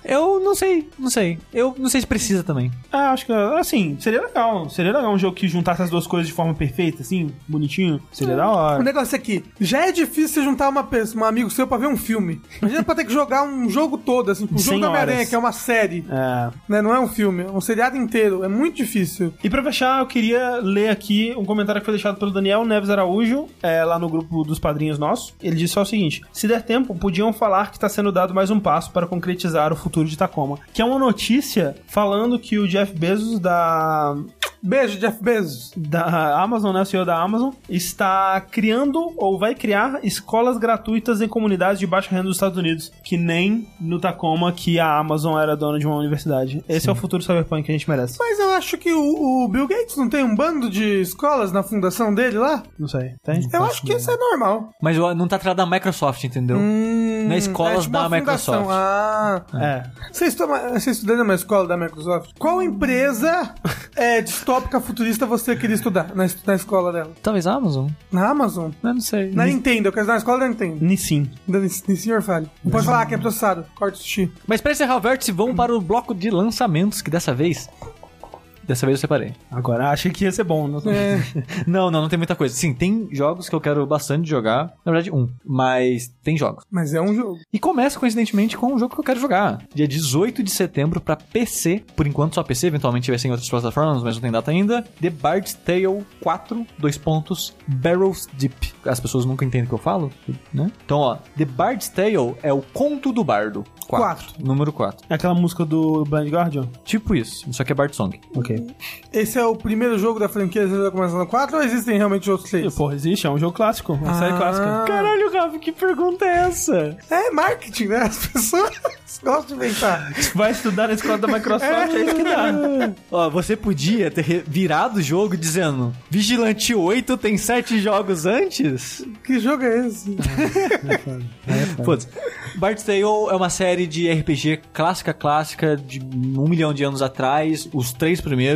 S1: É,
S3: Eu não sei, não sei. Eu não sei se precisa também.
S1: é, acho que, assim, seria legal. Seria legal um jogo que juntasse as duas coisas de forma perfeita, assim, bonitinho. Seria da
S2: O
S1: hora.
S2: negócio é que já é difícil juntar uma pessoa, um amigo seu pra ver um filme. Imagina pra ter que jogar um jogo todo, assim, um jogo
S1: 100
S2: do Homem-Aranha, que é uma série.
S1: É.
S2: Né? Não é um filme, é um seriado inteiro. É muito difícil.
S1: E pra fechar, eu queria ler aqui um comentário que foi deixado pelo Daniel Neves Araújo, é, lá no grupo dos padrinhos nossos. Ele disse só o seguinte: se der tempo, podiam falar que está sendo dado mais um passo para concretizar o futuro de Tacoma. Que é uma notícia falando que o Jeff Bezos da
S2: Beijo, Jeff Bezos.
S1: da Amazon, né, o CEO da Amazon, está criando ou vai criar escolas gratuitas em comunidades de baixa renda dos Estados Unidos, que nem no Tacoma que a Amazon era dona de uma universidade. Esse é o futuro cyberpunk que a gente merece.
S2: Mas eu acho que o, o Bill Gates não tem um bando de escolas na fundação dele lá?
S1: Não sei, tem?
S2: Eu acho que isso é normal.
S3: Mas não tá atrás da Microsoft, entendeu?
S2: Hum,
S3: Na escolas
S2: tipo
S3: da
S2: uma fundação.
S3: Microsoft.
S2: Ah.
S1: É.
S2: Você, estuda, você estudando numa escola da Microsoft? Qual empresa é, distópica futurista você queria estudar na, na escola dela?
S3: Talvez a Amazon?
S2: Na Amazon?
S3: Eu não sei.
S2: Na Nintendo, eu quero estudar na escola da Nintendo.
S1: Nissin.
S2: Da Ni- Senhor Fale. Não pode falar que é processado. Corta o sushi.
S3: Mas pra encerrar o vértice, vamos para o bloco de lançamentos, que dessa vez... Dessa vez eu separei.
S1: Agora, achei que ia ser bom. Não
S2: É,
S3: Não, não, não tem muita coisa. Sim, tem jogos que eu quero bastante jogar. Na verdade, um. Mas tem jogos.
S2: mas é um jogo.
S3: E começa, coincidentemente, com um jogo que eu quero jogar. Dia 18 de setembro pra PC. Por enquanto só PC, eventualmente vai ser em outras plataformas, mas não tem data ainda. The Bard's Tale 4, dois pontos, Barrels Deep. As pessoas nunca entendem o que eu falo, né? Então, ó, The Bard's Tale é o conto do bardo.
S2: Quatro.
S3: Número 4.
S1: É aquela música do Blind Guardian?
S3: Tipo isso, só que é Bard Song.
S1: Ok.
S2: Esse é o primeiro jogo da franquia Zelda começando 4 ou existem realmente outros três?
S1: Porra, existe, é um jogo clássico, uma série
S2: Ah.
S1: clássica.
S3: Caralho, Rafa, que pergunta é essa?
S2: É marketing, né? As pessoas gostam de inventar.
S1: Vai estudar na escola da Microsoft, é isso que dá.
S3: Ó, você podia ter virado o jogo dizendo Vigilante 8 tem 7 jogos antes?
S2: Que jogo é esse?
S3: Foda-se. Bard's Tale é uma série de RPG clássica, clássica, de um milhão de anos atrás, os três primeiros,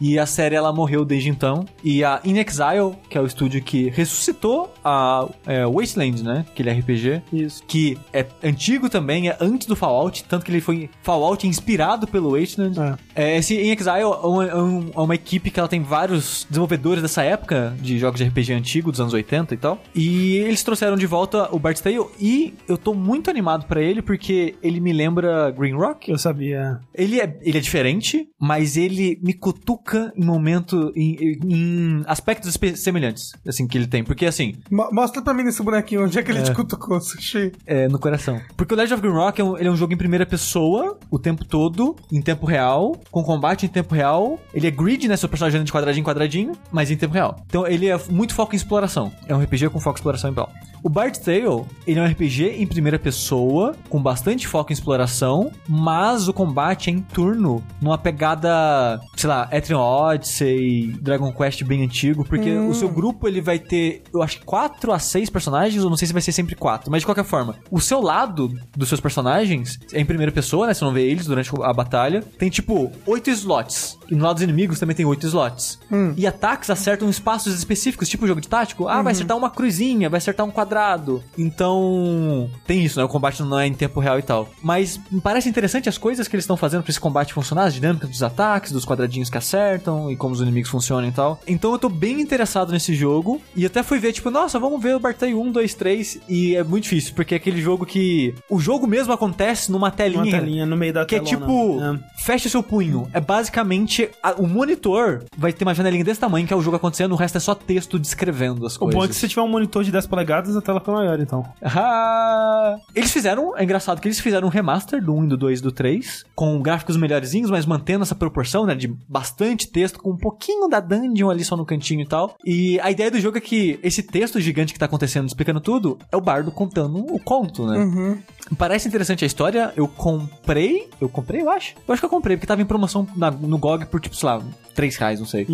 S3: e a série ela morreu desde então. E a In Exile, que é o estúdio que ressuscitou a é, Wasteland, né? Aquele RPG.
S1: Isso.
S3: Que é antigo também, é antes do Fallout, tanto que ele foi Fallout inspirado pelo Wasteland. É, esse In Exile é uma, é é uma equipe que ela tem vários desenvolvedores dessa época de jogos de RPG antigo, dos anos 80 e tal. E eles trouxeram de volta o Bard's Tale e eu tô muito animado pra ele porque ele me lembra Green Rock.
S1: Eu sabia.
S3: Ele é, ele é diferente, mas ele me cutuca em momento, em, em aspectos semelhantes, assim, que ele tem. Porque, assim,
S2: Mo- Mostra pra mim nesse bonequinho onde é que ele te cutucou, Sushi.
S3: é, no coração. Porque o Legend of Green Rock é um, ele é um jogo em primeira pessoa, o tempo todo, em tempo real, com combate em tempo real. Ele é grid, né? Seu personagem de quadradinho em quadradinho, mas em tempo real. Então ele é muito foco em exploração. É um RPG com foco em exploração e tal. O Bard's Tale, ele é um RPG em primeira pessoa, com bastante foco em exploração, mas o combate é em turno, numa pegada, sei lá, Etrian Odyssey, Dragon Quest bem antigo, porque o seu grupo ele vai ter, eu acho que 4 a 6 personagens, ou não sei se vai ser sempre 4, mas de qualquer forma, o seu lado dos seus personagens é em primeira pessoa, né? Você não vê eles durante a batalha. Tem tipo 8 slots. E no lado dos inimigos também tem 8 slots. E ataques acertam espaços específicos, tipo jogo de tático. Ah, vai acertar uma cruzinha, vai acertar um quadrado. Então, tem isso, né? O combate não é em tempo real e tal. Mas me parece interessante as coisas que eles estão fazendo pra esse combate funcionar, as dinâmicas dos ataques, dos quadradinhos que acertam e como os inimigos funcionam e tal. Então eu tô bem interessado nesse jogo. E até fui ver, tipo, nossa, vamos ver o Bartei 1, 2, 3. E é muito difícil, porque é aquele jogo que. O jogo mesmo acontece numa telinha.
S1: Uma telinha no meio da
S3: Que é
S1: telona.
S3: tipo,
S1: É.
S3: fecha seu punho. É basicamente. A- o monitor vai ter uma janelinha desse tamanho que é o jogo acontecendo, o resto é só texto descrevendo as
S1: O
S3: coisas.
S1: bom é que se tiver um monitor de 10 polegadas, a tela fica maior, então.
S3: Ah, eles fizeram, é engraçado que eles fizeram um remaster do 1 e do 2 e do 3, com gráficos melhorzinhos, mas mantendo essa proporção, né, de bastante texto, com um pouquinho da dungeon ali só no cantinho e tal. E a ideia do jogo é que esse texto gigante que tá acontecendo, explicando tudo, é o bardo contando o conto, né? Parece interessante a história, eu comprei, eu comprei, eu acho. Eu acho que eu comprei, porque tava em promoção na- no GOG por, tipo, sei lá, 3 reais, não sei.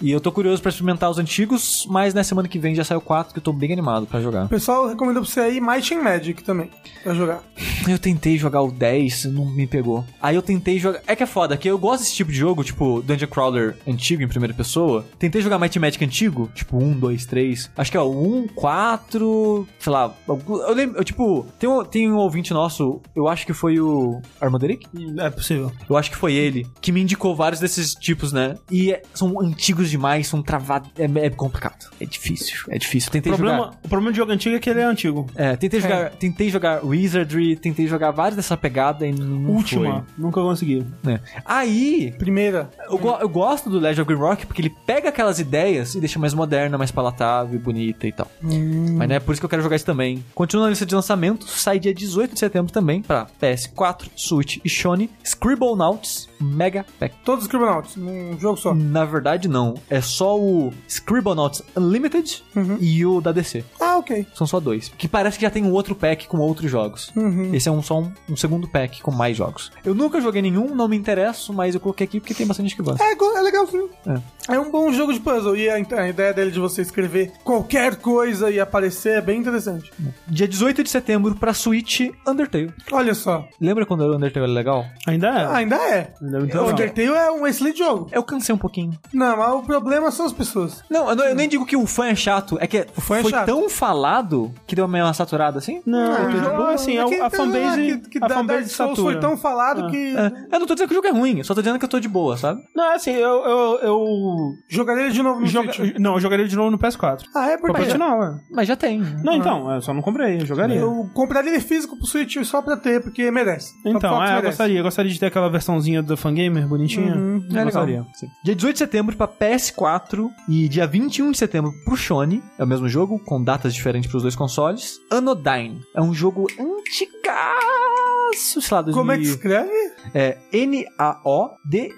S3: E eu tô curioso pra experimentar os antigos, mas na semana que vem já saiu 4, que eu tô bem animado pra jogar.
S2: O pessoal recomenda pra você aí Might and Magic também, pra jogar.
S3: Eu tentei jogar o 10, não me pegou. Aí eu tentei jogar. É que é foda, que eu gosto desse tipo de jogo, tipo Dungeon Crawler antigo em primeira pessoa. Tentei jogar Might and Magic antigo, tipo 1, 2, 3. Acho que é o 1, 4. Sei lá. Eu lembro, eu, tipo, tem um, tem um ouvinte nosso, eu acho que foi o Armaderic?
S1: É possível.
S3: Eu acho que foi ele que me indicou vários desses tipos, né? E é- são antigos demais, são travados. É, é complicado. É difícil. É difícil.
S1: O
S3: Tentei
S1: problema,
S3: jogar.
S1: o problema de jogo antigo é que ele é antigo.
S3: É, tentei jogar, tentei jogar Wizardry, tentei jogar vários dessa pegada e não
S1: Última, nunca consegui.
S3: foi, né? Aí,
S2: Primeira.
S3: eu, go- eu gosto do Legend of Green Rock porque ele pega aquelas ideias e deixa mais moderna, mais palatável, bonita e tal. Mas não é por isso que eu quero jogar isso também. Continua na lista de lançamento, sai dia 18 de setembro também pra PS4, Switch e Sony, Scribblenauts Mega Pack.
S2: Todos os Scribblenauts, num jogo só.
S3: Na verdade, não. É só o Scribblenauts Unlimited e o da DC.
S2: Ah, ok.
S3: São só dois. Que parece que já tem um outro pack com outros jogos. Esse é um, só um, um segundo pack com mais jogos. Eu nunca joguei nenhum, não me interesso, mas eu coloquei aqui porque tem bastante gosta.
S2: É, é legal.
S3: É.
S2: É. um bom jogo de puzzle. E a, a ideia dele de você escrever qualquer coisa e aparecer é bem interessante.
S3: Dia 18 de setembro pra Switch, Undertale.
S2: Olha só.
S3: Lembra quando o Undertale era legal?
S1: Ainda é.
S2: Ainda é.
S1: Ainda é
S2: o. Undertale é um excelente jogo.
S3: Eu cansei um pouquinho.
S2: Não, mas o problema são as pessoas.
S3: Não, eu, não- eu nem digo que o fã é chato, é que
S2: fã é
S3: foi
S2: chato.
S3: tão falado que deu meio uma saturada assim.
S1: Não, eu tô de boa, assim, a,
S2: que-
S1: a fanbase,
S2: que, que
S1: a
S2: da-
S1: fanbase satura.
S2: foi tão falado que
S3: É, eu não tô dizendo que o jogo é ruim, eu só tô dizendo que eu tô de boa, sabe?
S1: Não, assim, eu, eu, eu
S2: jogaria de novo no
S1: joga-
S2: Switch.
S1: não, eu jogaria de novo no PS4.
S2: Ah, é porque
S1: continuar, ué.
S3: Mas já tem.
S1: Não, então, eu só não comprei, eu jogaria.
S2: eu compraria ele físico pro Switch só pra ter, porque merece.
S1: Então, é, eu
S2: merece.
S1: gostaria, eu gostaria de ter aquela versãozinha do Fangamer bonitinha.
S2: Uhum,
S1: eu
S3: É legal.
S1: gostaria.
S3: Sim. Dia 18 de setembro pra PS4 e dia 21 de setembro pro Sony. É o mesmo jogo, com datas diferentes pros dois consoles. Anodyne. É um jogo antigaço, sei lá, 2000.
S2: Como é que escreve?
S3: É N-A-O-D-Y-N-E.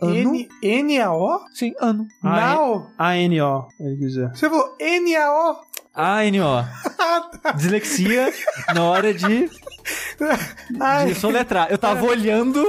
S3: Ano?
S2: N-A-O?
S3: Sim, ano.
S1: Ah,
S2: Nao?
S1: A-N-O, ele quis dizer.
S2: Você falou N-A-O?
S3: A-N-O. Dislexia na hora de,
S2: Ai,
S3: de soletrar. Eu tava olhando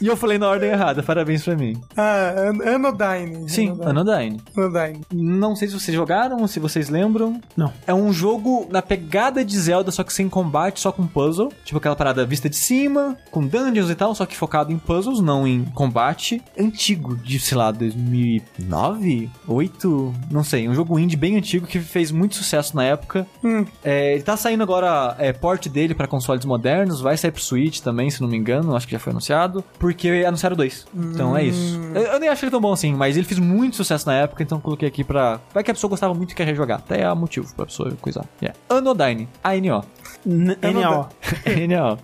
S3: e eu falei na ordem errada. Parabéns pra mim.
S2: ah, An- Anodyne.
S3: Sim, Anodyne.
S2: Anodyne.
S3: Não sei se vocês jogaram, se vocês lembram.
S1: Não.
S3: É um jogo na pegada de Zelda, só que sem combate, só com puzzle. Tipo aquela parada vista de cima, com dungeons e tal, só que focado em puzzles, não em combate. Antigo, de, sei lá, 2009? 8? Não sei. Um jogo indie bem antigo que fez muito sucesso na época.
S2: Hum.
S3: É, ele tá saindo agora, é, porte dele pra consoles modernos, vai sair pro Switch também, se não me engano, acho que já foi anunciado, porque anunciaram dois. Então é isso. Eu, eu nem achei ele tão bom assim, mas ele fez muito sucesso na época, então coloquei aqui pra. Vai que a pessoa gostava muito e quer rejogar. Até há motivo pra pessoa coisar. Yeah. Anodyne, A-N-O.
S1: N- N-A-O.
S3: N-O.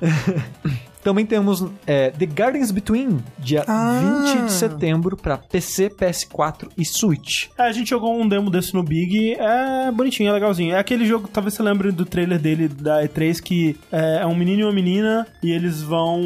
S3: Também temos é, The Gardens Between, dia
S2: Ah.
S3: 20 de setembro pra PC, PS4 e Switch.
S1: É, a gente jogou um demo desse no Big, é bonitinho, é legalzinho. É aquele jogo, talvez você lembre do trailer dele da E3, que é, é um menino e uma menina, e eles vão.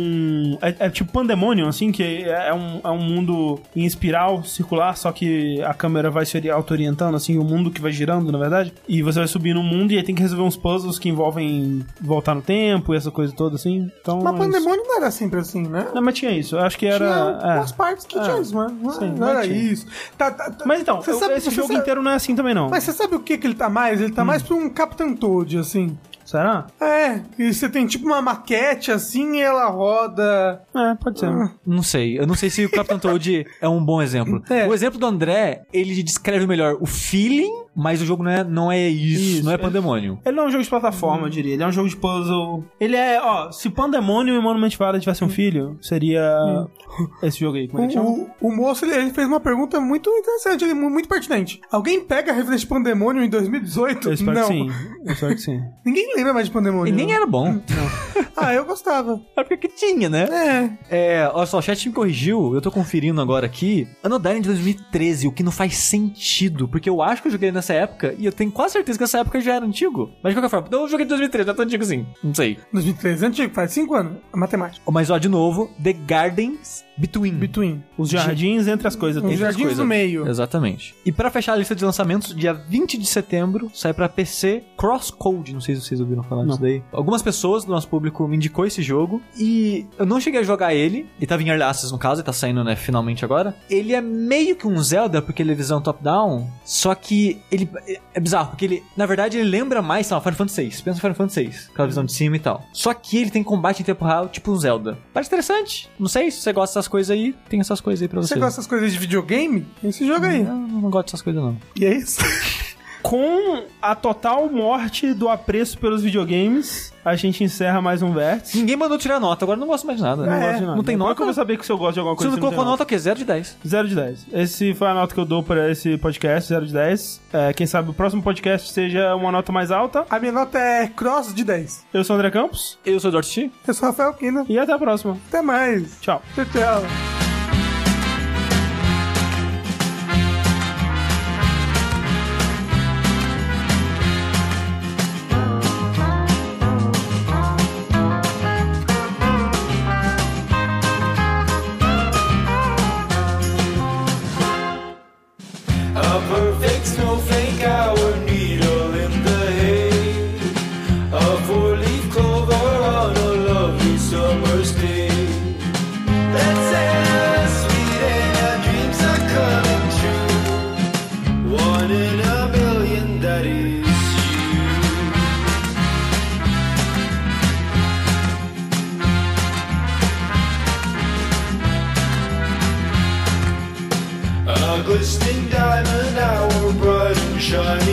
S1: É, é tipo Pandemonium, assim, que é um, é um mundo em espiral circular, só que a câmera vai se ori- auto-orientando, assim, o mundo que vai girando, na verdade. E você vai subir no mundo e aí tem que resolver uns puzzles que envolvem voltar no tempo e essa coisa toda, assim. Então.
S2: Mas
S1: é.
S2: Não era sempre assim, né?
S1: Não, mas tinha isso. Eu acho que era.
S2: Tinha
S1: é.
S2: umas partes que
S1: É.
S2: tinha isso, mas não,
S1: Sim,
S2: não era
S1: tinha.
S2: isso. Tá, tá, tá.
S1: Mas então,
S2: Você
S1: eu-
S2: sabe-
S1: esse jogo
S2: sabe-
S1: inteiro não é assim também, não.
S2: Mas você sabe o que, que ele tá mais? Ele tá mais pra um Captain Toad, assim.
S1: Será?
S2: É, e você tem tipo uma maquete assim e ela roda.
S1: É, pode ser.
S3: Não sei. Eu não sei se o Captain Toad é um bom exemplo.
S2: É.
S3: O exemplo do André, ele descreve melhor o feeling, mas o jogo não é, não é isso,
S1: Isso,
S3: não é
S1: é-
S3: pandemônio.
S1: Ele não é um jogo de plataforma, eu diria. Ele é um jogo de puzzle. Ele é, ó, se Pandemonium e Monument Valley tivessem um filho, seria esse jogo aí. Como é que chama?
S2: O, o, o moço ele, ele fez uma pergunta muito interessante, ele, muito pertinente. Alguém pega a referência de Pandemônio em 2018?
S1: Eu espero
S2: não.
S1: que sim. Eu espero que sim.
S2: Ninguém lembra mais de Pandemônio.
S3: E nem era bom.
S2: Ah, eu gostava.
S3: É porque que tinha, né?
S2: É.
S3: É, olha só, o chat me corrigiu, eu tô conferindo agora aqui. Anodyne de 2013, o que não faz sentido, porque eu acho que eu joguei nessa época e eu tenho quase certeza que essa época já era antigo. Mas de qualquer forma, eu joguei de 2013, já tá antigo assim. Não sei.
S2: 2013 é antigo, faz 5 anos. A matemática.
S3: Mas ó, de novo, The Gardens Between.
S2: Between.
S1: Os jardins entre as coisas.
S2: Os
S1: Entre as
S2: jardins
S1: coisas.
S2: no meio.
S3: Exatamente. E pra fechar a lista de lançamentos, dia 20 de setembro, sai pra PC Crosscode. Não sei se vocês ouviram falar disso daí. Algumas pessoas do nosso público me indicou esse jogo e eu não cheguei a jogar ele. Ele tava em Early Access no caso, ele tá saindo, né, finalmente agora. Ele é meio que um Zelda, porque ele é visão top-down, só que ele é bizarro, porque ele, na verdade, ele lembra mais, sei lá, Final Fantasy VI. Pensa no Final Fantasy VI, aquela visão de cima e tal. Só que ele tem combate em tempo real, tipo um Zelda. Parece interessante. Não sei se você gosta dessas coisas aí, tem essas coisas aí pra você.
S2: Você gosta dessas coisas de videogame? Esse jogo aí.
S3: Eu não gosto dessas coisas, não.
S2: E é isso.
S1: Com a total morte do apreço pelos videogames, a gente encerra mais um vértice.
S3: Ninguém mandou tirar nota, agora eu não gosto mais de nada.
S1: Não
S2: É,
S1: gosto de nada.
S3: não tem
S1: Como é
S3: nota?
S1: que eu vou saber que se eu gosto de alguma
S3: Você
S1: coisa?
S3: não
S1: se
S3: colocou nota o quê? 0 de 10.
S1: 0 de 10. Esse foi a nota que eu dou para esse podcast, 0 de 10. É, quem sabe o próximo podcast seja uma nota mais alta.
S2: A minha nota é cross de 10.
S1: Eu sou o André Campos
S3: Eu sou o Dorothy.
S2: Eu sou o Rafael Kina.
S1: e até a próxima.
S2: Até mais.
S1: Tchau.
S2: Tchau, tchau.
S5: Shiny